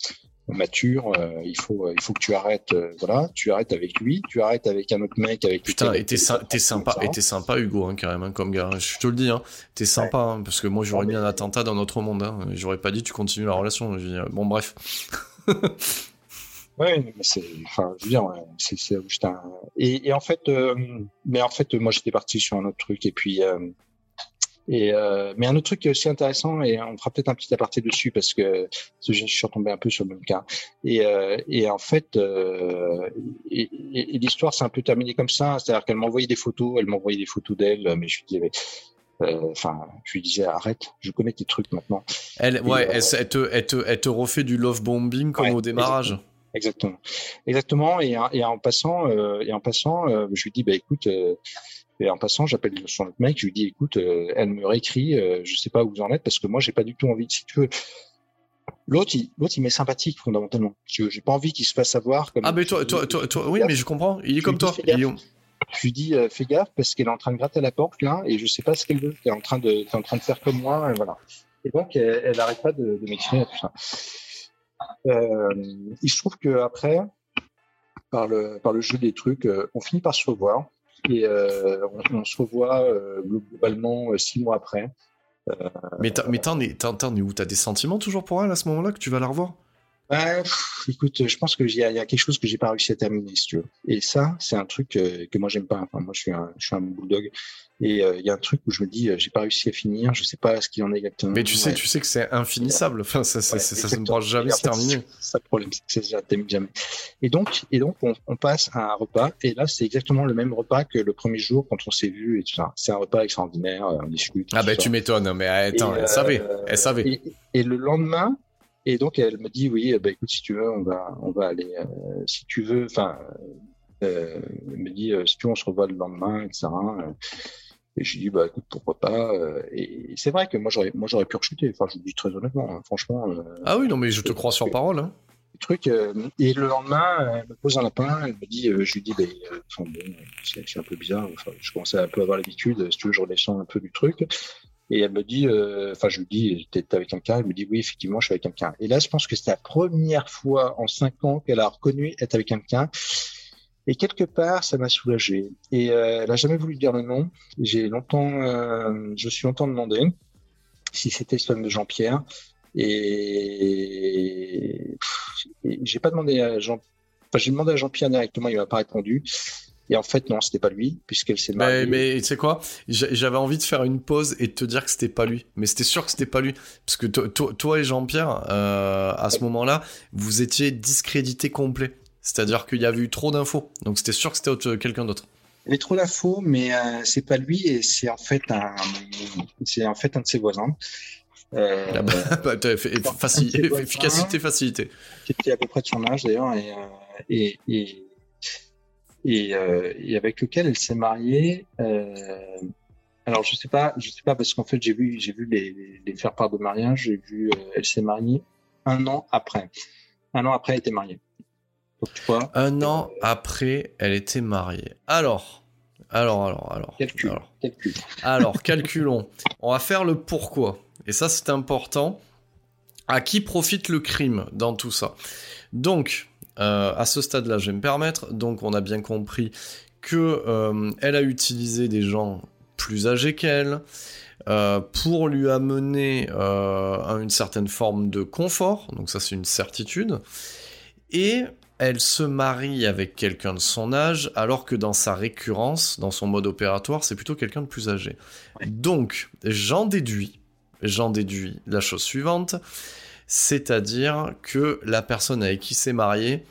Speaker 2: mature, euh, il faut il faut que tu arrêtes euh, voilà, tu arrêtes avec lui, tu arrêtes avec un autre mec avec
Speaker 1: Putain, et t'es sympa, et t'es sympa Hugo hein, carrément hein, comme gars, je te le dis hein, t'es sympa ouais. hein, parce que moi j'aurais mis un attentat dans notre monde hein, j'aurais pas dit tu continues la relation, bon bref.
Speaker 2: ouais, mais c'est enfin je veux dire c'est c'est un... et, et en fait euh, mais en fait moi j'étais parti sur un autre truc et puis euh, et euh, mais un autre truc qui est aussi intéressant, et on fera peut-être un petit aparté dessus parce que, parce que je suis retombé un peu sur le même cas. Et, euh, et en fait, euh, et, et, et l'histoire s'est un peu terminée comme ça, c'est-à-dire qu'elle m'envoyait des photos, elle m'envoyait des photos d'elle, mais je lui disais, enfin, euh, je lui disais arrête, je connais tes trucs maintenant.
Speaker 1: Elle, ouais, elle, elle, te, elle, te, elle te refait du love bombing comme ouais, au démarrage.
Speaker 2: Exactement, exactement. Et, et en passant, et en passant, je lui dis bah écoute. Et en passant, j'appelle son autre mec, je lui dis écoute, euh, elle me réécrit, euh, je sais pas où vous en êtes parce que moi j'ai pas du tout envie de si tu veux. L'autre, il, l'autre, il m'est sympathique fondamentalement. Je j'ai pas envie qu'il se fasse avoir. Comme
Speaker 1: ah mais toi, toi, toi, toi, oui, mais je comprends. Il est comme toi.
Speaker 2: Je lui dis euh, fais gaffe parce qu'elle est en train de gratter à la porte là et je sais pas ce qu'elle veut. Elle est en train de, en train de faire comme moi, et voilà. Et donc elle, elle arrête pas de, de ça. Euh, il se trouve que après, par le par le jeu des trucs, on finit par se revoir et euh, on, se revoit euh, globalement six mois après.
Speaker 1: Euh, mais t'en es où? T'as des sentiments toujours pour elle à ce moment-là que tu vas la revoir?
Speaker 2: Pff, écoute, je pense que y, y a, quelque chose que j'ai pas réussi à terminer, si tu veux. Et ça, c'est un truc que, que moi j'aime pas. Enfin, moi, je suis un, je suis un bulldog. Et il euh, y a un truc où je me dis, j'ai pas réussi à finir. Je sais pas ce qu'il en est exactement.
Speaker 1: Mais tu sais, ouais. tu sais que c'est infinissable. Enfin, ça, ça, ouais, ça, ça ne pourra jamais se terminer.
Speaker 2: C'est le problème, c'est que ça termine jamais. Et donc, et donc, on, on, passe à un repas. Et là, c'est exactement le même repas que le premier jour quand on s'est vu et tout ça. C'est un repas extraordinaire. On discute.
Speaker 1: Ah ben, bah, tu m'étonnes. Mais attends, elle euh, savait. Elle savait.
Speaker 2: Et, et le lendemain, et donc elle me dit oui, bah écoute si tu veux, on va on va aller euh, si tu veux, enfin euh, elle me dit euh, si tu veux on se revoit le lendemain, etc. Et je dis bah écoute pourquoi pas. Et c'est vrai que moi j'aurais moi j'aurais pu rechuter. Enfin je vous dis très honnêtement, hein, franchement.
Speaker 1: ah oui non mais je te crois sur parole. Hein.
Speaker 2: Truc et le lendemain elle me pose un lapin, elle me dit je lui dis bah, enfin, bon, c'est un peu bizarre. Enfin, je commençais un peu à avoir l'habitude. Si tu veux je redescends un peu du truc. Et elle me dit, enfin, euh, je lui dis, t'es avec quelqu'un? Elle me dit, oui, effectivement, je suis avec quelqu'un. Et là, je pense que c'est la première fois en cinq ans qu'elle a reconnu être avec quelqu'un. Et quelque part, ça m'a soulagé. Et euh, elle a jamais voulu dire le nom. J'ai longtemps, euh, je suis longtemps demandé si c'était femme de Jean-Pierre. Et, et j'ai pas demandé à Jean. Enfin, j'ai demandé à Jean-Pierre directement, il m'a pas répondu. Et en fait, non, c'était pas lui, puisqu'elle s'est mariée.
Speaker 1: Mais, mais tu sais quoi? J'avais envie de faire une pause et de te dire que c'était pas lui. Mais c'était sûr que c'était pas lui. Parce que toi et Jean-Pierre, euh, à ce moment-là, vous étiez discrédité complet. C'est-à-dire qu'il y avait eu trop d'infos. Donc c'était sûr que c'était quelqu'un d'autre.
Speaker 2: Il y avait trop d'infos, mais euh, c'est pas lui et c'est en fait un, c'est en fait un de ses voisins.
Speaker 1: Euh, ah bah, bah, facile, efficacité, facilité.
Speaker 2: Qui était à peu près de son âge d'ailleurs et, euh, et, et et, euh, et avec lequel elle s'est mariée. Euh, alors je sais pas, je sais pas parce qu'en fait j'ai vu j'ai vu les, les faire part de mariage, j'ai vu euh, elle s'est mariée un an après. Un an après elle était mariée.
Speaker 1: Donc tu vois. Un an après elle était mariée. Alors Alors, alors, alors.
Speaker 2: Calcul.
Speaker 1: Alors,
Speaker 2: Calcul.
Speaker 1: alors calculons. On va faire le pourquoi. Et ça, c'est important. À qui profite le crime dans tout ça? Donc, euh, à ce stade-là, je vais me permettre. Donc, on a bien compris que euh, elle a utilisé des gens plus âgés qu'elle euh, pour lui amener à une certaine forme de confort. Donc, ça, c'est une certitude. Et elle se marie avec quelqu'un de son âge, alors que dans sa récurrence, dans son mode opératoire, c'est plutôt quelqu'un de plus âgé. Donc, j'en déduis, j'en déduis la chose suivante, c'est-à-dire que la personne avec qui s'est mariée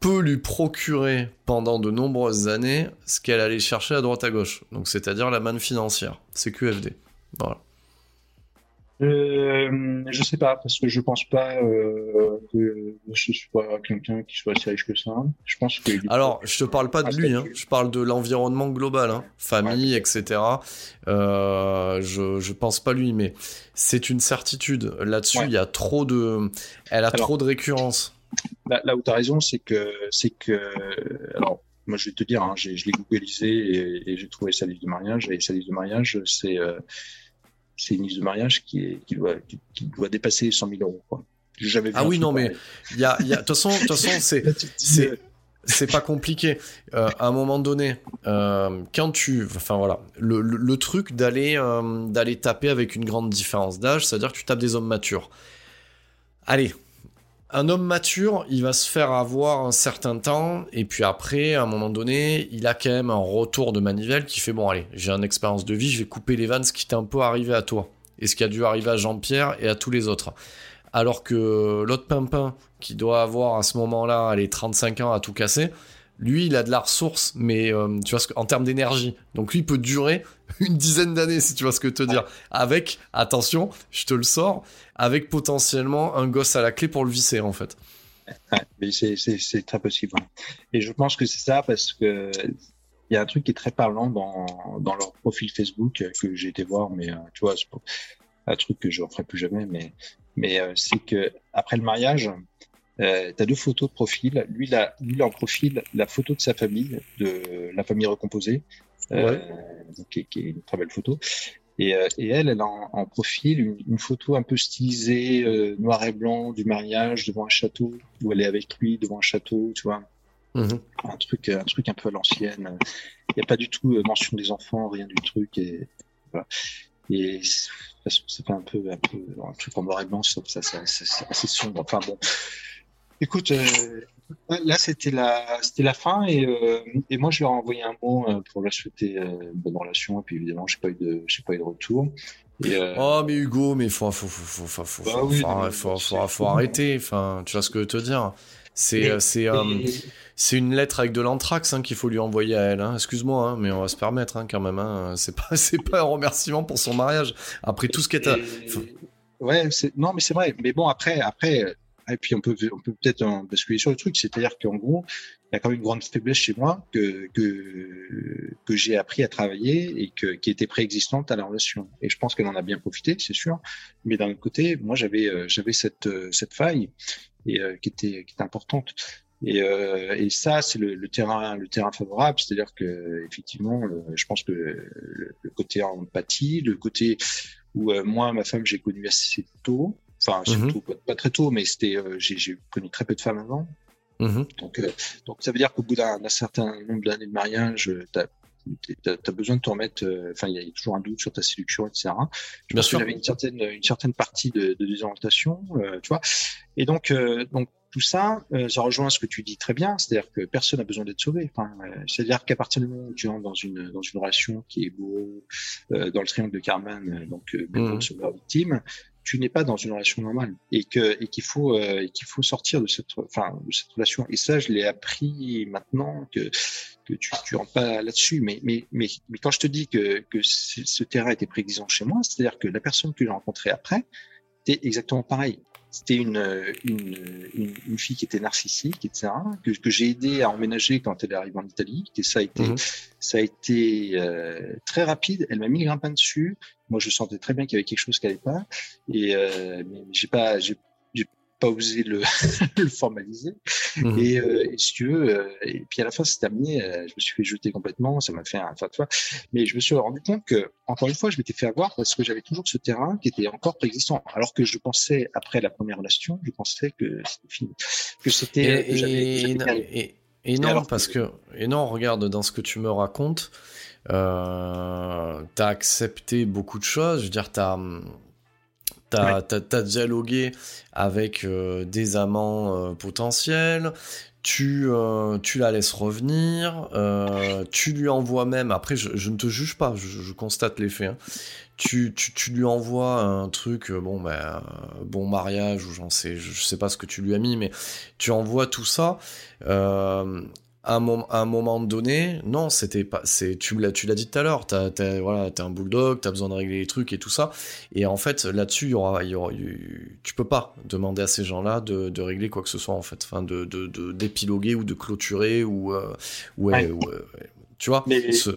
Speaker 1: peut lui procurer pendant de nombreuses années ce qu'elle allait chercher à droite à gauche. Donc, c'est-à-dire la manne financière. C'est QFD. Voilà.
Speaker 2: Euh, je sais pas, parce que je pense pas euh, que ce soit quelqu'un qui soit si riche que ça. Je pense que.
Speaker 1: Alors, je te parle pas de lui, hein. je parle de l'environnement global, hein. famille, etc. Euh, je, je pense pas lui, mais c'est une certitude. Là-dessus, il y a trop de. Elle a
Speaker 2: Alors-
Speaker 1: trop de récurrence.
Speaker 2: Là, là où tu as raison, c'est que, c'est que, alors, moi je vais te dire, hein, je l'ai googlisé et, et j'ai trouvé sa liste de mariage. Et sa liste de mariage, c'est, euh, c'est une liste de mariage qui, est, qui, doit, qui, qui doit dépasser 100 000 euros. Quoi. J'ai jamais vu
Speaker 1: Ah oui, non, mais
Speaker 2: pareil.
Speaker 1: il y a. il y a- De toute façon, c'est. C'est- c'est pas compliqué. Euh, à un moment donné, euh, quand tu, enfin voilà, le, le- le truc d'aller euh, d'aller taper avec une grande différence d'âge, c'est-à-dire que tu tapes des hommes matures. Allez, un homme mature, il va se faire avoir un certain temps, et puis après, à un moment donné, il a quand même un retour de manivelle qui fait bon, allez, j'ai une expérience de vie, je vais couper les vannes, ce qui t'est un peu arrivé à toi, et ce qui a dû arriver à Jean-Pierre et à tous les autres. Alors que l'autre pimpin, qui doit avoir à ce moment-là les 35 ans à tout casser, lui, il a de la ressource, mais euh, tu vois, ce en termes d'énergie. Donc lui, il peut durer une dizaine d'années, si tu vois ce que je te dire. Avec, attention, je te le sors, avec potentiellement un gosse à la clé pour le visser, en fait.
Speaker 2: Ouais, c'est, très possible. hein. Et je pense que c'est ça parce que il y a un truc qui est très parlant dans, dans leur profil Facebook euh, que j'ai été voir, mais euh, tu vois, un truc que je ne referai plus jamais, mais, mais c'est que après le mariage, euh, tu as deux photos de profil. Lui, il a, lui, a en profil la photo de sa famille, de la famille recomposée, euh, donc, qui, est- qui est une très belle photo. Et, euh, et elle, elle a en, en profil une, une photo un peu stylisée, euh, noir et blanc, du mariage devant un château, où elle est avec lui devant un château, tu vois,
Speaker 1: Mhm.
Speaker 2: un truc, un truc un peu à l'ancienne. Il n'y a pas du tout euh, mention des enfants, rien du truc. Et, voilà. et c'est- un peu, un peu un truc en noir et blanc, ça, ça, ça- ça- c'est assez sombre. Enfin bon, écoute, euh, là c'était la, c'était la fin et, euh, et moi je leur ai envoyé un mot euh, pour leur souhaiter euh, une bonne relation et puis évidemment j'ai pas eu de, pas eu de retour. Et,
Speaker 1: Oh, mais Hugo, mais faut, faut, faut, faut, faut, faut,
Speaker 2: Bah
Speaker 1: faut,
Speaker 2: oui,
Speaker 1: faut, arrêter. Enfin, tu vois ce que je veux te dire. C'est, c'est, c'est une lettre avec de l'anthrax hein, qu'il faut lui envoyer à elle. Hein. Excuse-moi, hein, mais on va se permettre quand même. C'est pas, c'est pas un remerciement pour son mariage. Après tout ce qu'elle.
Speaker 2: Et- Ouais, non, mais c'est vrai. Mais bon, après, après, et puis on peut, on peut peut-être basculer sur le truc. C'est-à-dire qu'en gros, il y a quand même une grande faiblesse chez moi que que que j'ai appris à travailler et que qui était préexistante à la relation. Et je pense qu'elle en a bien profité, c'est sûr. Mais d'un autre côté, moi, j'avais euh, j'avais cette euh, cette faille et euh, qui était qui était importante. Et, euh, et ça, c'est le, le terrain, le terrain favorable, c'est-à-dire que effectivement, je pense que le, le côté empathie, le côté où euh, moi, ma femme, j'ai connu assez tôt, enfin assez
Speaker 1: Mhm.
Speaker 2: pas, très tôt, mais c'était, euh, j'ai connu très peu de femmes avant.
Speaker 1: Mhm.
Speaker 2: Donc, euh, donc ça veut dire qu'au bout d'un certain nombre d'années de mariage, euh, t'as T'as as besoin de te remettre, euh, enfin il y a toujours un doute sur ta séduction, etc. Je
Speaker 1: Bien
Speaker 2: pense
Speaker 1: sûr.
Speaker 2: avait une certaine, une certaine partie de, de désorientation, euh, tu vois. Et donc, euh, donc tout ça, euh, ça rejoint ce que tu dis très bien, c'est-à-dire que personne n'a besoin d'être sauvé. Enfin, euh, c'est-à-dire qu'à partir du moment où tu entres dans une dans une relation qui est beau, euh, dans le triangle de Carman, euh, donc euh, mmh. victime, tu n'es pas dans une relation normale et que et qu'il faut euh, qu'il faut sortir de cette enfin de cette relation. Et ça, je l'ai appris maintenant que que tu tu rentres pas là-dessus. Mais mais mais mais quand je te dis que que ce terrain était préexistant chez moi, c'est-à-dire que la personne que j'ai rencontrée après c'était exactement pareil. C'était une, une, une, une, fille qui était narcissique, etc., que, que j'ai aidé à emménager quand elle est arrivée en Italie. Et ça a été, mmh. ça a été euh, très rapide. Elle m'a mis le grappin dessus. Moi, je sentais très bien qu'il y avait quelque chose qui n'allait pas. Et euh, j'ai pas, j'ai pas osé le, le formaliser.
Speaker 1: Mhm.
Speaker 2: Et, euh, et si tu veux, euh, et puis à la fin, c'est terminé. euh, je me suis fait jeter complètement. Ça m'a fait un fatwa. Mais je me suis rendu compte que, encore une fois, je m'étais fait avoir parce que j'avais toujours ce terrain qui était encore préexistant. Alors que je pensais, après la première relation, je pensais que c'était fini, que c'était.
Speaker 1: Et, non,
Speaker 2: alors
Speaker 1: parce que et non, regarde dans ce que tu me racontes, euh, t'as accepté beaucoup de choses. Je veux dire, t'as t'as t'as dialogué avec euh, des amants euh, potentiels. Tu, euh, tu la laisses revenir, tu lui envoies même, après je, je ne te juge pas, je, je constate les faits, hein. tu, tu, tu lui envoies un truc, bon, ben, bon mariage, ou j'en sais, je, je sais pas ce que tu lui as mis, mais tu envoies tout ça. Euh, à un, mom- à un moment donné, non, c'était pas, c'est, tu l'as, tu l'as dit tout à l'heure, t'as, t'as- voilà, t'es un bulldog, t'as besoin de régler les trucs et tout ça. Et en fait, là-dessus, il y aura, il y aura, il- tu peux pas demander à ces gens-là de, de régler quoi que ce soit, en fait, enfin, de, d'épiloguer ou de clôturer ou, euh, ouais,
Speaker 2: Ouais.
Speaker 1: ou, euh, tu vois.
Speaker 2: Mais,
Speaker 1: ce-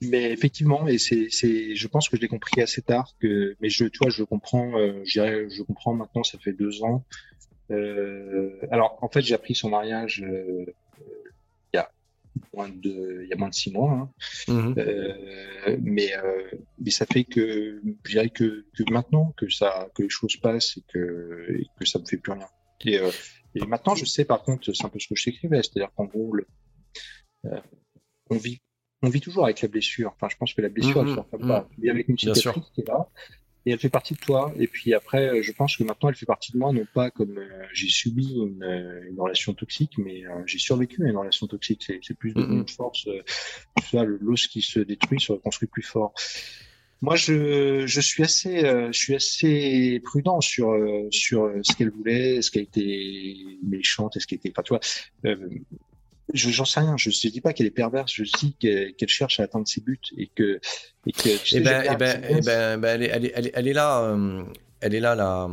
Speaker 2: mais effectivement, et c'est, c'est, je pense que je l'ai compris assez tard que, mais je, tu vois, je comprends, euh, je je comprends maintenant, ça fait deux ans. Euh, alors, en fait, j'ai appris son mariage euh, moins de, il y a moins de six mois. Hein.
Speaker 1: Mhm.
Speaker 2: Euh, mais, euh, mais ça fait que, je dirais que, que maintenant que ça, que les choses passent et que, et que ça me fait plus rien. Et, euh, et maintenant, je sais, par contre, c'est un peu ce que je t'écrivais, c'est-à-dire qu'en gros, le- euh, on vit, on vit toujours avec la blessure. Enfin, je pense que la blessure,
Speaker 1: Mhm,
Speaker 2: elle sort comme pas.
Speaker 1: mhm.
Speaker 2: Avec une cicatrice qui est là. Et elle fait partie de toi. Et puis après, euh, je pense que maintenant, elle fait partie de moi, non pas comme euh, j'ai subi une, euh, une relation toxique, mais euh, j'ai survécu à une relation toxique. C'est plus
Speaker 1: Mhm.
Speaker 2: une force. Euh, vois, le- l'os qui se détruit se reconstruit plus fort. Moi, je, je suis assez, euh, je suis assez prudent sur euh, sur ce qu'elle voulait, ce qui a été méchante et ce qui était pas toi. Je j'en sais rien. Je ne dis pas qu'elle est perverse. Je dis qu'elle cherche à atteindre ses buts et que et que.
Speaker 1: elle, est, là, euh, elle est là la,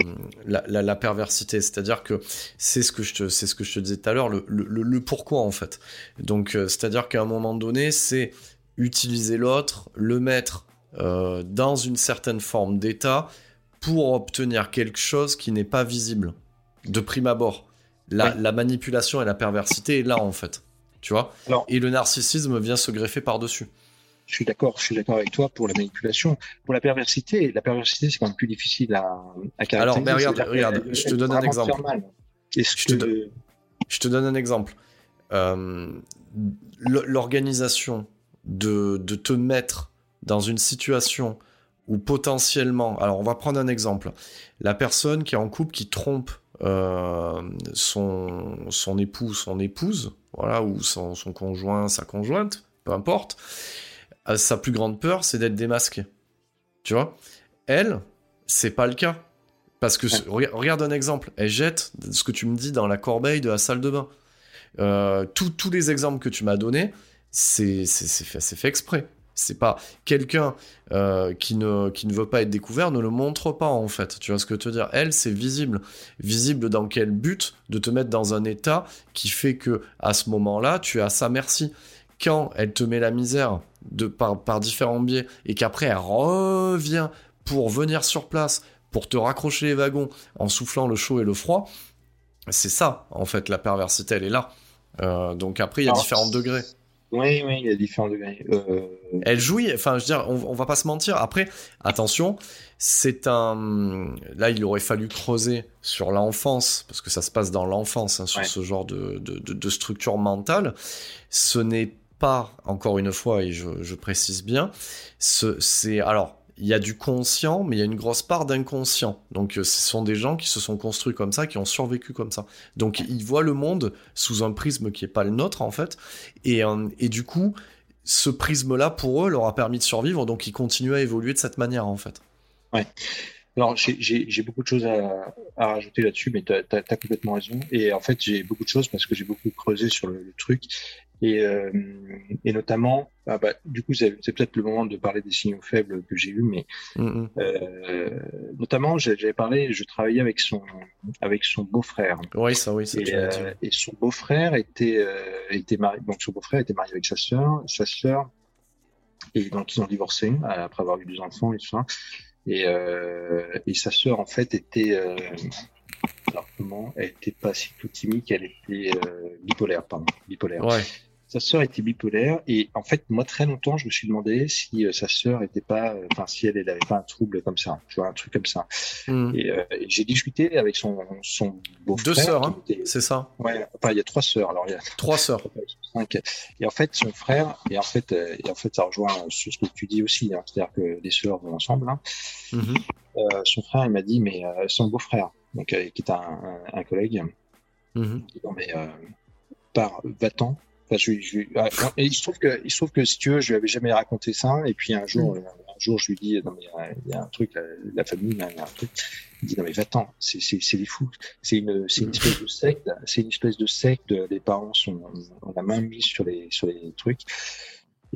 Speaker 1: la, la, la perversité. C'est-à-dire que c'est ce que je te, c'est ce que je te disais tout à l'heure, le, le, le- le pourquoi en fait. Donc, euh, c'est-à-dire qu'à un moment donné, c'est utiliser l'autre, le mettre euh, dans une certaine forme d'état pour obtenir quelque chose qui n'est pas visible de prime abord. La, manipulation et la perversité est là en fait. Tu vois
Speaker 2: Alors-
Speaker 1: Et le narcissisme vient se greffer par-dessus.
Speaker 2: Je suis d'accord, je suis d'accord avec toi pour la manipulation. Pour la perversité, la perversité, c'est quand même plus difficile à, à caractériser.
Speaker 1: Alors, mais regarde, regarde, je te donne un exemple. Je te
Speaker 2: que...
Speaker 1: Je te donne un exemple. Euh, L'organisation de, de te mettre dans une situation où potentiellement, alors on va prendre un exemple, la personne qui est en couple qui trompe euh, son, son époux, son épouse, voilà, ou son, son conjoint, sa conjointe, peu importe, euh, sa plus grande peur, c'est d'être démasqué. Tu vois? Elle, c'est pas le cas. Parce que, regarde un exemple, elle jette ce que tu me dis dans la corbeille de la salle de bain. Euh, tous- tous les exemples que tu m'as donnés, c'est c'est- c'est fait, c'est fait exprès. C'est pas quelqu'un euh, qui, ne, qui ne veut pas être découvert ne le montre pas en fait. Tu vois ce que je veux te dire? Elle, c'est visible. Visible dans quel but? De te mettre dans un état qui fait que à ce moment-là, tu es à sa merci. Quand elle te met la misère de par, par différents biais et qu'après elle revient pour venir sur place, pour te raccrocher les wagons en soufflant le chaud et le froid, c'est ça en fait la perversité, elle est là. Euh, donc après, il y a
Speaker 2: Alors,
Speaker 1: différents degrés.
Speaker 2: Oui, oui, il y a différents degrés. Euh,
Speaker 1: Elle jouit, enfin, je veux dire, on, on va pas se mentir. Après, attention, c'est un. Là, il aurait fallu creuser sur l'enfance, parce que ça se passe dans l'enfance, hein, sur
Speaker 2: Ouais.
Speaker 1: ce genre de, de, de- de structure mentale. Ce n'est pas, encore une fois, et je, je précise bien, ce, c'est. Alors, il y a du conscient, mais il y a une grosse part d'inconscient. Donc, euh, ce sont des gens qui se sont construits comme ça, qui ont survécu comme ça. Donc, ils voient le monde sous un prisme qui est pas le nôtre, en fait. Et, euh, et du coup, ce prisme-là, pour eux, leur a permis de survivre, donc ils continuent à évoluer de cette manière, en fait.
Speaker 2: Alors, j'ai- beaucoup de choses à, rajouter là-dessus, mais tu as, complètement raison. Et en fait, j'ai beaucoup de choses parce que j'ai beaucoup creusé sur le truc. Et, euh, et notamment, ah bah, du coup, c'est peut-être le moment de parler des signaux faibles que j'ai eus, mais
Speaker 1: Mhm.
Speaker 2: euh, notamment, j'avais parlé, je travaillais avec son, avec son beau-frère.
Speaker 1: Oui, ça, oui, ça,
Speaker 2: Et, euh, et son beau-frère était, était marié, donc son beau-frère était marié avec sa sœur, sa sœur, et donc ils ont divorcé après avoir eu des enfants et tout ça. Et, et sa sœur en fait était, Alors comment Elle était pas cyclotimique, elle était euh, bipolaire, pardon, bipolaire.
Speaker 1: Ouais.
Speaker 2: Sa sœur était bipolaire et en fait, moi très longtemps, je me suis demandé si euh, sa sœur était pas, euh, enfin si elle, elle avait pas un trouble comme ça, tu vois, un truc comme ça.
Speaker 1: Hmm.
Speaker 2: Et, euh, et j'ai discuté avec son son beau-frère.
Speaker 1: Deux sœurs, hein,
Speaker 2: était-
Speaker 1: c'est ça?
Speaker 2: Ouais, enfin il y a trois sœurs. Alors il y a
Speaker 1: Trois sœurs.
Speaker 2: cinq. Et en fait, son frère, et en fait, et en fait, ça rejoint sur ce que tu dis aussi, hein, c'est-à-dire que les sœurs vont ensemble. Hein.
Speaker 1: Mhm.
Speaker 2: Son frère, il m'a dit, mais son beau-frère, donc qui est un, un, un collègue, dit, non mais par va-t'en. Enfin, je, lui- je, lui- ah, et il se trouve que, il se trouve que si tu veux, je lui avais jamais raconté ça. Et puis un jour, euh, un jour, je lui dis, non mais euh, il y a un truc, la, la famille, là, il y a un truc. Il dit non mais va-t'en, c'est c'est c'est des fous. C'est une c'est une espèce de secte. C'est une espèce de secte. Les parents sont ont la main mise sur les sur les trucs.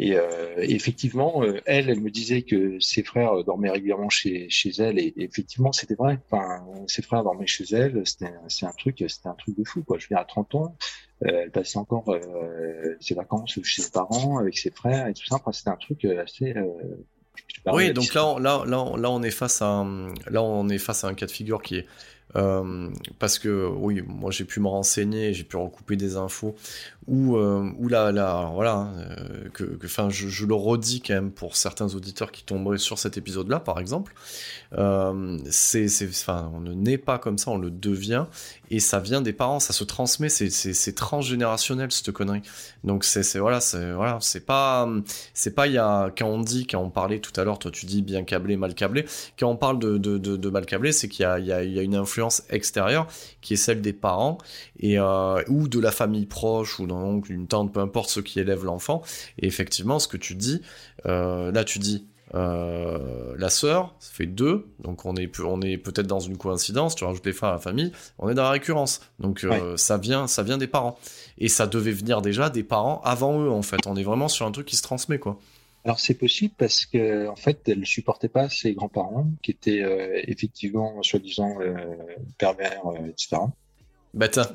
Speaker 2: Et, euh, et effectivement, euh, elle, elle me disait que ses frères euh, dormaient régulièrement chez, chez elle, et, et effectivement, c'était vrai. Enfin, ses frères dormaient chez elle, c'était c'est un truc, c'était un truc de fou, quoi. Je dire, à 30 ans, euh, elle passait encore euh, ses vacances chez ses parents avec ses frères et tout ça. Enfin, c'était un truc assez. Euh,
Speaker 1: Oui, donc là, on, là, là, là, on est face à un, là, on est face à un cas de figure qui est euh, parce que oui, moi j'ai pu me renseigner, j'ai pu recouper des infos. Où, euh, là, là, voilà, hein, euh, que, enfin, je, je le redis quand même pour certains auditeurs qui tomberaient sur cet épisode-là, par exemple, c'est, enfin, on ne naît pas comme ça, on le devient, et ça vient des parents, ça se transmet, c'est, transgénérationnel cette connerie. Donc c'est, voilà, c'est voilà, c'est pas, c'est pas il y a quand on dit, quand on parlait tout à l'heure, toi tu dis bien câblé, mal câblé, quand on parle de, de, de, mal câblé, c'est qu'il y a, y, y a une influence extérieure qui est celle des parents et euh, ou de la famille proche ou d'un oncle, une tante, peu importe ceux qui élèvent l'enfant. Et effectivement, ce que tu dis, euh, là tu dis. Euh, la sœur, ça fait deux, donc on est, on est peut-être dans une coïncidence. Tu rajoutes les frères à la famille, on est dans la récurrence. Donc euh, ça vient, ça vient des parents, et ça devait venir déjà des parents avant eux en fait. On est vraiment sur un truc qui se transmet quoi.
Speaker 2: Alors c'est possible parce que en fait elle supportait pas ses grands-parents qui étaient euh, effectivement soi-disant euh, pervers, euh, etc.
Speaker 1: Bah t'as-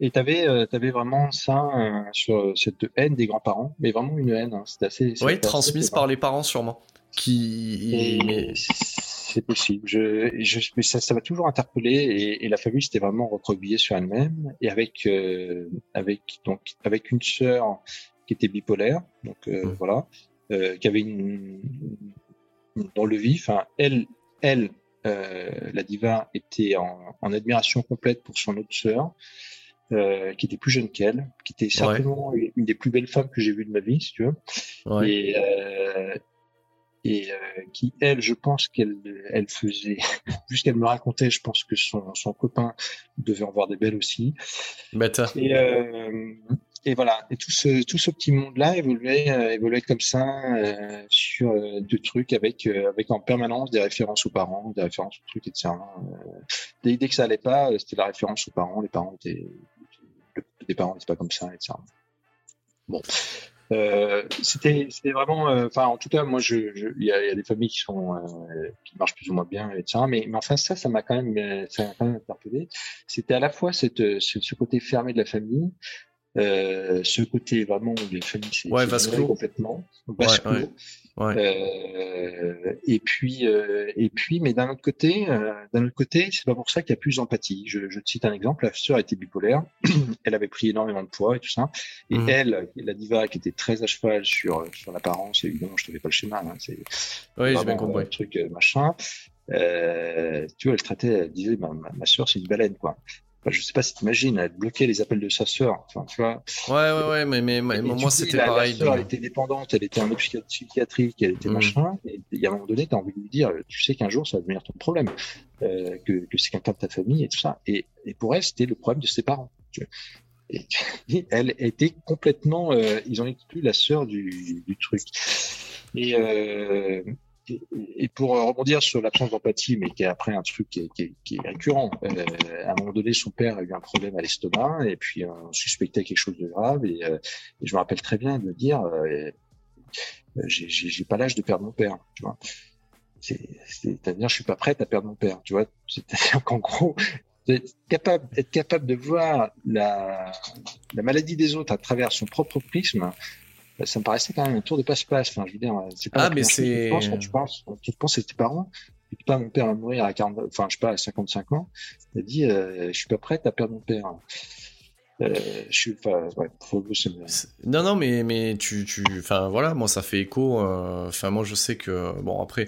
Speaker 2: Et t'avais- euh, t'avais vraiment ça euh, sur cette haine des grands-parents, mais vraiment une haine. Hein. C'était assez.
Speaker 1: Oui,
Speaker 2: assez
Speaker 1: transmise par les parents sûrement. Qui,
Speaker 2: Et c'est possible. Je, je, mais ça, ça m'a toujours interpellé et, et la famille s'était vraiment recroquevillée sur elle-même et avec euh, avec donc avec une sœur qui était bipolaire, donc euh,
Speaker 1: Mm.
Speaker 2: voilà, euh, qui avait une, une- dans le vif. hein. Elle, elle, euh, la diva était en, en admiration complète pour son autre sœur. Qui était plus jeune qu'elle, qui était certainement une- une des plus belles femmes que j'ai vues de ma vie, si tu veux
Speaker 1: ouais.
Speaker 2: et, et euh, qui elle je pense qu'elle elle faisait vu ce qu'elle me racontait je pense que son, son copain devait en voir des belles aussi et euh, et voilà et tout ce tout ce petit monde là évoluait euh, évoluait comme ça euh, sur euh, deux trucs avec euh, avec en permanence des références aux parents des références aux trucs etc Euh, dès, dès que ça allait pas c'était la référence aux parents les parents étaient le- les parents n'étaient pas comme ça etc bon. C'était vraiment enfin en tout cas moi je il y y a des familles qui sont qui marchent plus ou moins bien etc mais mais enfin ça ça m'a quand même ça m'a quand même interpellé. C'était à la fois cette ce, ce côté fermé de la famille euh, ce côté vraiment où les familles c'est
Speaker 1: Ouais,
Speaker 2: complètement. Vase
Speaker 1: Ouais, ouais.
Speaker 2: Euh, et puis euh, et puis mais d'un autre côté euh, d'un autre côté c'est pas pour ça qu'il y a plus d'empathie. Je, je te cite un exemple. La sœur était bipolaire. Elle avait pris énormément de poids et tout ça. Et
Speaker 1: Mhm.
Speaker 2: elle la diva qui était très à cheval sur sur l'apparence évidemment je te fais pas le schéma hein, c'est
Speaker 1: Oui, j'ai bien
Speaker 2: euh,
Speaker 1: compris.
Speaker 2: truc euh, machin. Euh, tu vois elle traitait elle disait bah, ma, ma sœur c'est une baleine quoi je sais pas si t'imagines elle bloquait les appels de sa sœur enfin tu vois
Speaker 1: Ouais, ouais, ouais, mais, mais, mais moi c'était pareil.
Speaker 2: La sœur, elle était dépendante, elle était en psychiatrie, psychiatrique, elle était
Speaker 1: Mm.
Speaker 2: machin. Et il y a un moment donné, tu as envie de lui dire, tu sais qu'un jour, ça va devenir ton problème, euh, que, que c'est quelqu'un de ta famille et tout ça. Et, et pour elle, c'était le problème de ses parents. tu vois. Et elle était complètement, euh, ils ont exclu la sœur du, du truc. Et, euh, et, pour rebondir sur l'absence d'empathie, mais qui est après un truc qui est, récurrent. Euh, à un moment donné, son père a eu un problème à l'estomac et puis euh, on suspectait quelque chose de grave. Et, euh, je me rappelle très bien de me dire, euh, euh, j'ai- pas l'âge de perdre mon père, tu vois. C'est- C'est-à-dire, je suis pas prête à perdre mon père, tu vois. C'est-à-dire qu'en gros, être capable, de voir la, la maladie des autres à travers son propre prisme, ça me paraissait quand même un tour de passe-passe. Enfin, je veux dire, c'est pas
Speaker 1: Ah, mais
Speaker 2: que
Speaker 1: c'est-
Speaker 2: tu penses quand tu penses, quand tu penses à tes parents. pas mon père va mourir à 40, enfin, je sais pas, à 55 ans. Elle dit, euh, je suis pas prête à perdre mon père. Euh, je suis pas, ouais, faut
Speaker 1: Non, non, mais, mais tu, tu, enfin voilà, moi ça fait écho. Euh, enfin, moi je sais que, bon, après,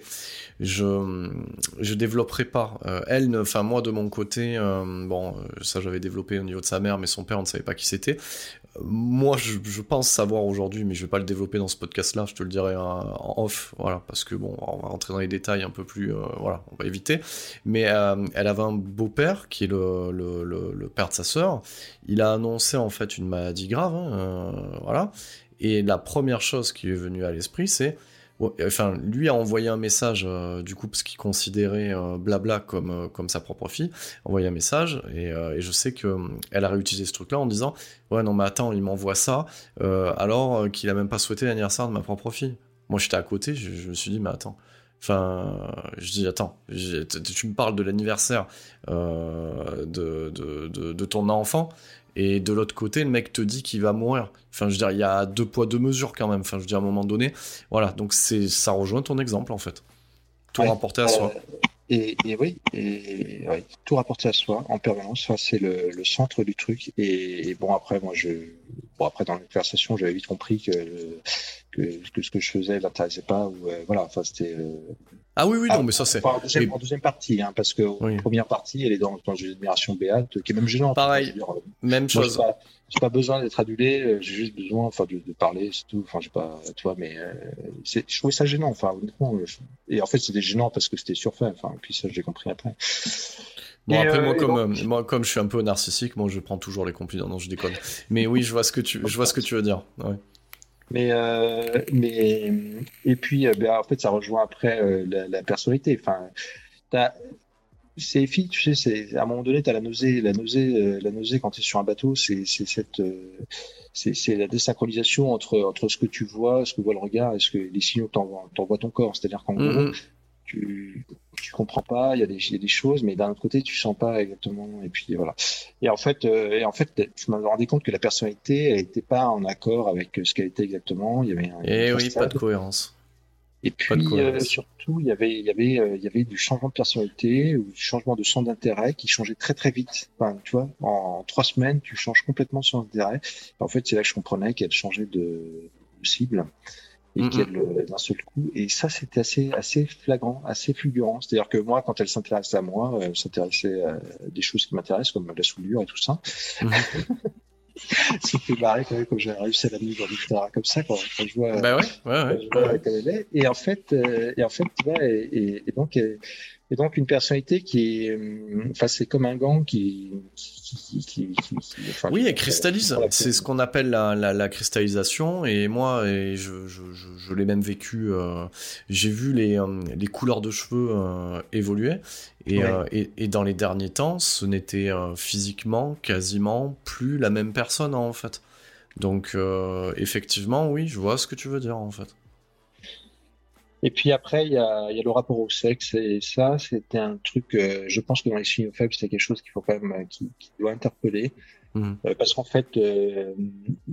Speaker 1: je, je développerai pas. Euh, elle, enfin, moi de mon côté, bon, ça j'avais développé au niveau de sa mère, mais son père, on ne savait pas qui c'était moi, je, pense savoir aujourd'hui, mais je vais pas le développer dans ce podcast-là, je te le dirai en, off, voilà, parce que bon, on va rentrer dans les détails un peu plus, euh, voilà, on va éviter. Mais euh, elle avait un beau-père qui est le, le, père de sa sœur. Il a annoncé en fait une maladie grave, hein, euh, voilà. Et la première chose qui est venue à l'esprit, c'est enfin, lui a envoyé un message, euh, du coup, parce qu'il considérait euh, Blabla comme, euh, comme sa propre fille, envoyé un message, et, je sais qu'elle elle a réutilisé ce truc-là en disant Ouais, non, mais attends, il m'envoie ça, alors qu'il a même pas souhaité l'anniversaire de ma propre fille. Moi, j'étais à côté, je, me suis dit Mais attends. Enfin, je dis, attends, tu me parles de l'anniversaire de, de, de, ton enfant, et de l'autre côté, le mec te dit qu'il va mourir. Enfin, je veux dire, il y a deux poids, deux mesures quand même. Enfin, je veux dire, à un moment donné, voilà. Donc, c'est, ça rejoint ton exemple, en fait. Tout rapporté à soi. Euh,
Speaker 2: et, oui, et, tout rapporté à soi en permanence. Ça, c'est le, centre du truc. Et, bon, après, moi, je, bon, après, dans la conversation, j'avais vite compris que, que, ce que je faisais l'intéressait pas. Ou, euh, voilà, enfin, c'était, euh,
Speaker 1: ah oui, oui, non, ah, mais ça c'est.
Speaker 2: En, deuxième, deuxième partie, hein, parce que première partie, elle est dans, dans une admiration béate, qui est même gênante.
Speaker 1: Pareil, euh, même chose.
Speaker 2: J'ai pas, pas, besoin d'être adulé, euh, j'ai juste besoin, enfin, de, de parler, c'est tout. Enfin, j'ai pas, toi, mais euh, je trouvais ça gênant, enfin, honnêtement. Et en fait, c'était gênant parce que c'était surfait. Enfin, puis ça, j'ai compris après.
Speaker 1: Bon, après, moi, comme, moi, comme je suis un peu narcissique, moi, je prends toujours les compliments. Non, je déconne. Mais oui, je vois ce que tu, je vois ce que tu veux dire. Ouais.
Speaker 2: Mais, euh, mais et puis, euh, ben, en fait, ça rejoint après euh, la, la, personnalité. Enfin, ces filles, tu sais, c'est à un moment donné, tu as la nausée, la nausée, euh, la nausée quand tu es sur un bateau, c'est cette, c'est la désynchronisation entre entre ce que tu vois, ce que voit le regard, et ce que les signaux t'envoie ton corps. C'est-à-dire qu'en mm-hmm. gros, tu tu comprends pas, il y, a des, y a des choses, mais d'un autre côté, tu sens pas exactement. Et puis voilà. Et en fait, euh, et en fait, je me rendais compte que la personnalité, elle n'était pas en accord avec ce qu'elle était exactement. Il y avait. Un,
Speaker 1: et eh oui, pas de cohérence.
Speaker 2: Et puis euh, surtout, il y avait, il y avait, euh, il y avait du changement de personnalité ou du changement de centre d'intérêt qui changeait très très vite. Enfin, tu vois, en trois semaines, tu changes complètement son intérêt. En fait, c'est là que je comprenais qu'elle changeait de, de cible et qu'elle d'un seul coup. Et ça, c'était assez, assez flagrant, assez fulgurant. C'est-à-dire que moi, quand elle s'intéresse à moi, elle s'intéressait à des choses qui m'intéressent, comme la soudure et tout ça. Mm ça fait marrer quand même quand j'ai réussi à la dans l'histoire comme ça quand, quand, je vois,
Speaker 1: bah ouais, ouais, ouais.
Speaker 2: elle est. Et en fait, euh, et en fait, tu vois, et, et, donc, et, donc une personnalité qui est, euh, enfin, c'est comme un gant qui,
Speaker 1: oui, elle cristallise. C'est ce qu'on appelle la, la, cristallisation. Et moi, et je, je, je, l'ai même vécu. Euh, j'ai vu les, euh, les couleurs de cheveux euh, évoluer. Et, et, et, dans les derniers temps, ce n'était physiquement quasiment plus la même personne en fait. Donc effectivement, oui, je vois ce que tu veux dire en fait.
Speaker 2: Et puis après, il y a, y a, le rapport au sexe et ça, c'était un truc. Euh, je pense que dans les signaux faibles, c'est quelque chose qu'il faut quand même euh, qui, qui doit interpeller. Mmh. Euh, parce qu'en fait, euh,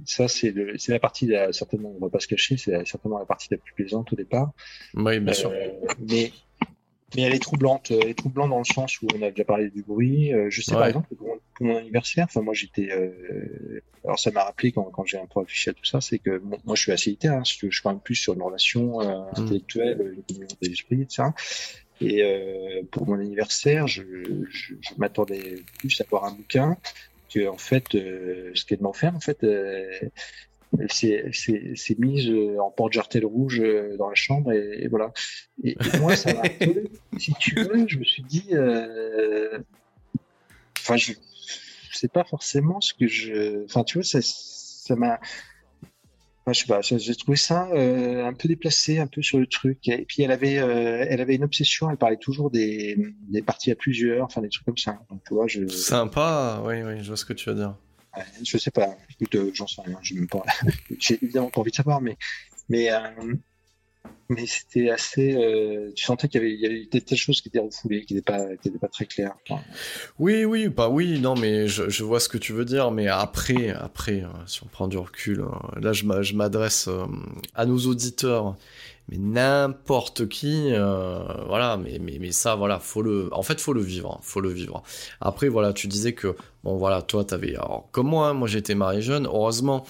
Speaker 2: ça c'est la partie la, certainement, on va pas se cacher, c'est certainement la partie la plus plaisante au départ.
Speaker 1: Oui, bien sûr.
Speaker 2: Mais mais elle est troublante. Elle est troublante dans le sens où on a déjà parlé du bruit. je sais par exemple pour mon anniversaire, enfin moi j'étais, euh... alors ça m'a rappelé quand, quand j'ai un peu affiché à tout ça, c'est que moi je suis assez littéraire, hein, je suis quand même plus sur une relation euh, mmh. intellectuelle, une communion des esprits, etc. Et euh, pour mon anniversaire, je, je, je m'attendais plus à voir un bouquin que en fait, euh, ce qu'elle m'en fait en fait, euh, elle s'est mise en porte-jartel rouge dans la chambre et, et voilà. Et, et moi, ça m'a si tu veux, je me suis dit, enfin, je, c'est pas forcément ce que je. Enfin, tu vois, ça, ça m'a. Enfin, je sais pas, j'ai trouvé ça euh, un peu déplacé, un peu sur le truc. Et puis elle avait, euh, elle avait une obsession. Elle parlait toujours des, des parties à plusieurs, enfin des trucs comme ça. Donc tu vois, je.
Speaker 1: Sympa, oui, oui, je vois ce que tu veux dire.
Speaker 2: je sais pas. Écoute, euh, j'en sais rien. J'ai évidemment pas envie de savoir, mais, mais mais c'était assez. Euh, tu sentais qu'il y avait, il y des choses qui étaient refoulées, qui n'étaient pas, très claires.
Speaker 1: Oui, oui, pas oui, non, mais je, vois ce que tu veux dire. Mais après, après, euh, si on prend du recul, euh, là, je m'adresse à nos auditeurs, mais n'importe qui, voilà. Mais, mais, mais ça, voilà, faut le. En fait, faut le vivre, hein, faut le vivre. Après, voilà, tu disais que bon, voilà, toi, t'avais, alors comme moi, moi, j'étais marié jeune. Heureusement,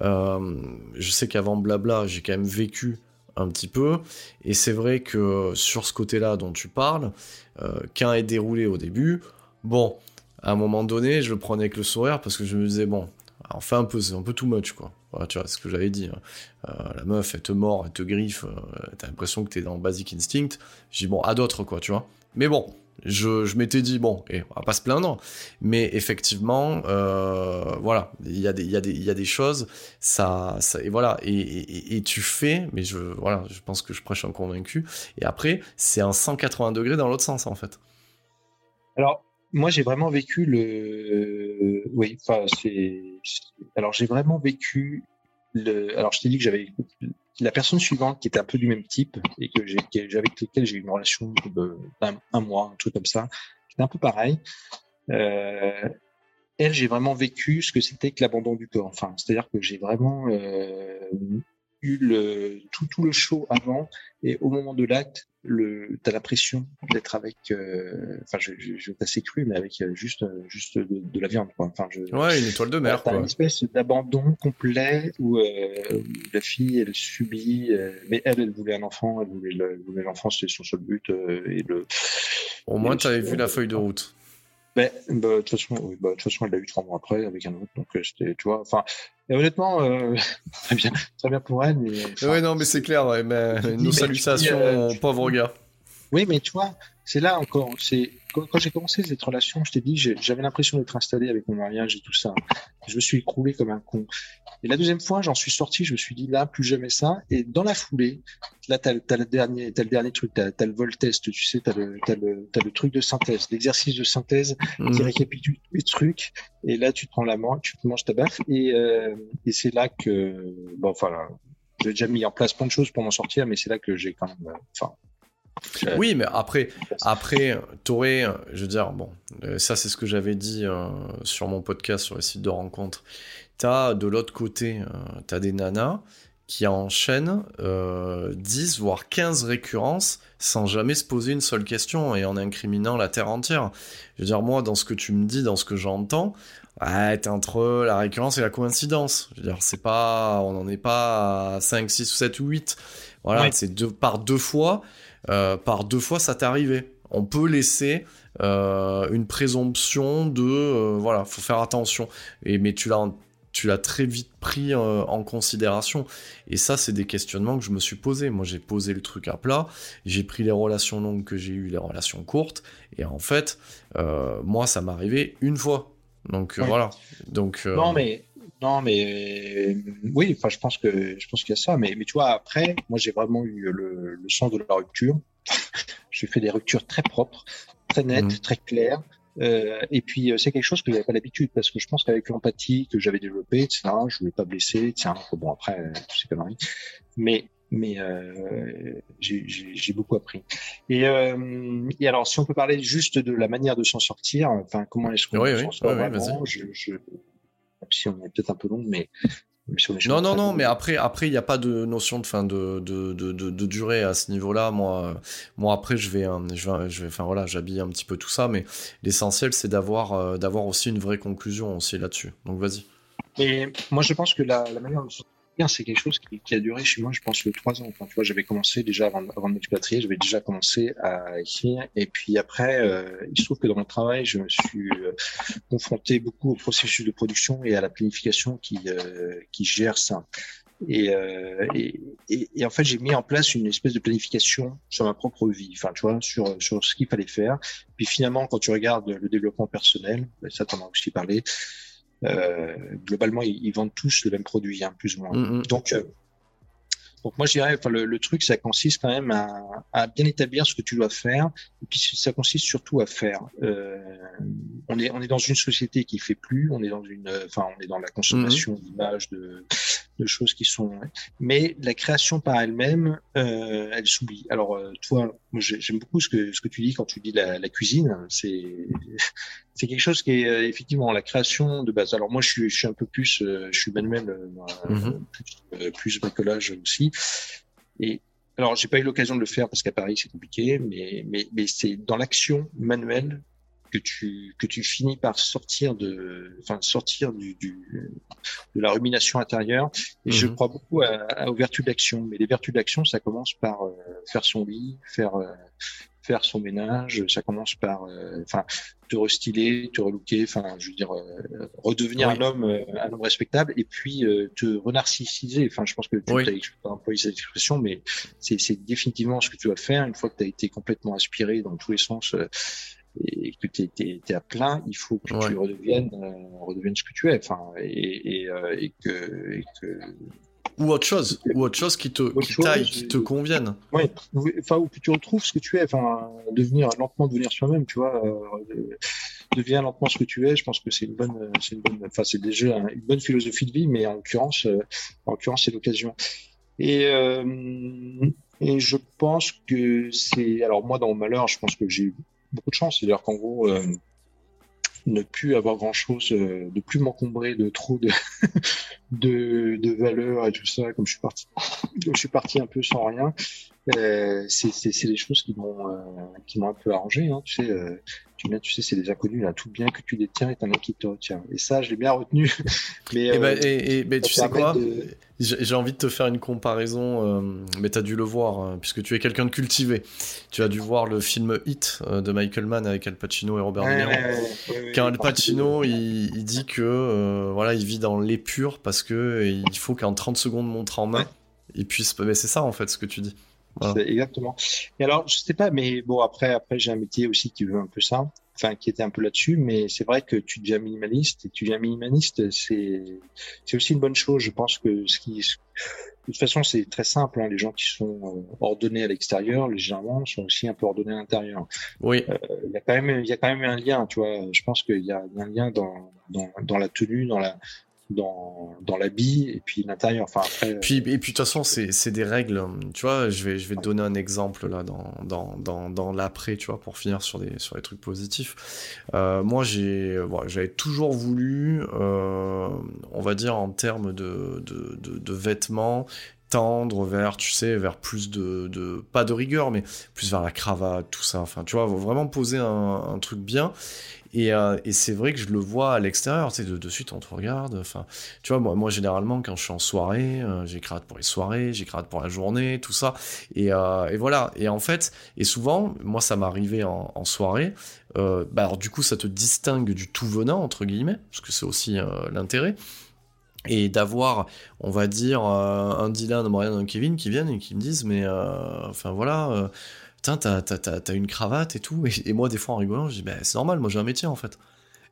Speaker 1: je sais qu'avant Blabla, j'ai quand même vécu un petit peu. Et c'est vrai que sur ce côté-là dont tu parles, euh, qu'un est déroulé au début, bon, à un moment donné, je le prenais avec le sourire parce que je me disais, bon, enfin un peu, c'est un peu too much, quoi. Voilà, tu vois, ce que j'avais dit. Hein. Euh, la meuf, elle te mord, elle te griffe, euh, t'as l'impression que t'es dans Basic Instinct. J'ai dit, bon, à d'autres, quoi, tu vois. Mais bon, je, m'étais dit, bon, et on va pas se plaindre, mais effectivement, euh, voilà, il y, a des, choses, ça, et voilà, et, tu fais, mais je, voilà, je pense que je prêche un convaincu, et après, c'est un 180 degrés dans l'autre sens, en fait.
Speaker 2: Alors, moi, j'ai vraiment vécu le. Oui, enfin, c'est. Alors, j'ai vraiment vécu le. Alors, je t'ai dit que j'avais la personne suivante qui était un peu du même type et que j'ai, avec lequel j'ai eu une relation d'un un mois, un truc comme ça, c'était un peu pareil. Euh, elle, j'ai vraiment vécu ce que c'était que l'abandon du corps. Enfin, c'est-à-dire que j'ai vraiment euh, eu le, tout, tout le show avant et au moment de l'acte, le, t'as l'impression d'être avec, euh, enfin, je, je, je assez cru, mais avec euh, juste, euh, juste de, la viande, quoi. Enfin, je,
Speaker 1: ouais, une étoile de mer,
Speaker 2: quoi. une espèce d'abandon complet où, euh, la fille, elle subit, mais elle, elle voulait un enfant, elle voulait, l'enfant, c'était son seul but, et le.
Speaker 1: Au moins, tu avais vu la feuille de route.
Speaker 2: Ben, bah, de toute façon, bah, de toute façon, elle l'a eu trois mois après avec un autre, donc c'était, tu vois, enfin, honnêtement, euh, très bien, très bien pour elle. Mais,
Speaker 1: oui, non, mais c'est clair, mais, nos salutations, euh, pauvre gars.
Speaker 2: Oui, mais tu vois, c'est là encore, c'est quand, j'ai commencé cette relation, je t'ai dit, j'avais l'impression d'être installé avec mon mariage et tout ça. Je me suis écroulé comme un con. Et la deuxième fois, j'en suis sorti, je me suis dit là, plus jamais ça. Et dans la foulée, là, t'as as le dernier, as le dernier truc, t'as as le vol test, tu sais, t'as le, as le, as le truc de synthèse, l'exercice de synthèse qui mmh. récapitule tous les trucs. Et là, tu te prends la main, tu te manges ta baffe. Et, euh, et c'est là que, bon, voilà, j'ai déjà mis en place plein de choses pour m'en sortir, mais c'est là que j'ai quand même, euh, enfin,
Speaker 1: oui, mais après, après, t'aurais, je veux dire, bon, euh, ça c'est ce que j'avais dit euh, sur mon podcast sur les sites de rencontres. T'as de l'autre côté, euh, t'as des nanas qui enchaînent 10 voire 15 récurrences sans jamais se poser une seule question et en incriminant la terre entière. Je veux dire, moi, dans ce que tu me dis, dans ce que j'entends, ouais, t'es entre la récurrence et la coïncidence. Je veux dire, c'est pas, on n'en est pas à 5, 6 7 ou 8. Voilà, c'est deux, par deux fois. Euh, par deux fois ça t'est arrivé. On peut laisser euh, une présomption de euh, voilà, faut faire attention. Et mais tu l'as tu l'as très vite pris en considération. Et ça, c'est des questionnements que je me suis posé. Moi, j'ai posé le truc à plat, j'ai pris les relations longues que j'ai eues, les relations courtes, et en fait, moi, ça m'est arrivé une fois. Donc voilà. Donc
Speaker 2: non, mais non, mais oui, enfin, je pense que je pense qu'il y a ça. Mais, mais tu vois, après, moi, j'ai vraiment eu le, le sens de la rupture. j'ai fait des ruptures très propres, très nettes, mmh. très claires. Euh, et puis euh, c'est quelque chose que j'avais pas l'habitude parce que je pense qu'avec l'empathie que j'avais développée, etc., je voulais pas blesser, tiens, bon après tout ces conneries, mais mais euh, j'ai beaucoup appris. Et, euh, et alors si on peut parler juste de la manière de s'en sortir, enfin comment est-ce qu'on s'en sort vraiment, je, je, si on est peut-être un peu long, mais
Speaker 1: non, non, non, mais après, après, il n'y a pas de notion de fin de, de, de, de, durée à ce niveau-là. Moi, moi, après, je vais, je vais, je vais, enfin voilà, j'habille un petit peu tout ça, mais l'essentiel, c'est d'avoir, euh, d'avoir aussi une vraie conclusion aussi là-dessus. Donc, vas-y.
Speaker 2: Et moi, je pense que la, la manière c'est quelque chose qui, a duré chez moi, je pense, le trois ans. Enfin, tu vois, j'avais commencé déjà avant, avant de m'expatrier, j'avais déjà commencé à écrire. Et puis après, euh, il se trouve que dans mon travail, je me suis euh, confronté beaucoup au processus de production et à la planification qui, euh, qui gère ça. Et, et, et, en fait, j'ai mis en place une espèce de planification sur ma propre vie, enfin, tu vois, sur, sur ce qu'il fallait faire. Puis finalement, quand tu regardes le développement personnel, ben, ça, t'en as aussi parlé, euh, globalement, ils, vendent tous le même produit, hein, plus ou moins. Mm, mm. Donc, euh, donc moi, je dirais, enfin, le, le, truc, ça consiste quand même à, à, bien établir ce que tu dois faire. Et puis, ça consiste surtout à faire. Euh, on est, on est dans une société qui fait plus. On est dans une, enfin, on est dans la consommation mm, d'images, de, de choses qui sont. Mais la création par elle-même, euh, elle s'oublie. Alors euh, toi, j'aime beaucoup ce que ce que tu dis quand tu dis la, la cuisine. C'est c'est quelque chose qui est euh, effectivement la création de base. Alors moi je suis je suis un peu plus je suis manuel mm-hmm. plus, plus bricolage aussi. Et alors, j'ai pas eu l'occasion de le faire parce qu'à Paris c'est compliqué, mais mais mais c'est dans l'action manuelle que tu que tu finis par sortir de enfin sortir du, du de la rumination intérieure. Et je mhm. crois beaucoup à, aux vertus d'action mais les vertus d'action ça commence par euh, faire son lit faire euh, faire son ménage. Ça commence par euh, enfin te restyler te relooker. Enfin je veux dire redevenir un homme un homme respectable et puis te renarcissiser. Enfin je pense que tu oui. as employé cette expression mais c'est c'est définitivement ce que tu vas faire une fois que tu as été complètement aspiré dans tous les sens et que tu es, à plein, il faut que tu redeviennes, euh, redeviennes ce que tu es. Enfin, et, et, euh, et, que, et que
Speaker 1: ou autre chose, ou autre chose qui te qui taille, qui te convienne.
Speaker 2: Ouais, enfin où tu retrouves ce que tu es, enfin devenir lentement devenir soi-même, tu vois, euh, deviens lentement ce que tu es. Je pense que c'est une bonne, c'est une bonne, enfin c'est déjà une bonne philosophie de vie, mais en l'occurrence, euh, en l'occurrence c'est l'occasion. Et euh, et je pense que c'est, alors moi dans mon malheur, je pense que j'ai beaucoup de chance. C'est-à-dire qu'en gros, euh, ne plus avoir grand-chose, euh, de plus m'encombrer de trop de, de, de valeurs et tout ça, comme je suis parti, je suis parti un peu sans rien, euh, c'est des choses qui m'ont euh, un peu arrangé. Hein, tu sais, euh, tu, tu sais, c'est des inconnus là. Tout bien que tu détiens est un un qui te retient. Et ça, je l'ai bien retenu.
Speaker 1: mais et, bah, et, et tu sais quoi? J'ai envie de te faire une comparaison, mais tu as dû le voir, hein, puisque tu es quelqu'un de cultivé. Tu as dû voir le film Hit de Michael Mann avec Al Pacino et Robert De Niro. Quand Al Pacino, il, il, dit que voilà, il vit dans l'épure parce que il faut qu'en 30 secondes montre en main, il puisse. Mais c'est ça en fait ce que tu dis.
Speaker 2: Exactement. Et alors, je sais pas, mais bon, après, après, j'ai un métier aussi qui veut un peu ça, enfin, qui était un peu là-dessus, mais c'est vrai que tu deviens minimaliste et tu deviens minimaliste, c'est, c'est aussi une bonne chose. Je pense que ce qui, de toute façon, c'est très simple. Hein. Les gens qui sont euh, ordonnés à l'extérieur, légèrement, sont aussi un peu ordonnés à l'intérieur.
Speaker 1: Oui.
Speaker 2: Euh, il y a quand même, il y a quand même un lien, tu vois. Je pense qu'il y, y, a un lien dans, dans, dans la tenue, dans la, dans, dans l'habit et puis l'intérieur. Enfin, après,
Speaker 1: puis, et puis de toute façon, c'est des règles. Tu vois, je vais, je vais te donner un exemple là dans, dans, dans, dans l'après, tu vois, pour finir sur des, sur les trucs positifs. Euh, moi, j'ai, bon, j'avais toujours voulu, euh, on va dire en termes de, de, de, de vêtements, tendre vers, tu sais, vers plus de, de, pas de rigueur, mais plus vers la cravate, tout ça. Enfin, tu vois, vraiment poser un, un truc bien. Et, euh, et c'est vrai que je le vois à l'extérieur, tu sais, de, suite on te regarde. Enfin, tu vois, moi, généralement quand je suis en soirée, euh, j'écrase pour les soirées, j'écrase pour la journée, tout ça. Et, euh, voilà. Et en fait, et souvent, moi ça m'arrivait en, en, soirée. Euh, bah alors du coup, ça te distingue du tout venant entre guillemets, parce que c'est aussi l'intérêt et d'avoir, on va dire, un Dylan, un Marianne, un Kevin qui viennent et qui me disent, mais enfin voilà, putain, t'as, une cravate et tout. Et, moi, des fois, en rigolant, je dis, bah, c'est normal, moi j'ai un métier en fait.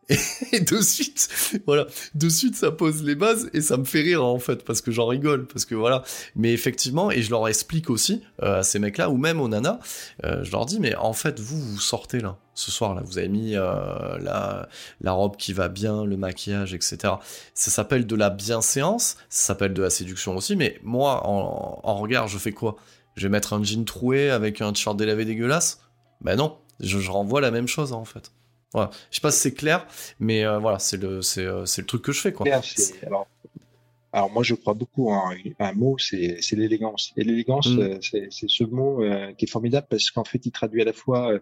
Speaker 1: Et, de suite, voilà, de suite, ça pose les bases et ça me fait rire en fait, parce que j'en rigole, parce que voilà. Mais effectivement, et je leur explique aussi à ces mecs-là, ou même aux nanas, je leur dis, mais en fait, vous, vous sortez là ce soir là. Vous avez mis euh, la, la robe qui va bien, le maquillage, etc. Ça s'appelle de la bienséance, ça s'appelle de la séduction aussi, mais moi, en, regard, je fais quoi? Je vais mettre un jean troué avec un t-shirt délavé dégueulasse Ben non, je, je, renvoie la même chose en fait. Voilà. Je sais pas si c'est clair, mais euh, voilà, c'est le, c'est, euh, c'est le truc que je fais quoi.
Speaker 2: Alors, alors moi, je crois beaucoup en un mot, c'est l'élégance. Et l'élégance, mm. euh, c'est ce mot euh, qui est formidable parce qu'en fait, il traduit à la fois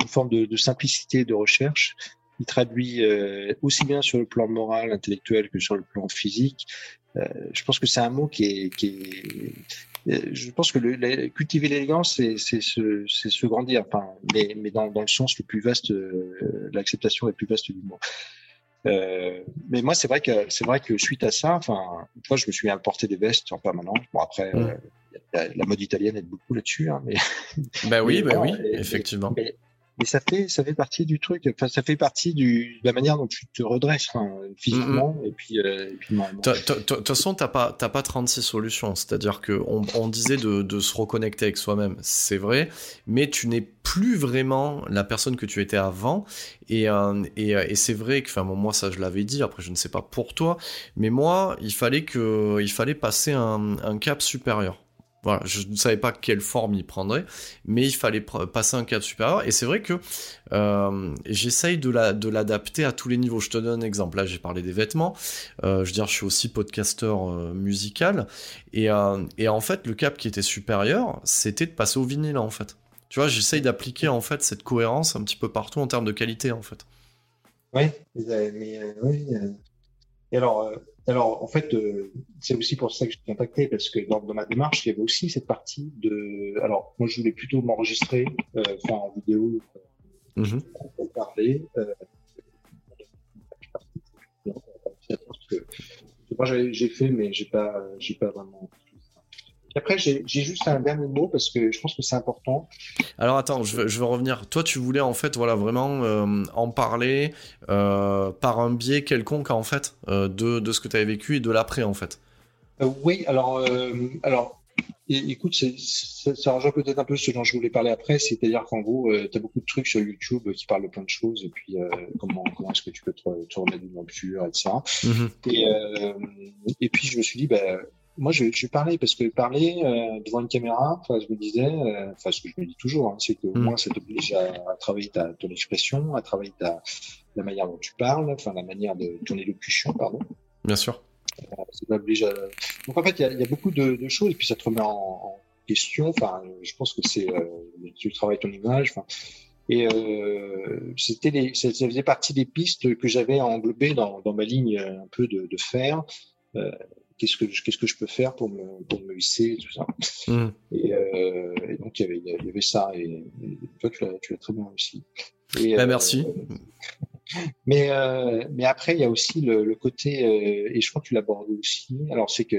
Speaker 2: une forme de, de simplicité de recherche. Il traduit euh, aussi bien sur le plan moral, intellectuel que sur le plan physique. Euh, je pense que c'est un mot qui est, qui est je pense que le, cultiver l'élégance, c'est se, se grandir, enfin, mais, mais dans, dans, le sens le plus vaste, l'acceptation la plus vaste du mot. Euh, mais moi, c'est vrai que c'est vrai que suite à ça, enfin, moi, je me suis importé des vestes en permanence. Bon, après, mm. euh, la, la, mode italienne aide beaucoup là-dessus, hein, mais.
Speaker 1: Bah oui, bah oui, effectivement.
Speaker 2: Mais, mais ça fait ça fait partie du truc. Enfin, ça fait partie du, de la manière dont tu te redresses physiquement et puis euh, et puis
Speaker 1: De toute façon, t'as pas t'as pas 36 solutions. C'est-à-dire que on, on disait de, de, se reconnecter avec soi-même, c'est vrai, mais tu n'es plus vraiment la personne que tu étais avant. Et, euh, et, euh, et c'est vrai que, enfin, moi, ça, je l'avais dit. Après, je ne sais pas pour toi, mais moi, il fallait que, il fallait passer un, un cap supérieur. Voilà, je ne savais pas quelle forme il prendrait, mais il fallait passer un cap supérieur. Et c'est vrai que euh, j'essaye de l'adapter la, à tous les niveaux. Je te donne un exemple. Là, j'ai parlé des vêtements. Euh, je veux dire, je suis aussi podcasteur euh, musical. Et, et, en fait, le cap qui était supérieur, c'était de passer au vinyle, en fait. Tu vois, j'essaye d'appliquer, en fait, cette cohérence un petit peu partout en termes de qualité, en fait.
Speaker 2: Oui, oui. Et alors, alors, en fait, euh, c'est aussi pour ça que je t'ai contacté, parce que dans, ma démarche, il y avait aussi cette partie de... Alors, moi, je voulais plutôt m'enregistrer, euh, faire en vidéo, euh, mm pour parler. Euh, moi, j'ai fait, mais j'ai pas, j'ai pas vraiment après, j'ai juste un dernier mot parce que je pense que c'est important.
Speaker 1: Alors attends, je veux, revenir. Toi, tu voulais en fait, voilà, vraiment euh, en parler euh, par un biais quelconque en fait euh, de, de, ce que tu avais vécu et de l'après en fait.
Speaker 2: oui, alors, alors écoute, ça, rejoint peut-être un peu ce dont je voulais parler après, c'est-à-dire qu'en gros, tu as beaucoup de trucs sur YouTube qui parlent de plein de choses et puis comment, comment est-ce que tu peux te, remettre d'une rupture, etc. Et, et puis je me suis dit, bah, moi, je, je parlais parce que parler euh, devant une caméra, enfin, je me disais, euh, enfin, ce que je me dis toujours, hein, c'est que mm. moi, ça t'oblige à, à, travailler ta, ton expression, à travailler ta, la manière dont tu parles, enfin, la manière de ton élocution, pardon.
Speaker 1: Bien sûr.
Speaker 2: Euh, ça t'oblige à... Donc, en fait, il y a, y a, beaucoup de, de, choses, et puis ça te remet en, en question. Enfin, je pense que c'est, euh, tu travailles ton image. Enfin, et euh, c'était les, ça, ça, faisait partie des pistes que j'avais englobées dans, dans ma ligne un peu de, de faire. Euh, qu'est-ce que qu'est-ce que je peux faire pour me pour me hisser et tout ça mmh. et, euh, et, donc il y avait il y avait ça et, toi tu l'as tu as très bien réussi
Speaker 1: et, bah, merci
Speaker 2: mais euh, mais après il y a aussi le, le côté euh, et je crois que tu l'abordes aussi alors c'est que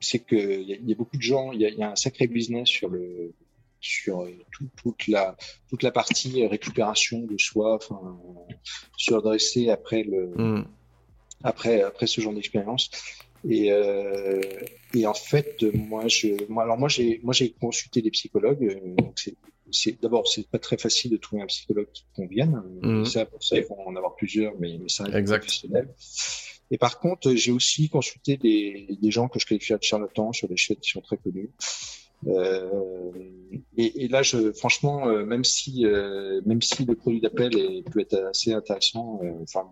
Speaker 2: c'est que il y, y, a beaucoup de gens il y a, y a, un sacré business sur le sur tout, toute la toute la partie récupération de soi enfin se redresser après le mmh. après après ce genre d'expérience et, euh, et en fait, moi, je, moi, alors moi, j'ai, moi, j'ai consulté des psychologues. Euh, donc c'est, c'est, d'abord, c'est pas très facile de trouver un psychologue qui convienne. Mmh. Ça, pour ça, il faut en avoir plusieurs, mais, mais ça reste professionnel. Et par contre, j'ai aussi consulté des, des gens que je qualifie de charlatans sur des chaînes qui sont très connues. Euh, et, et, là, je, franchement, euh, même si, euh, même si le produit d'appel peut être assez intéressant, euh, enfin,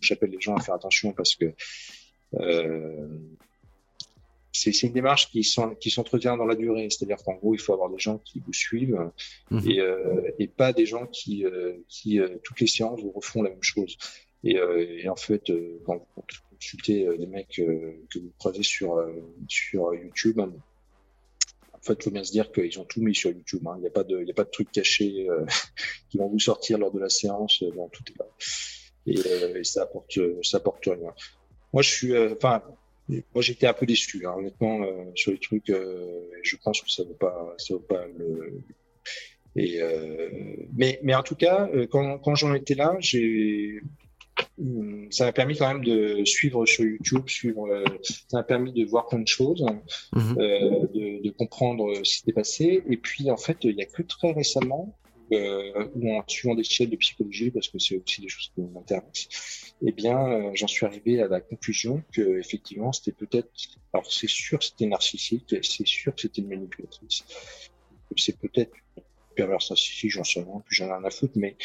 Speaker 2: j'appelle les gens à faire attention parce que c'est une démarche qui s'entretient dans la durée, c'est-à-dire qu'en gros, il faut avoir des gens qui vous suivent mhm. et, euh, et, pas des gens qui, euh, qui toutes les séances vous refont la même chose. Et, et en fait, quand vous consultez des mecs que vous croisez sur sur YouTube, en fait, il faut bien se dire qu'ils ont tout mis sur YouTube. Hein. Il n'y a pas de, il a pas de trucs cachés qui vont vous sortir lors de la séance. Bon, tout est là. Et, et ça apporte, ça apporte rien moi, je suis, euh, enfin, moi, j'étais un peu déçu, hein, honnêtement, euh, sur les trucs. Euh, je pense que ça ne vaut pas, ça vaut pas le. Et mais, mais en tout cas, quand, quand j'en étais là, j'ai ça m'a permis quand même de suivre sur YouTube, suivre, ça m'a permis de voir plein de choses, mmh de, de, comprendre ce qui s'était passé. Et puis, en fait, il y a que très récemment ou en suivant des chaînes de psychologie, parce que c'est aussi des choses qui m'intéressent, eh bien, euh, j'en suis arrivé à la conclusion que effectivement, c'était peut-être, alors c'est sûr que c'était narcissique, c'est sûr que c'était une manipulatrice, c'est peut-être perverse narcissique, j'en sais rien, plus j'en ai rien à foutre, mais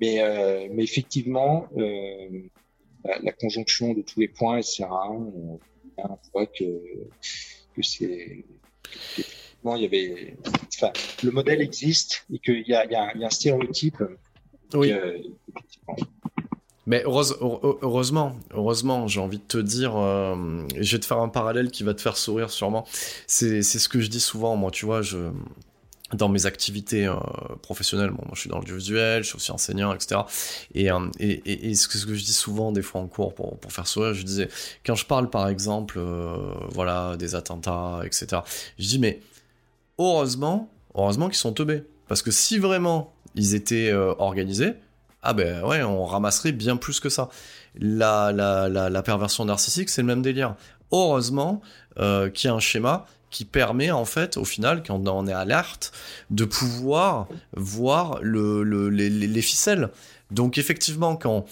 Speaker 2: mais euh, mais effectivement, euh, la, la, conjonction de tous les points, etc. On, on voit que que c'est il y avait, enfin, le modèle existe et qu'il y a, y, a, y a, un stéréotype.
Speaker 1: Oui. mais heureusement, heureusement, j'ai envie de te dire, euh, je vais te faire un parallèle qui va te faire sourire sûrement. C'est ce que je dis souvent, moi, tu vois, je, dans mes activités euh, professionnelles, bon, moi je suis dans le visuel, je suis aussi enseignant, etc. Et, euh, et, et, ce, que, ce, que, je dis souvent des fois en cours pour, pour faire sourire, je disais, quand je parle par exemple, euh, voilà, des attentats, etc. Je dis mais heureusement, heureusement qu'ils sont teubés. Parce que si vraiment ils étaient organisés, ah ben ouais, on ramasserait bien plus que ça. La, la, la, perversion narcissique, c'est le même délire. Heureusement qu'il y a un schéma qui permet en fait au final quand on est alerte de pouvoir voir le, les, les, ficelles donc effectivement quand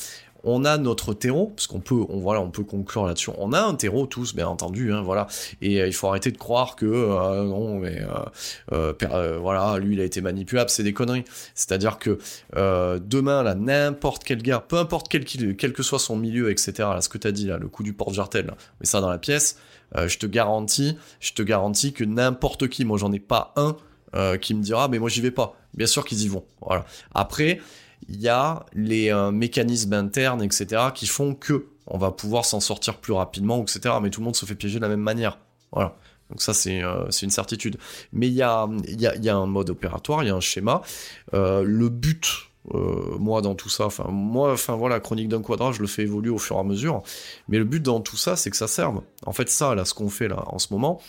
Speaker 1: on a notre terreau, parce qu'on peut, on, voilà, on peut conclure là-dessus. On a un terreau tous, bien entendu, hein, voilà. Et euh, il faut arrêter de croire que euh, non, mais euh, voilà, lui il a été manipulable, c'est des conneries. C'est-à-dire que demain là, n'importe quel gars, peu importe quel, quel que soit son milieu, etc. Ce que t'as dit là, le coup du porte-jartel, mais ça dans la pièce, je te garantis, je te garantis que n'importe qui, moi j'en ai pas un qui me dira, mais moi j'y vais pas. Bien sûr qu'ils y vont. Après il y a les euh, mécanismes internes, etc., qui font que on va pouvoir s'en sortir plus rapidement, etc. Mais tout le monde se fait piéger de la même manière. Donc ça, c'est euh, une certitude. Mais il y a, y, a, y a, un mode opératoire, il y a un schéma. Euh, le but, moi, dans tout ça, enfin, moi, enfin, voilà, Chronique d'un quadrat, je le fais évoluer au fur et à mesure. Mais le but dans tout ça, c'est que ça serve. En fait, ça, là, ce qu'on fait là, en ce moment,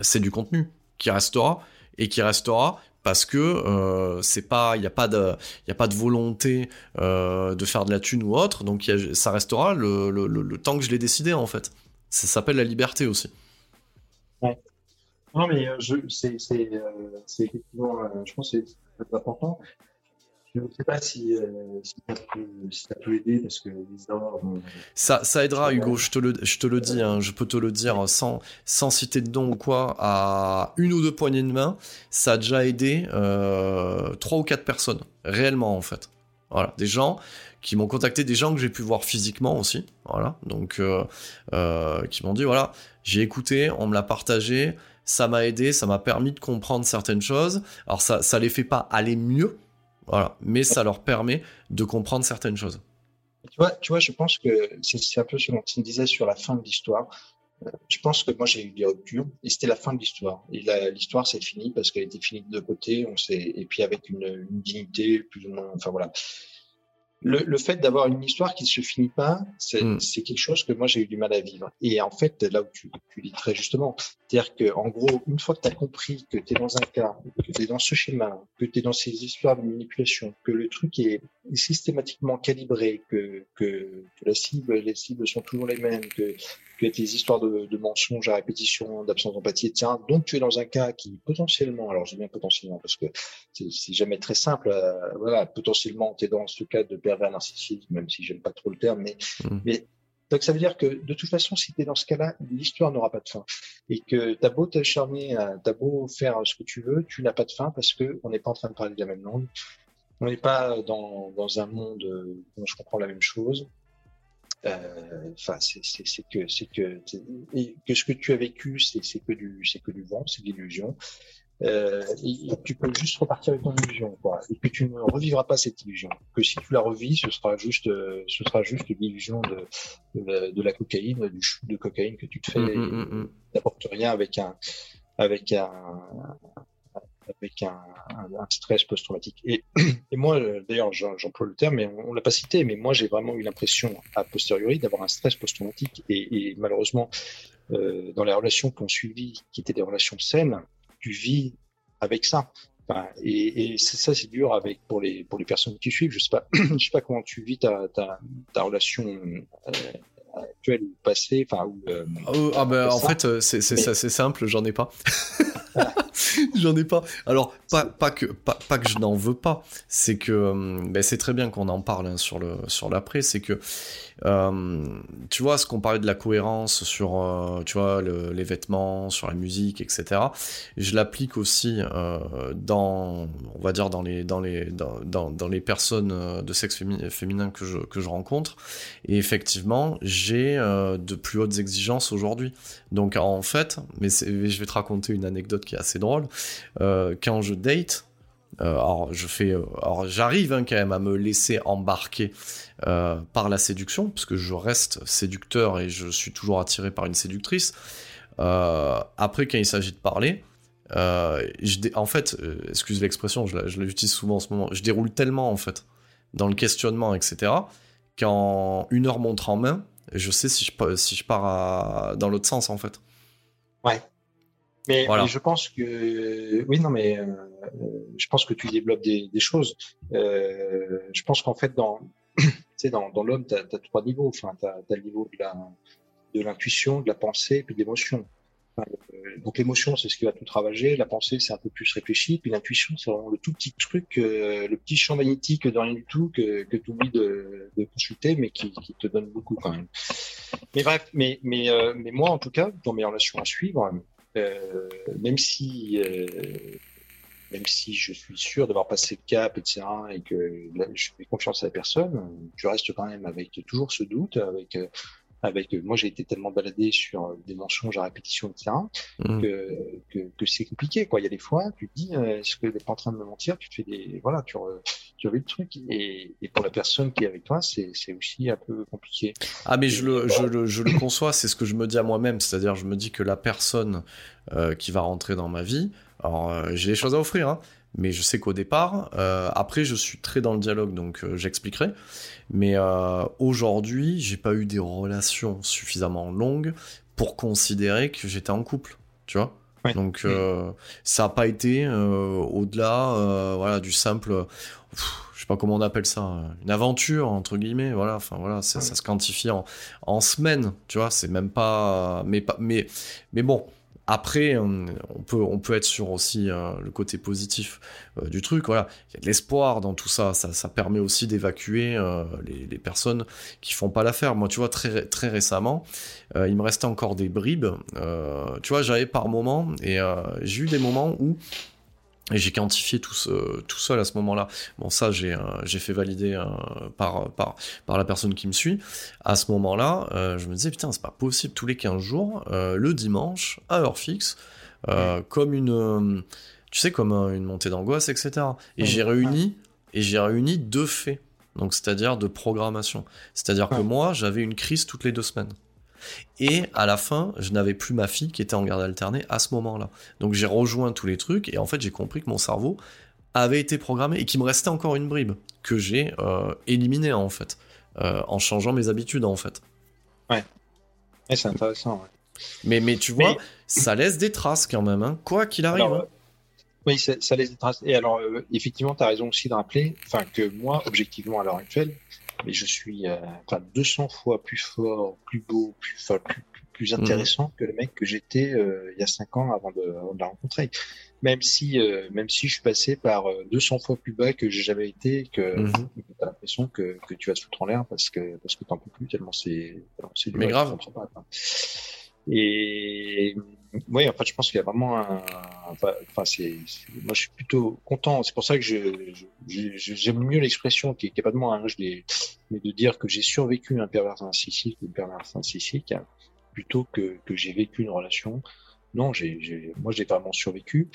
Speaker 1: c'est du contenu qui restera et qui restera parce que euh, c'est pas il n'y a pas de il a pas de volonté euh, de faire de la thune ou autre. Donc ça restera le, le, le, temps que je l'ai décidé en fait. Ça s'appelle la liberté aussi.
Speaker 2: Non mais euh, c'est effectivement je pense c'est important je ne sais pas si, euh, ça, peut, aider parce que
Speaker 1: ça, ça aidera, Hugo, je te le, je te le dis, hein, je peux te le dire sans, sans citer de nom ou quoi, à une ou deux poignées de main, ça a déjà aidé euh, trois ou quatre personnes, réellement en fait. Voilà, des gens qui m'ont contacté, des gens que j'ai pu voir physiquement aussi, voilà, donc euh, qui m'ont dit voilà, j'ai écouté, on me l'a partagé, ça m'a aidé, ça m'a permis de comprendre certaines choses. Alors ça, ça les fait pas aller mieux, Mais ça leur permet de comprendre certaines choses.
Speaker 2: Tu vois, tu vois je pense que c'est un peu ce dont tu me disais sur la fin de l'histoire. Euh, je pense que moi j'ai eu des ruptures et c'était la fin de l'histoire. Et l'histoire c'est fini parce qu'elle était finie de deux côtés, on et puis avec une, une dignité plus ou moins. Enfin voilà le, le, fait d'avoir une histoire qui ne se finit pas, hmm. c'est quelque chose que moi j'ai eu du mal à vivre. Et en fait, là où tu, tu dis très justement, c'est-à-dire que en gros, une fois que tu as compris que tu es dans un cas, que tu es dans ce schéma, que tu es dans ces histoires de manipulation, que le truc est systématiquement calibré, que, que, que la cible, les cibles sont toujours les mêmes, que que des histoires de, de mensonges à répétition, d'absence d'empathie, etc. Donc tu es dans un cas qui potentiellement, alors je dis bien potentiellement parce que c'est jamais très simple, euh, voilà, potentiellement tu es dans ce cas de pervers narcissique, même si j'aime pas trop le terme, mais, mmh. mais donc ça veut dire que de toute façon, si tu es dans ce cas-là, l'histoire n'aura pas de fin. Et que t'as beau t'acharner, t'as beau faire ce que tu veux, tu n'as pas de fin parce que on n'est pas en train de parler de la même langue. On n'est pas dans, dans un monde où je comprends la même chose. Euh, enfin, c'est que c'est que que ce que tu as vécu, c'est que du c'est que du vent, c'est de l'illusion. Euh, et, tu peux juste repartir avec ton illusion, quoi, et que tu ne revivras pas cette illusion. Que si tu la revis, ce sera juste, ce sera juste l'illusion de, de, la, cocaïne, du chou de cocaïne que tu te fais, mmh, mmh, mmh, n'apporte rien avec un, avec un, avec un, stress post-traumatique. Et, moi, euh, d'ailleurs, j'emploie le terme, mais on, ne l'a pas cité, mais moi, j'ai vraiment eu l'impression, a posteriori, d'avoir un stress post-traumatique. Et, malheureusement, euh, dans les relations qu'on suivi, qui étaient des relations saines, tu vis avec ça. Et, ça, c'est dur avec pour les pour les personnes qui suivent. Je sais sais pas comment tu vis ta ta, ta relation euh, actuelle ou enfin ou. Euh,
Speaker 1: ah ben, en fait, c'est c'est simple, j'en ai pas. J'en ai pas. Alors, pas, pas, que, pas, pas que je n'en veux pas, c'est que euh, ben, c'est très bien qu'on en parle hein, sur le sur l'après, c'est que euh, tu vois, ce qu'on parlait de la cohérence sur, euh, tu vois, les vêtements, sur la musique, etc. Je l'applique aussi euh, dans, on va dire, dans les, dans les, dans, dans, les personnes de sexe féminin que je, que je rencontre. Et effectivement, j'ai de plus hautes exigences aujourd'hui. Donc, en fait, mais je vais te raconter une anecdote qui est assez drôle. quand je date, alors je fais, j'arrive hein, quand même à me laisser embarquer euh, par la séduction, parce que je reste séducteur et je suis toujours attiré par une séductrice. Euh, après, quand il s'agit de parler, euh, en fait, excuse l'expression, je l'utilise souvent en ce moment, je déroule tellement en fait dans le questionnement, etc., qu'en une heure montre en main, je sais si je, si je pars dans l'autre sens en fait.
Speaker 2: Ouais. Mais, je pense que oui, non, mais je pense que tu développes des, des choses. Euh, je pense qu'en fait, dans, dans, dans l'homme, tu as, trois niveaux. Enfin, tu as, le niveau de l'intuition, de, de la pensée et puis de l'émotion. Euh, donc l'émotion, c'est ce qui va tout travailler. La pensée, c'est un peu plus réfléchi. Puis l'intuition, c'est vraiment le tout petit truc, euh, le petit champ magnétique de rien du tout que, que tu oublies de, de, consulter, mais qui, qui, te donne beaucoup quand même. Mais bref, mais, mais, euh, mais moi, en tout cas, dans mes relations à suivre, euh, même si même si je suis sûr d'avoir passé le cap, etc., et que je fais confiance à la personne, je reste quand même avec toujours ce doute, avec avec moi j'ai été tellement baladé sur des mensonges à répétition etc mmh. que, que, que c'est compliqué quoi. Il y a des fois tu te dis euh, est-ce que n'est pas en train de me mentir? Tu te fais des voilà tu tu vu le truc. Et, et pour la personne qui est avec toi c'est aussi un peu compliqué.
Speaker 1: Ah mais je le je le je le conçois c'est ce que je me dis à moi-même. C'est-à-dire je me dis que la personne euh, qui va rentrer dans ma vie alors euh, j'ai des choses à offrir hein, mais je sais qu'au départ, euh, après je suis très dans le dialogue, donc euh, j'expliquerai. Mais euh, aujourd'hui, j'ai pas eu des relations suffisamment longues pour considérer que j'étais en couple, tu vois? Donc mm. ça a pas été au-delà, voilà, du simple, je sais pas comment on appelle ça, une aventure entre guillemets, voilà. Enfin voilà, ça, se quantifie en, en semaines, tu vois? C'est même pas, mais pas, mais mais bon après, on, peut, être sur aussi euh, le côté positif euh, du truc. Voilà, il y a de l'espoir dans tout ça. Ça, permet aussi d'évacuer euh, les, personnes qui font pas l'affaire. Moi, tu vois, très, très récemment, il me restait encore des bribes. tu vois, j'avais par moments, et j'ai eu des moments où et j'ai quantifié tout, tout seul à ce moment-là. Bon, ça, j'ai euh, fait valider euh, par, par, par la personne qui me suit. À ce moment-là, euh, je me disais, putain, c'est pas possible, tous les 15 jours, le dimanche, à heure fixe, comme une, tu sais, comme une montée d'angoisse, etc. Et j'ai réuni, et j'ai réuni deux faits. Donc, c'est-à-dire de programmation. C'est-à-dire que moi, j'avais une crise toutes les deux semaines. Et à la fin, je n'avais plus ma fille qui était en garde alternée à ce moment-là. Donc j'ai rejoint tous les trucs et en fait j'ai compris que mon cerveau avait été programmé et qu'il me restait encore une bribe que j'ai euh, éliminée en fait, euh, en changeant mes habitudes en fait.
Speaker 2: Ouais, c'est intéressant.
Speaker 1: Mais, mais tu vois, ça laisse des traces quand même, hein, quoi qu'il arrive. Hein.
Speaker 2: Oui, ça, laisse des traces. Et alors, euh, effectivement, tu as raison aussi de rappeler que moi, objectivement, à l'heure actuelle, mais je suis euh, enfin 200 fois plus fort, plus beau, plus plus, plus, mhm. intéressant que le mec que j'étais euh, il y a 5 ans avant de, avant de la rencontrer. Même si, euh, même si je suis passé par 200 fois plus bas que j'ai jamais été, que mmh. tu as l'impression que, que tu vas te foutre en l'air parce que parce que t'en peux plus tellement c'est
Speaker 1: mais grave.
Speaker 2: Et oui, en fait, je pense qu'il y a vraiment un. Enfin, c'est. Moi, je suis plutôt content. C'est pour ça que je, j'aime mieux l'expression qui, qui est pas de moi, hein, je mais de dire que j'ai survécu un pervers narcissique ou une perverse narcissique plutôt que que j'ai vécu une relation. Non, j'ai, moi, j'ai vraiment survécu.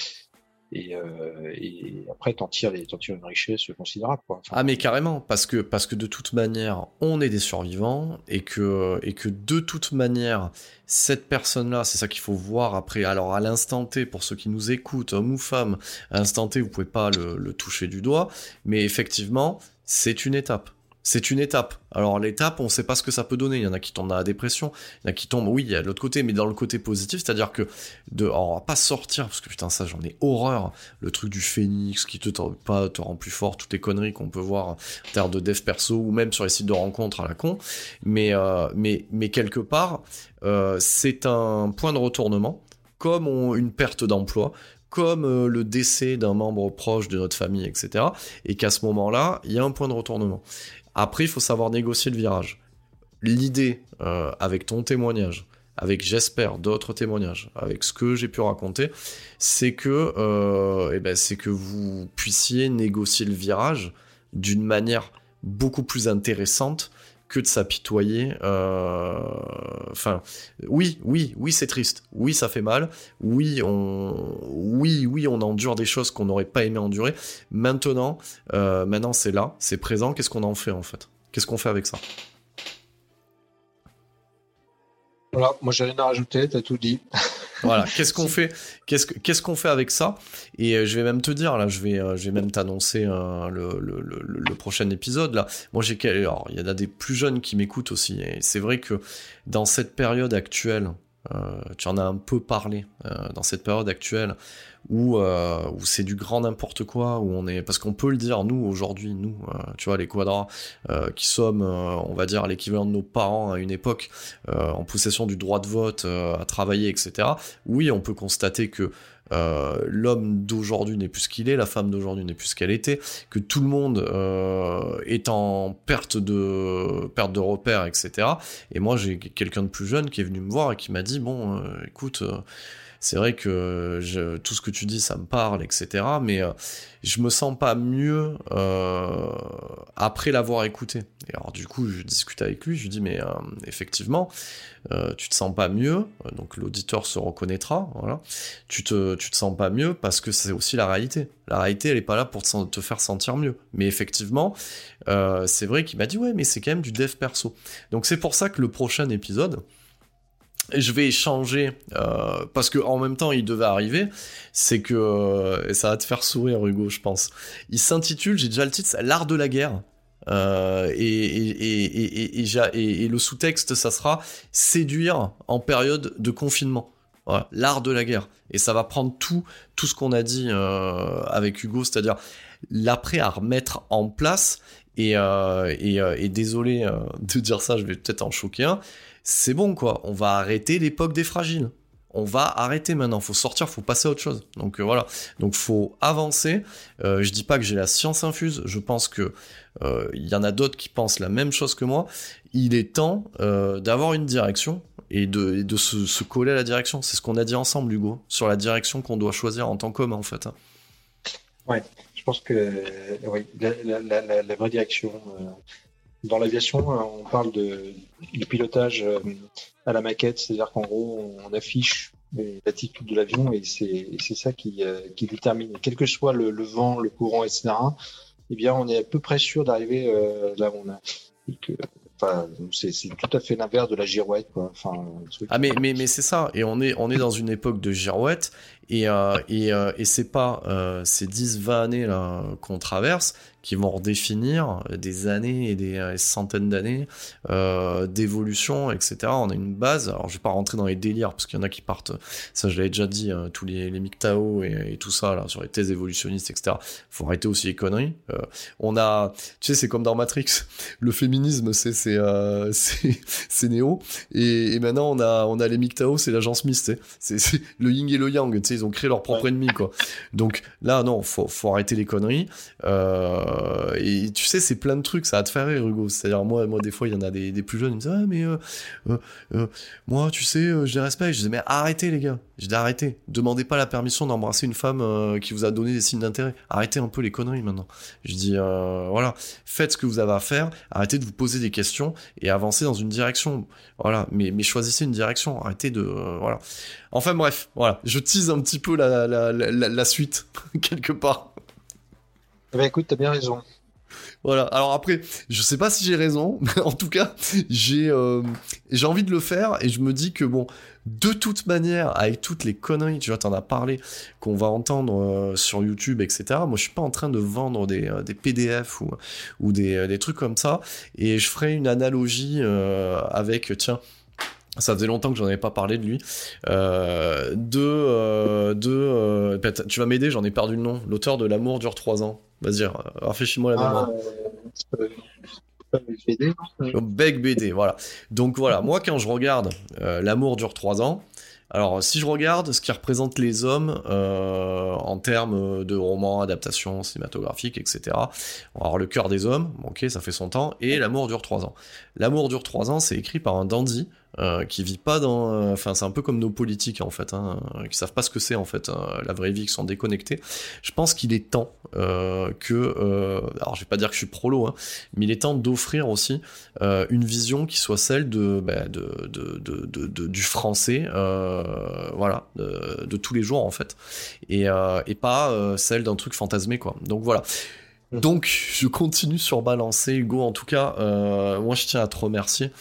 Speaker 2: Et, euh, et, après t'en tires, tires une richesse considérable quoi.
Speaker 1: ah mais carrément parce que parce que de toute manière on est des survivants et que et que de toute manière cette personne là c'est ça qu'il faut voir après alors à l'instant T pour ceux qui nous écoutent homme ou femme à l'instant T vous pouvez pas le, le toucher du doigt mais effectivement c'est une étape c'est une étape. Alors l'étape, on ne sait pas ce que ça peut donner. Il y en a qui tombent dans la dépression, il y en a qui tombent, oui, il y a l'autre côté, mais dans le côté positif, c'est-à-dire que de, va pas sortir parce que putain ça, j'en ai horreur. Le truc du phénix qui te pas te rend plus fort, toutes les conneries qu'on peut voir en termes de dev perso ou même sur les sites de rencontres à la con. Mais euh, mais quelque part, euh, c'est un point de retournement comme une perte d'emploi, comme euh, le décès d'un membre proche de notre famille, etc. Et qu'à ce moment-là, il y a un point de retournement. Après, il faut savoir négocier le virage. L'idée, euh, avec ton témoignage, avec j'espère d'autres témoignages, avec ce que j'ai pu raconter, c'est que, euh, eh ben, c'est que vous puissiez négocier le virage d'une manière beaucoup plus intéressante que de s'apitoyer. Euh, enfin, oui, oui, oui, c'est triste. Oui, ça fait mal. Oui, on, oui, oui, on endure des choses qu'on n'aurait pas aimé endurer. Maintenant, euh, maintenant, c'est là, c'est présent. Qu'est-ce qu'on en fait en fait? Qu'est-ce qu'on fait avec ça?
Speaker 2: Voilà, moi j'ai rien à rajouter. T'as tout dit.
Speaker 1: Voilà, qu'est-ce qu'on fait Qu'est-ce qu'on fait avec ça? Et euh, je vais même te dire là, je vais, euh, je vais même t'annoncer euh, le, le, le, prochain épisode là. Moi, j'ai, alors il y en a des plus jeunes qui m'écoutent aussi, et c'est vrai que dans cette période actuelle tu en as un peu parlé dans cette période actuelle où, où c'est du grand n'importe quoi, où on est, parce qu'on peut le dire, nous aujourd'hui, nous, tu vois, les quadras, qui sommes, on va dire, l'équivalent de nos parents à une époque, en possession du droit de vote, à travailler, etc. Oui, on peut constater que euh, l'homme d'aujourd'hui n'est plus ce qu'il est, la femme d'aujourd'hui n'est plus ce qu'elle était, que tout le monde euh, est en perte de perte de repères, etc. Et moi, j'ai quelqu'un de plus jeune qui est venu me voir et qui m'a dit bon, euh, écoute c'est vrai que tout ce que tu dis, ça me parle, etc. Mais euh, je me sens pas mieux euh, après l'avoir écouté. Et alors du coup, je discute avec lui, je lui dis mais euh, effectivement, tu te sens pas mieux, donc l'auditeur se reconnaîtra, voilà. Tu te, te sens pas mieux parce que c'est aussi la réalité. La réalité, elle est pas là pour te, te faire sentir mieux. Mais effectivement, c'est vrai qu'il m'a dit ouais, mais c'est quand même du dev perso. Donc c'est pour ça que le prochain épisode, je vais échanger euh, parce que en même temps il devait arriver c'est que euh, et ça va te faire sourire Hugo je pense. Il s'intitule j'ai déjà le titre l'art de la guerre. Euh, et, et, et, et, le sous-texte ça sera séduire en période de confinement. L'art de la guerre. Et ça va prendre tout tout ce qu'on a dit avec Hugo c'est-à-dire l'après à remettre en place et, désolé de dire ça je vais peut-être en choquer un c'est bon quoi, on va arrêter l'époque des fragiles. On va arrêter maintenant, faut sortir, faut passer à autre chose. Donc euh, voilà, donc faut avancer. Euh, je dis pas que j'ai la science infuse, je pense que euh, il y en a d'autres qui pensent la même chose que moi. Il est temps d'avoir une direction et de, se, coller à la direction. C'est ce qu'on a dit ensemble, Hugo, sur la direction qu'on doit choisir en tant qu'homme en fait.
Speaker 2: Ouais, je pense que la, vraie direction dans l'aviation, euh, on parle de, pilotage euh, à la maquette, c'est-à-dire qu'en gros, on affiche l'attitude de l'avion et c'est ça qui, euh, qui, détermine, quel que soit le, vent, le courant, etc., eh bien, on est à peu près sûr d'arriver là où on a. C'est tout à fait l'inverse de la girouette, quoi.
Speaker 1: Ah mais mais mais c'est ça. Et on est on est dans une époque de girouette et euh, et, et c'est pas ces 10-20 années qu'on traverse qui vont redéfinir des années et des, euh, centaines d'années euh, d'évolution, etc. On a une base. Alors, je vais pas rentrer dans les délires parce qu'il y en a qui partent. Ça, je l'avais déjà dit. Hein, tous les, les MGTOW et, et, tout ça là sur les thèses évolutionnistes, etc. Faut arrêter aussi les conneries. Euh, on a, tu sais, c'est comme dans Matrix. Le féminisme, c'est c'est euh, c'est néo. Et, et, maintenant, on a on a les MGTOW, c'est l'agence Smith. C'est le yin et le yang. Tu sais, ils ont créé leur propre ennemi, quoi. Donc là, non, faut faut arrêter les conneries. Euh, euh, et tu sais, c'est plein de trucs, ça va te faire rire, Hugo. C'est-à-dire, moi, moi, des fois, il y en a des, plus jeunes, ils me disent, ah, mais euh, euh, moi, tu sais, je les respecte. Je dis, mais arrêtez, les gars. Je dis, arrêtez. Demandez pas la permission d'embrasser une femme qui vous a donné des signes d'intérêt. Arrêtez un peu les conneries maintenant. Je dis, voilà, faites ce que vous avez à faire, arrêtez de vous poser des questions et avancez dans une direction. Voilà, mais, choisissez une direction. Arrêtez de. voilà. Enfin, bref, voilà. Je tease un petit peu la, la suite, quelque part.
Speaker 2: Ben, écoute, t'as bien raison.
Speaker 1: Voilà. Alors après, je sais pas si j'ai raison, mais en tout cas, j'ai euh, j'ai envie de le faire et je me dis que bon, de toute manière, avec toutes les conneries, tu vois, t'en as parlé, qu'on va entendre euh, sur YouTube, etc. Moi, je suis pas en train de vendre des, euh, des PDF ou, ou des, des, trucs comme ça. Et je ferai une analogie avec, tiens, ça faisait longtemps que j'en avais pas parlé de lui. Euh, de, de bah, tu vas m'aider, j'en ai perdu le nom. L'auteur de L'amour dure 3 ans. Vas-y, rafraîchis-moi la mémoire. Ah, BD, Beck BD, voilà. Donc voilà, moi quand je regarde euh, L'amour dure 3 ans, alors si je regarde ce qui représente les hommes euh, en termes de romans, adaptations cinématographiques, etc., avoir le cœur des hommes, ok, ça fait son temps, et L'amour dure 3 ans. L'amour dure 3 ans, c'est écrit par un dandy euh, qui vit pas dans. Euh, enfin, c'est un peu comme nos politiques en fait, hein, euh, qui savent pas ce que c'est en fait la vraie vie, qui sont déconnectés. Je pense qu'il est temps que. alors, je vais pas dire que je suis prolo, hein, mais il est temps d'offrir aussi une vision qui soit celle de, bah, de, de, de, du français, voilà, de, tous les jours en fait, et, et pas celle d'un truc fantasmé quoi. Donc voilà. Donc, je continue sur balancer, Hugo. En tout cas, moi, je tiens à te remercier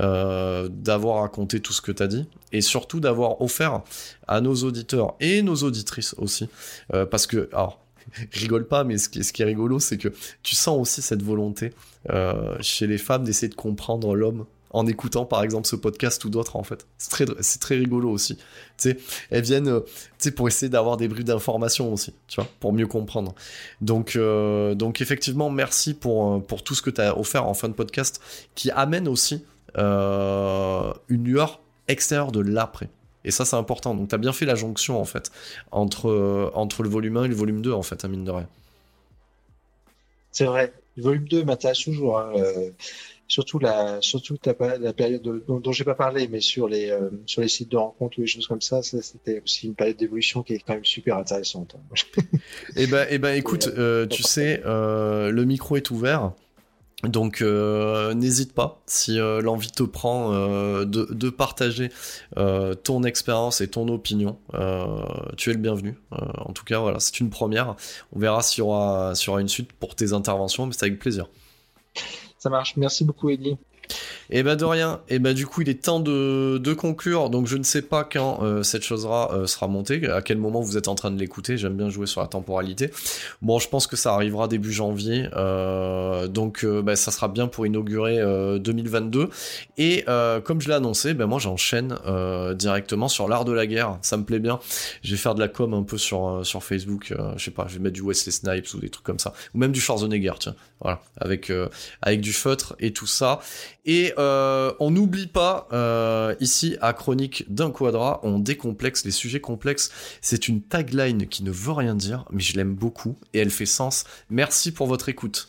Speaker 1: euh, d'avoir raconté tout ce que tu as dit et surtout d'avoir offert à nos auditeurs et nos auditrices aussi. Euh, parce que, alors, rigole pas, mais ce qui, est rigolo, c'est que tu sens aussi cette volonté euh, chez les femmes d'essayer de comprendre l'homme en écoutant par exemple ce podcast ou d'autres en fait. C'est très, c'est très rigolo aussi. Tu sais, elles viennent, euh, tu sais, pour essayer d'avoir des bribes d'informations aussi, tu vois, pour mieux comprendre. Donc, euh, donc effectivement, merci pour, pour tout ce que tu as offert en fin de podcast qui amène aussi une lueur extérieure de l'après. Et ça, c'est important. Donc, tu as bien fait la jonction, en fait, entre, entre le volume 1 et le volume 2, en fait, à mine de rien.
Speaker 2: C'est vrai. Le volume 2 m'intéresse toujours. Hein. Euh, surtout la, période dont, dont j'ai pas parlé, mais sur les, euh, sur les sites de rencontres ou des choses comme ça, c'était aussi une période d'évolution qui est quand même super intéressante.
Speaker 1: eh ben, eh ben, écoute, euh, tu sais, le micro est ouvert. Donc euh, n'hésite pas si euh, l'envie te prend euh, de, partager ton expérience et ton opinion. tu es le bienvenu. en tout cas, voilà, c'est une première. On verra s'il y aura une suite pour tes interventions, mais c'est avec plaisir.
Speaker 2: Ça marche. Merci beaucoup, Eddie.
Speaker 1: Et bah de rien. Et bah du coup, il est temps de, conclure. Donc je ne sais pas quand euh, cette chose euh, sera montée, à quel moment vous êtes en train de l'écouter? J'aime bien jouer sur la temporalité. Bon, je pense que ça arrivera début janvier. Euh, donc bah, ça sera bien pour inaugurer 2022. Et comme je l'ai annoncé, bah, moi j'enchaîne directement sur l'art de la guerre. Ça me plaît bien. Je vais faire de la com un peu sur, sur Facebook. je sais pas, je vais mettre du Wesley Snipes ou des trucs comme ça. Ou même du Schwarzenegger, tiens. Voilà. Avec, avec du feutre et tout ça. Et euh, on n'oublie pas, euh, ici à Chronique d'un Quadra, on décomplexe les sujets complexes. C'est une tagline qui ne veut rien dire, mais je l'aime beaucoup et elle fait sens. Merci pour votre écoute.